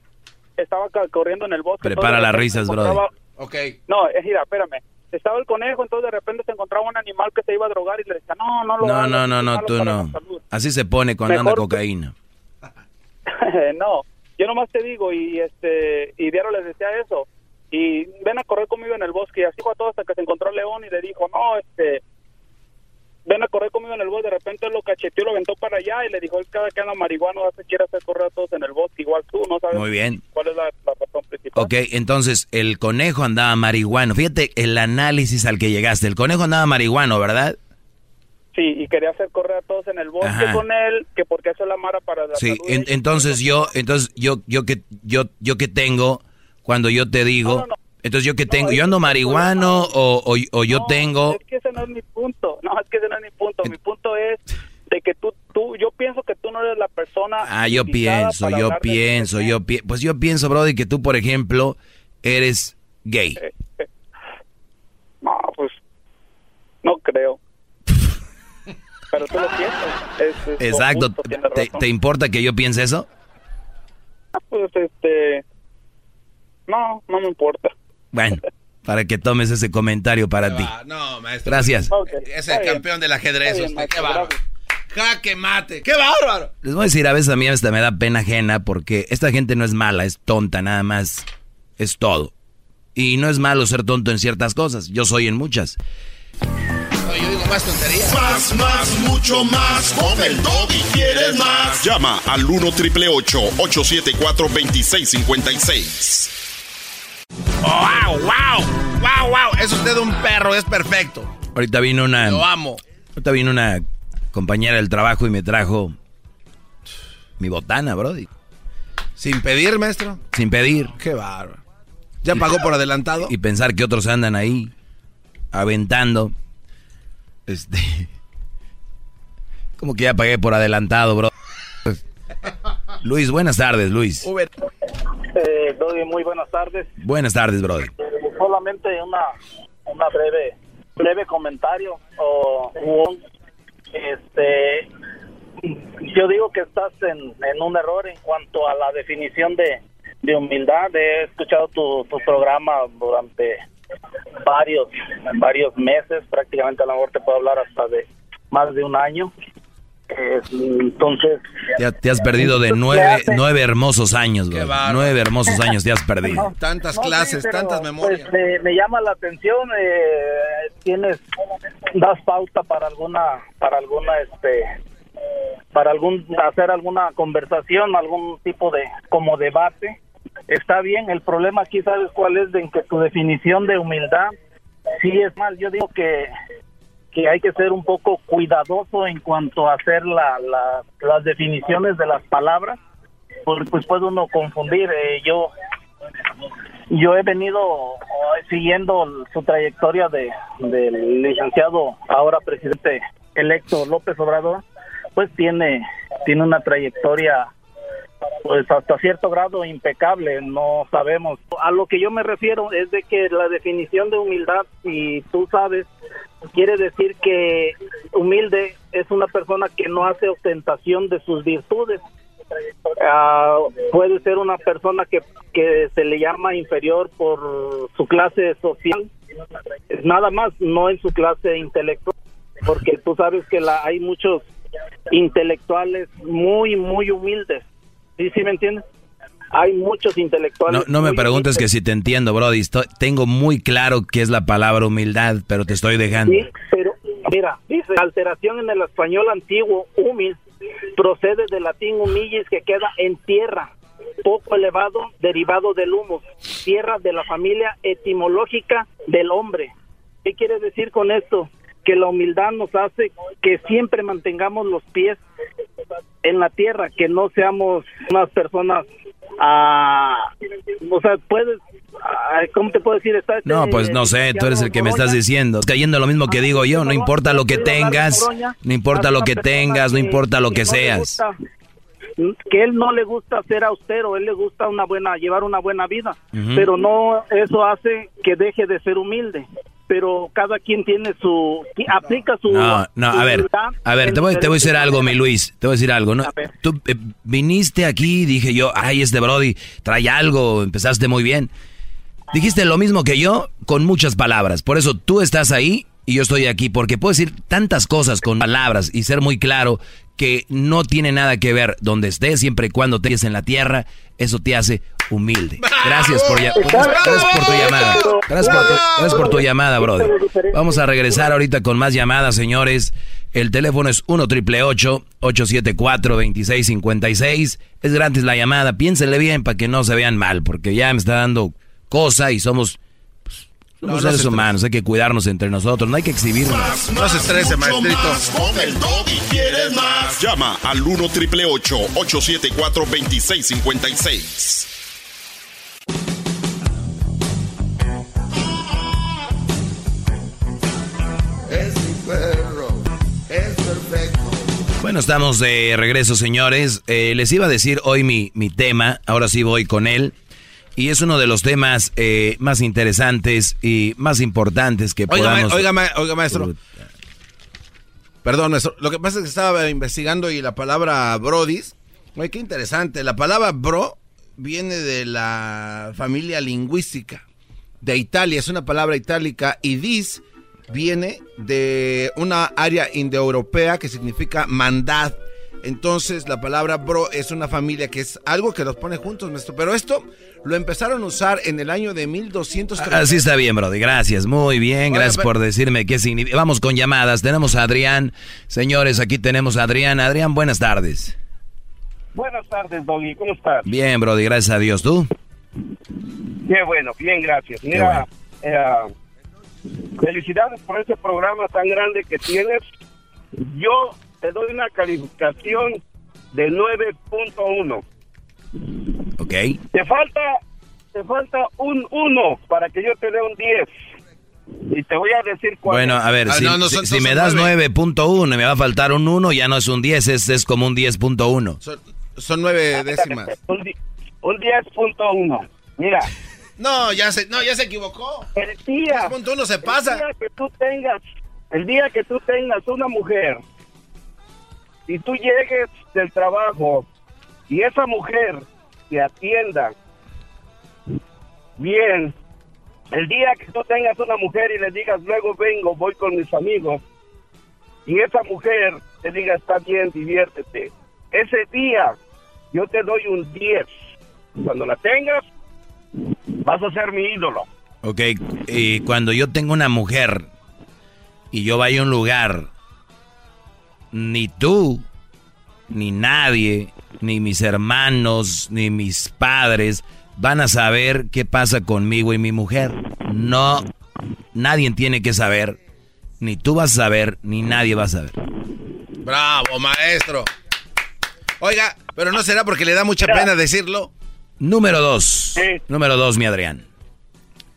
estaba corriendo en el bosque. Prepara las risas, bro. Okay. No, es mira, espérame. Estaba el conejo, entonces de repente se encontraba un animal que se iba a drogar y le decía, no, no lo No, no, no, no, tú no. Así se pone cuando anda cocaína. no, yo nomás te digo y este y Diario les decía eso y ven a correr conmigo en el bosque y así fue todo hasta que se encontró León y le dijo, no, este ven a correr conmigo en el bosque, de repente lo cacheteó, lo aventó para allá y le dijo, es cada que anda marihuano hace quiere hacer correr a todos en el bosque, igual tú, ¿no sabes? Muy bien. ¿Cuál es la, razón principal? Ok, entonces el conejo andaba marihuano. Fíjate el análisis al que llegaste. El conejo andaba marihuano, ¿verdad? Sí, y quería hacer correr a todos en el bosque con él, que porque eso es la mara para la Sí, entonces yo, entonces yo, yo que, yo, yo que tengo, cuando yo te digo... Entonces, ¿yo que tengo? ¿Yo ando marihuano o, o, yo tengo...? Es que ese no es mi punto. No, es que ese no es mi punto. Mi punto es de que tú, tú, yo pienso que tú no eres la persona... Ah, yo pienso, yo pienso, yo pienso. Pues yo pienso, Brody, que tú, por ejemplo, eres gay. Eh, eh. No, pues no creo. pero tú lo piensas. Exacto. ¿Te, importa que yo piense eso? Ah, pues este... No, no me importa. Bueno, para que tomes ese comentario para ti. no, maestro. Gracias. Es el campeón del ajedrez. qué bárbaro. Jaque mate. ¡Qué bárbaro! Les voy a decir, a veces a mí hasta me da pena ajena porque esta gente no es mala, es tonta nada más. Es todo. Y no es malo ser tonto en ciertas cosas. Yo soy en muchas. yo digo más tonterías. Más, más, mucho más. Con el y quieres más. Llama al 1 triple 874 2656. ¡Wow, wow! ¡Wow, wow! Es usted un perro, es perfecto. Ahorita vino una. Lo amo. Ahorita vino una compañera del trabajo y me trajo mi botana, Brody. ¿Sin pedir, maestro? Sin pedir. Qué bárbaro. ¿Ya pagó por adelantado? Y pensar que otros andan ahí aventando. Este. Como que ya pagué por adelantado, bro. Luis, buenas tardes, Luis. Eh, muy buenas tardes. Buenas tardes, Brody. Solamente una, una breve, breve comentario o este yo digo que estás en, en, un error en cuanto a la definición de, de humildad. He escuchado tu, tu programa durante varios varios meses, prácticamente a lo mejor te puedo hablar hasta de más de un año. Entonces... Te, has perdido de nueve, nueve hermosos años, Nueve hermosos años te has perdido. tantas clases, tantas pues, memorias. me llama la atención, eh, tienes, das pauta para alguna, para alguna, este, para algún, hacer alguna conversación, algún tipo de, como debate está bien. El problema aquí, ¿sabes cuál es? De que tu definición de humildad sí es mal. Yo digo que, que hay que ser un poco cuidadoso en cuanto a hacer la, las definiciones de las palabras, porque pues puede uno confundir. Eh, yo yo he venido eh, siguiendo su trayectoria de del licenciado ahora presidente electo López Obrador pues tiene tiene una trayectoria pues hasta cierto grado impecable, no sabemos. A lo que yo me refiero es de que la definición de humildad, si tú sabes, quiere decir que humilde es una persona que no hace ostentación de sus virtudes. Ah, puede ser una persona que, que se le llama inferior por su clase social, nada más, no en su clase intelectual, porque tú sabes que la, hay muchos intelectuales muy, muy humildes ¿Sí, sí me entiendes? Hay muchos intelectuales. No, me preguntes que si te entiendo, Brody. tengo muy claro qué es la palabra humildad, pero te estoy dejando. Sí, pero mira, dice alteración en el español antiguo, humil, procede del latín humillis que queda en tierra, poco elevado, derivado del humus, tierra de la familia etimológica del hombre. ¿Qué quiere decir con esto? Que la humildad nos hace que siempre mantengamos los pies en la tierra, que no seamos unas personas, ah, o sea, puedes, ah, ¿cómo te puedo decir? no, pues no sé, tú eres el que me estás diciendo. Cayendo lo mismo que digo yo, no importa lo que tengas, no importa lo que tengas, no importa lo que seas. Que él no le gusta ser austero, él le gusta una buena, llevar una buena vida, pero no, eso hace que deje de ser humilde pero cada quien tiene su aplica su no no a ver a ver te voy, te voy a decir algo mi Luis te voy a decir algo no tú eh, viniste aquí dije yo ay este Brody trae algo empezaste muy bien dijiste lo mismo que yo con muchas palabras. Por eso tú estás ahí y yo estoy aquí porque puedo decir tantas cosas con palabras y ser muy claro que no tiene nada que ver donde estés siempre y cuando estés en la tierra eso te hace humilde. Gracias por, gracias, por tu llamada. Gracias por tu, gracias por tu llamada, brother. Vamos a regresar ahorita con más llamadas, señores. El teléfono es 1 triple 874 2656. Es gratis la llamada. Piénsenle bien para que no se vean mal, porque ya me está dando cosa y somos somos seres humanos, hay que cuidarnos entre nosotros, no hay que exhibirnos. no se estrese, maestrito. Con el y quieres más. Llama al 1 triple 874 2656. Es mi perro, es perfecto. Bueno, estamos de regreso, señores. Eh, les iba a decir hoy mi, mi tema, ahora sí voy con él. Y es uno de los temas eh, más interesantes y más importantes que podamos... Oiga, oiga, maestro. Perdón, lo que pasa es que estaba investigando y la palabra brodis, oye, qué interesante, la palabra bro viene de la familia lingüística de Italia, es una palabra itálica, y dis viene de una área indoeuropea que significa mandad. Entonces la palabra bro es una familia que es algo que los pone juntos, maestro. Pero esto lo empezaron a usar en el año de 1230. Así está bien, Brody. Gracias. Muy bien. Gracias por decirme qué significa. Vamos con llamadas. Tenemos a Adrián. Señores, aquí tenemos a Adrián. Adrián, buenas tardes. Buenas tardes, Doggy. ¿Cómo estás? Bien, Brody. Gracias a Dios. ¿Tú? Qué bueno. Bien, gracias. Mira, eh, felicidades por ese programa tan grande que tienes. Yo te doy una calificación de 9.1. Ok. Te falta, te falta un 1 para que yo te dé un 10. Y te voy a decir cuál. Bueno, a ver, ah, si, me das 9.1 y me va a faltar un 1, ya no es un 10, es, es como un 10.1. Son, son 9 décimas. Un, un 10.1. Mira. No, ya se, no, ya se equivocó. El día, se pasa. El día que tú tengas, el día que tú tengas una mujer y tú llegues del trabajo y esa mujer te atienda bien, el día que tú tengas una mujer y le digas luego vengo, voy con mis amigos y esa mujer te diga está bien, diviértete, ese día yo te doy un 10. Cuando la tengas, vas a ser mi ídolo. Ok, y cuando yo tengo una mujer y yo vaya a un lugar, ni tú, ni nadie, ni mis hermanos, ni mis padres van a saber qué pasa conmigo y mi mujer. No, nadie tiene que saber, ni tú vas a saber, ni nadie va a saber. Bravo, maestro. Oiga, pero no será porque le da mucha pena decirlo. Número dos. Número dos, mi Adrián.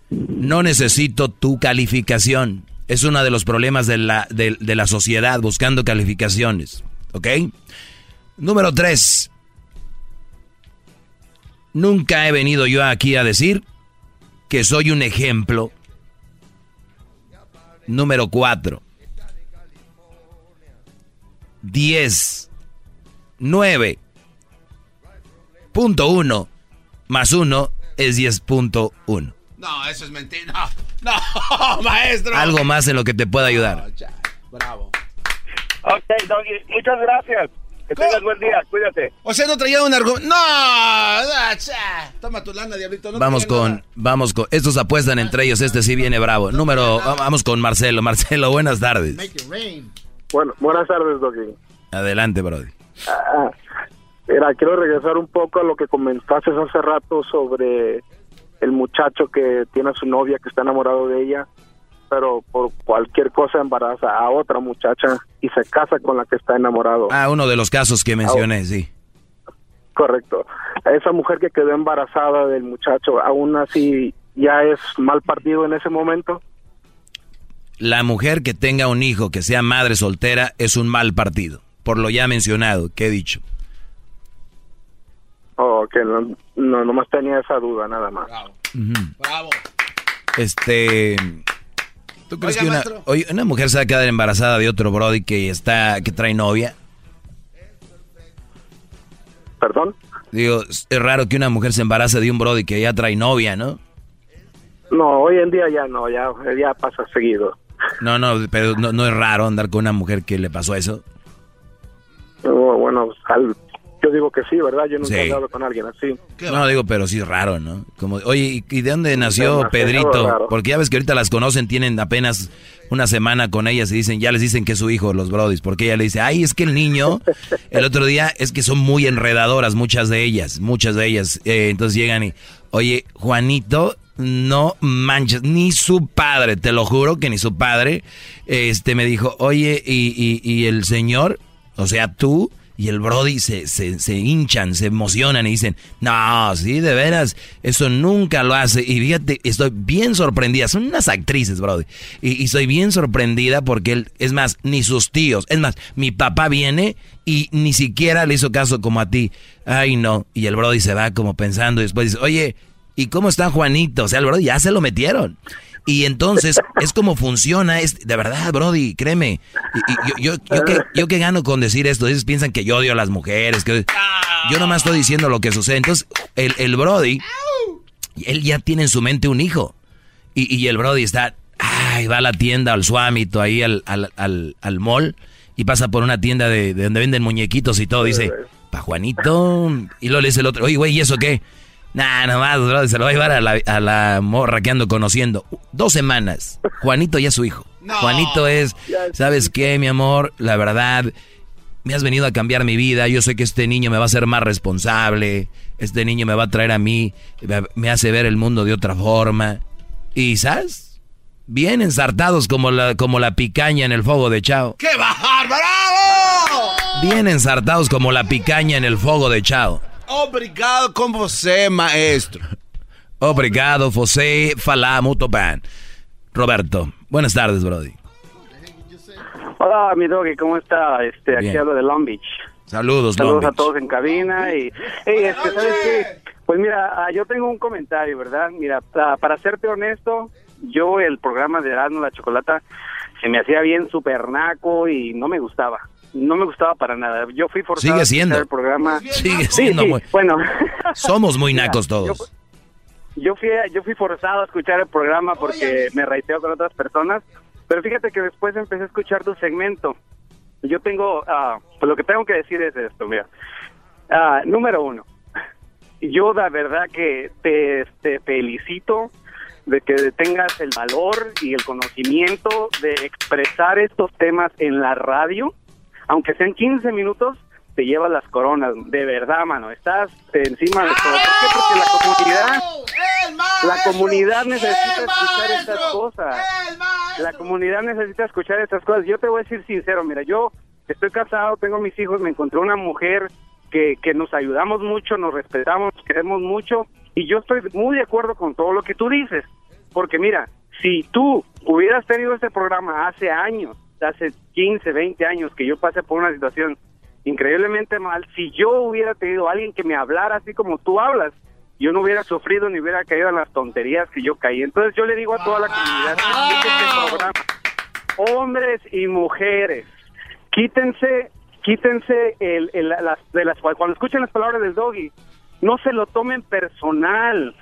No necesito tu calificación. Es uno de los problemas de la, de, la sociedad buscando calificaciones. ¿Ok? Número tres. Nunca he venido yo aquí a decir que soy un ejemplo. Número cuatro. Diez. Nueve. Punto uno más uno es 10.1. No, eso es mentira. No, no, maestro. Algo más en lo que te pueda ayudar. bravo. Ok, Doggy, muchas gracias. Que tengas buen día, cuídate. O sea, no traía un argumento. No, toma tu lana, diablito. vamos con, vamos con. Estos apuestan entre ellos. Este sí viene bravo. Número, vamos con Marcelo. Marcelo, buenas tardes. Bueno, buenas tardes, Doggy. Adelante, Brody. Ah, Mira, quiero regresar un poco a lo que comentaste hace rato sobre el muchacho que tiene a su novia que está enamorado de ella, pero por cualquier cosa embaraza a otra muchacha y se casa con la que está enamorado. Ah, uno de los casos que mencioné, sí. Correcto. esa mujer que quedó embarazada del muchacho, aún así ya es mal partido en ese momento. La mujer que tenga un hijo que sea madre soltera es un mal partido, por lo ya mencionado que he dicho. Oh, que no, no, nomás tenía esa duda, nada más. Bravo. Este... ¿Tú crees que una, una mujer se va a quedar embarazada de otro Brody que está que trae novia? ¿Perdón? Digo, es raro que una mujer se embarace de un Brody que ya trae novia, ¿no? No, hoy en día ya no, ya, ya pasa seguido. No, no, pero no, no es raro andar con una mujer que le pasó eso. Oh, bueno, al, yo digo que sí, ¿verdad? Yo nunca he hablado con alguien así. No, digo, pero sí raro, ¿no? Como, oye, ¿y de dónde nació Pedrito? Porque ya ves que ahorita las conocen, tienen apenas una semana con ellas y dicen, ya les dicen que es su hijo, los brodis, porque ella le dice, ay, es que el niño, el otro día, es que son muy enredadoras muchas de ellas, muchas de ellas. Eh, entonces llegan y, oye, Juanito, no manches, ni su padre, te lo juro que ni su padre, este, me dijo, oye, y, y el señor, o sea, tú, y el Brody se, se, hinchan, se emocionan y dicen, no, sí, de veras, eso nunca lo hace. Y fíjate, estoy bien sorprendida. Son unas actrices, Brody. Y, y estoy bien sorprendida porque él, es más, ni sus tíos, es más, mi papá viene y ni siquiera le hizo caso como a ti. Ay, no. Y el Brody se va como pensando y después dice, oye, ¿y cómo está Juanito? O sea, el Brody ya se lo metieron. Y entonces es como funciona, es de verdad, Brody, créeme. Y, yo, yo, que, yo que gano con decir esto, ellos piensan que yo odio a las mujeres, que yo nomás estoy diciendo lo que sucede. Entonces, el, el Brody, él ya tiene en su mente un hijo. Y, y el Brody está, ay, va a la tienda, al suamito, ahí al, al, al, al mall, y pasa por una tienda de, de donde venden muñequitos y todo, dice, pa' Juanito. Y luego le dice el otro, oye, güey, ¿y eso qué? Nah, nomás, bro, se lo va a llevar a la, a la morra que ando conociendo. Dos semanas. Juanito ya es su hijo. Juanito es, ¿sabes qué, mi amor? La verdad, me has venido a cambiar mi vida. Yo sé que este niño me va a hacer más responsable. Este niño me va a traer a mí, me hace ver el mundo de otra forma. Y, ¿sabes? Bien ensartados como la, como la picaña en el fuego de Chao. ¡Qué bajar, bravo! Bien ensartados como la picaña en el fuego de Chao. Obrigado con você, maestro. Obrigado, você falar muito bem. Roberto, buenas tardes, Brody. Hola, mi doggy, ¿cómo está? Este, aquí hablo de Long Beach. Saludos, Saludos a todos en cabina y, este, ¿sabes qué? Pues mira, ah, yo tengo un comentario, ¿verdad? Mira, para, serte honesto, yo el programa de Erasmo la Chocolata se me hacía bien super naco y no me gustaba no me gustaba para nada. Yo fui forzado Sigue siendo. el programa. Sigue siendo. muy... Bueno. Somos muy nacos todos. Yo, fui, yo fui forzado a escuchar el programa porque me raiteo con otras personas, pero fíjate que después empecé a escuchar tu segmento. Yo tengo, uh, pues lo que tengo que decir es esto, mira. Uh, número uno, yo la verdad que te, te felicito de que tengas el valor y el conocimiento de expresar estos temas en la radio aunque sean 15 minutos, te llevas las coronas. De verdad, mano, estás encima de todo. ¿Por qué? Porque la comunidad, la comunidad necesita escuchar estas cosas. La comunidad necesita escuchar estas cosas. Yo te voy a decir sincero, mira, yo estoy casado, tengo mis hijos, me encontré una mujer que, que nos ayudamos mucho, nos respetamos, nos queremos mucho, y yo estoy muy de acuerdo con todo lo que tú dices. Porque mira, si tú hubieras tenido este programa hace años, hace 15, 20 años que yo pasé por una situación increíblemente mal, si yo hubiera tenido alguien que me hablara así como tú hablas, yo no hubiera sufrido ni hubiera caído en las tonterías que yo caí. Entonces yo le digo a toda la comunidad, este hombres y mujeres, quítense, quítense el, las, de las cuando escuchen las palabras del doggy, no se lo tomen personal.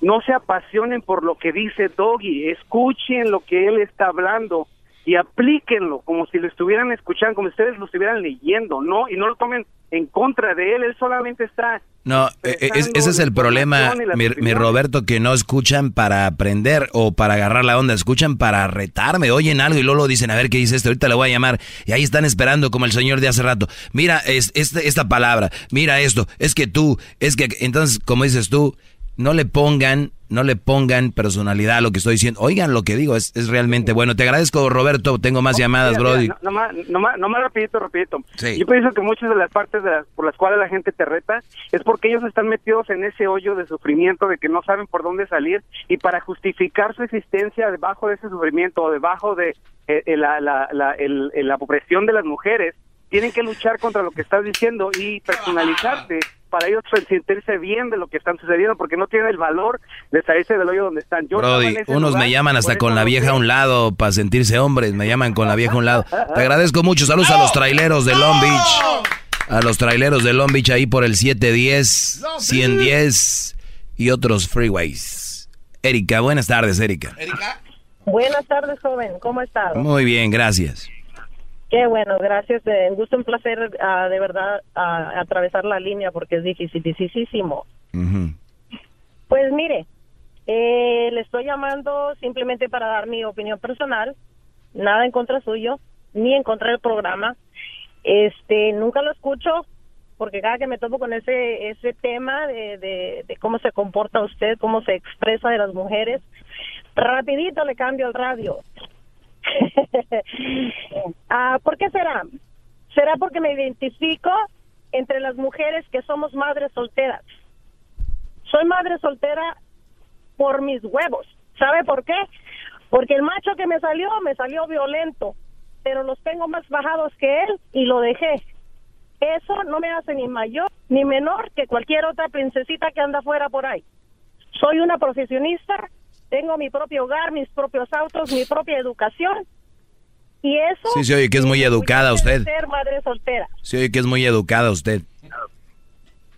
No se apasionen por lo que dice Doggy, escuchen lo que él está hablando y aplíquenlo como si lo estuvieran escuchando, como si ustedes lo estuvieran leyendo, ¿no? Y no lo tomen en contra de él, él solamente está... No, e, e, ese es el problema, mi, Roberto, que no escuchan para aprender o para agarrar la onda, escuchan para retarme, oyen algo y luego lo dicen, a ver qué dice esto, ahorita le voy a llamar, y ahí están esperando como el señor de hace rato, mira es, este, esta palabra, mira esto, es que tú, es que, entonces, como dices tú, no le pongan, no le pongan personalidad a lo que estoy diciendo. Oigan lo que digo, es, es realmente bueno. Te agradezco, Roberto. Tengo más llamadas, Brody. no, más, no, más, rapidito, rapidito. Yo pienso que muchas de las partes por las cuales la gente te reta es porque ellos están metidos en ese hoyo de sufrimiento de que no saben por dónde salir y para justificar su existencia debajo de ese sufrimiento o debajo de eh, eh, la, la, la, la opresión de las mujeres, tienen que luchar contra lo que estás diciendo y personalizarte para ellos sentirse bien de lo que están sucediendo porque no tienen el valor de salirse del hoyo donde están. Yo Brody, unos me llaman hasta con la vieja a un lado para sentirse hombres, me llaman con la vieja a un lado. Te agradezco mucho, saludos a los traileros de Long Beach. A los traileros de Long Beach ahí por el 710, 110 y otros freeways. Erika, buenas tardes, Erika. Erika. Buenas tardes, joven. ¿Cómo estás? Muy bien, gracias. Qué bueno, gracias. Un gusto, un placer uh, de verdad uh, atravesar la línea porque es dificilísimo. Pues mire, eh, le estoy llamando simplemente para dar mi opinión personal, nada en contra suyo, ni en contra del programa. Este, nunca lo escucho porque cada que me topo con ese ese tema de, de, de cómo se comporta usted, cómo se expresa de las mujeres, rapidito le cambio el radio ah, ¿Por qué será? Será porque me identifico entre las mujeres que somos madres solteras. Soy madre soltera por mis huevos. ¿Sabe por qué? Porque el macho que me salió, me salió violento, pero los tengo más bajados que él y lo dejé. Eso no me hace ni mayor ni menor que cualquier otra princesita que anda fuera por ahí. Soy una profesionista tengo mi propio hogar, mis propios autos, mi propia educación. Y eso... Sí, se oye que es muy educada usted. Ser madre soltera. Se oye que es muy educada usted.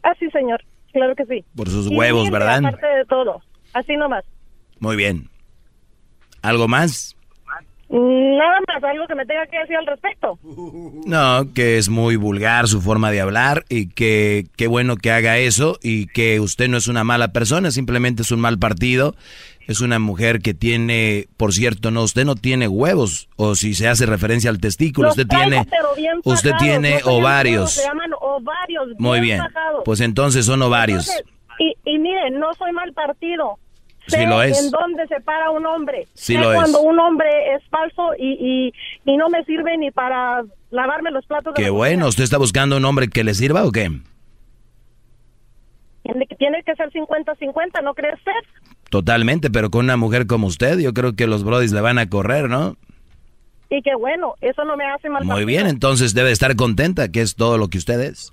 Ah, sí, señor. Claro que sí. Por sus huevos, ¿verdad? Aparte de todo. Así nomás. Muy bien. ¿Algo más? Nada más, algo que me tenga que decir al respecto. No, que es muy vulgar su forma de hablar y que qué bueno que haga eso y que usted no es una mala persona, simplemente es un mal partido. Es una mujer que tiene, por cierto, no, usted no tiene huevos, o si se hace referencia al testículo, usted tiene, usted tiene ovarios. Se llaman ovarios. Muy bien, pues entonces son ovarios. y, y mire, no soy mal partido sí lo es. en dónde se para un hombre. Sí lo cuando un hombre es falso y, y, no me sirve ni para lavarme los platos. Qué bueno, ¿usted está buscando un hombre que le sirva o qué? Tiene que ser 50-50, ¿no crees usted? Totalmente, pero con una mujer como usted, yo creo que los brodis le van a correr, ¿no? Y qué bueno, eso no me hace mal. Muy bien, entonces debe estar contenta, que es todo lo que usted es.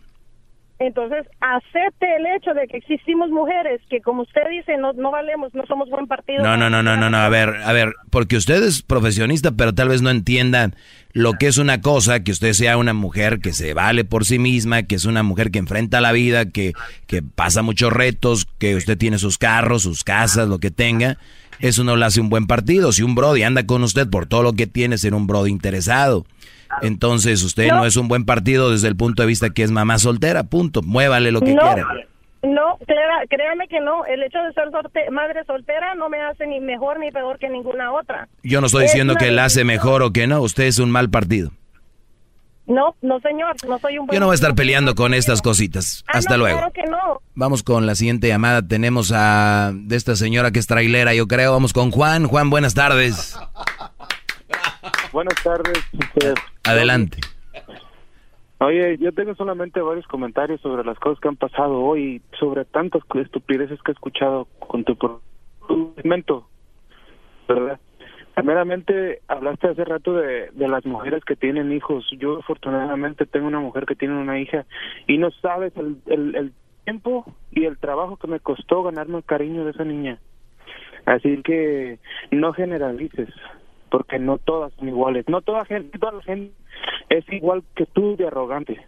Entonces, acepte el hecho de que existimos mujeres que, como usted dice, no, no valemos, no somos buen partido. No, no, no, no, no, no, a ver, a ver, porque usted es profesionista, pero tal vez no entienda lo que es una cosa, que usted sea una mujer que se vale por sí misma, que es una mujer que enfrenta la vida, que, que pasa muchos retos, que usted tiene sus carros, sus casas, lo que tenga. Eso no le hace un buen partido. Si un brody anda con usted por todo lo que tiene, ser un brody interesado. Entonces usted no. es un buen partido desde el punto de vista que es mamá soltera, punto. Muévale lo que quiera. No, créame que no. El hecho de ser madre soltera no me hace ni mejor ni peor que ninguna otra. Yo no estoy diciendo que la hace mejor o que no. Usted es un mal partido. No, no señor, no soy un buen Yo no voy a estar peleando con estas cositas. Ah, Hasta luego. Claro que no. Vamos con la siguiente llamada. Tenemos a de esta señora que es trailera, yo creo. Vamos con Juan. Juan, buenas tardes. Buenas tardes. Adelante. Oye, yo tengo solamente varios comentarios sobre las cosas que han pasado hoy, sobre tantas estupideces que he escuchado con tu segmento, ¿verdad? Primeramente, hablaste hace rato de, de las mujeres que tienen hijos. Yo afortunadamente tengo una mujer que tiene una hija y no sabes el, el, el tiempo y el trabajo que me costó ganarme el cariño de esa niña. Así que no generalices porque no todas son iguales. No toda gente, toda la gente es igual que tú de arrogante.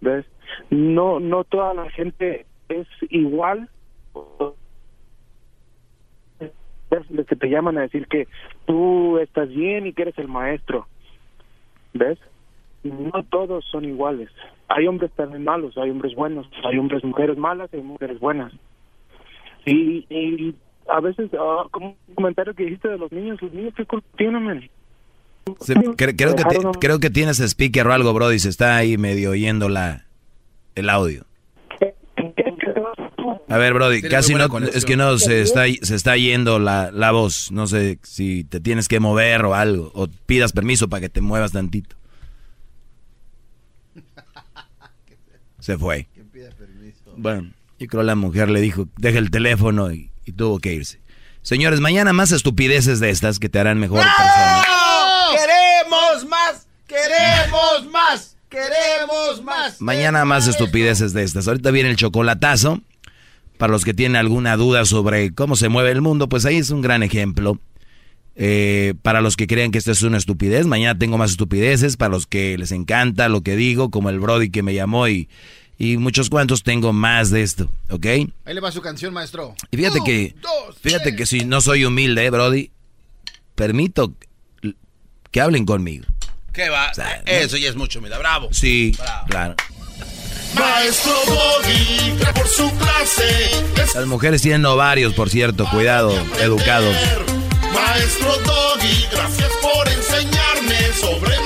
¿Ves? No no toda la gente es igual. Los que te llaman a decir que tú estás bien y que eres el maestro. ¿Ves? No todos son iguales. Hay hombres también malos, hay hombres buenos, hay hombres mujeres malas, hay mujeres buenas. Y, y a veces, uh, como un comentario que dijiste de los niños, los niños, ¿qué culpa tienen, creo, que creo que tienes speaker o algo, Brody, se está ahí medio oyendo la, el audio. A ver, Brody, casi no, es que no, se está, se está yendo la, la voz. No sé si te tienes que mover o algo, o pidas permiso para que te muevas tantito. Se fue. Bueno, yo creo la mujer le dijo, deja el teléfono y y tuvo que irse. Señores, mañana más estupideces de estas que te harán mejor persona. ¡Queremos más! ¡Queremos más! ¡Queremos más! Mañana más estupideces de estas. Ahorita viene el chocolatazo. Para los que tienen alguna duda sobre cómo se mueve el mundo, pues ahí es un gran ejemplo. Eh, para los que creen que esto es una estupidez, mañana tengo más estupideces. Para los que les encanta lo que digo, como el Brody que me llamó y y muchos cuantos tengo más de esto, ¿ok? Ahí le va su canción, maestro. Y fíjate que, fíjate que si no soy humilde, ¿eh, Brody, permito que hablen conmigo. ¿Qué va? Eso ya es mucho, mira, bravo. Sí, claro. Maestro Doggy, por su clase. Las mujeres tienen ovarios, por cierto, cuidado, educados. Maestro Doggy, gracias por enseñarme sobre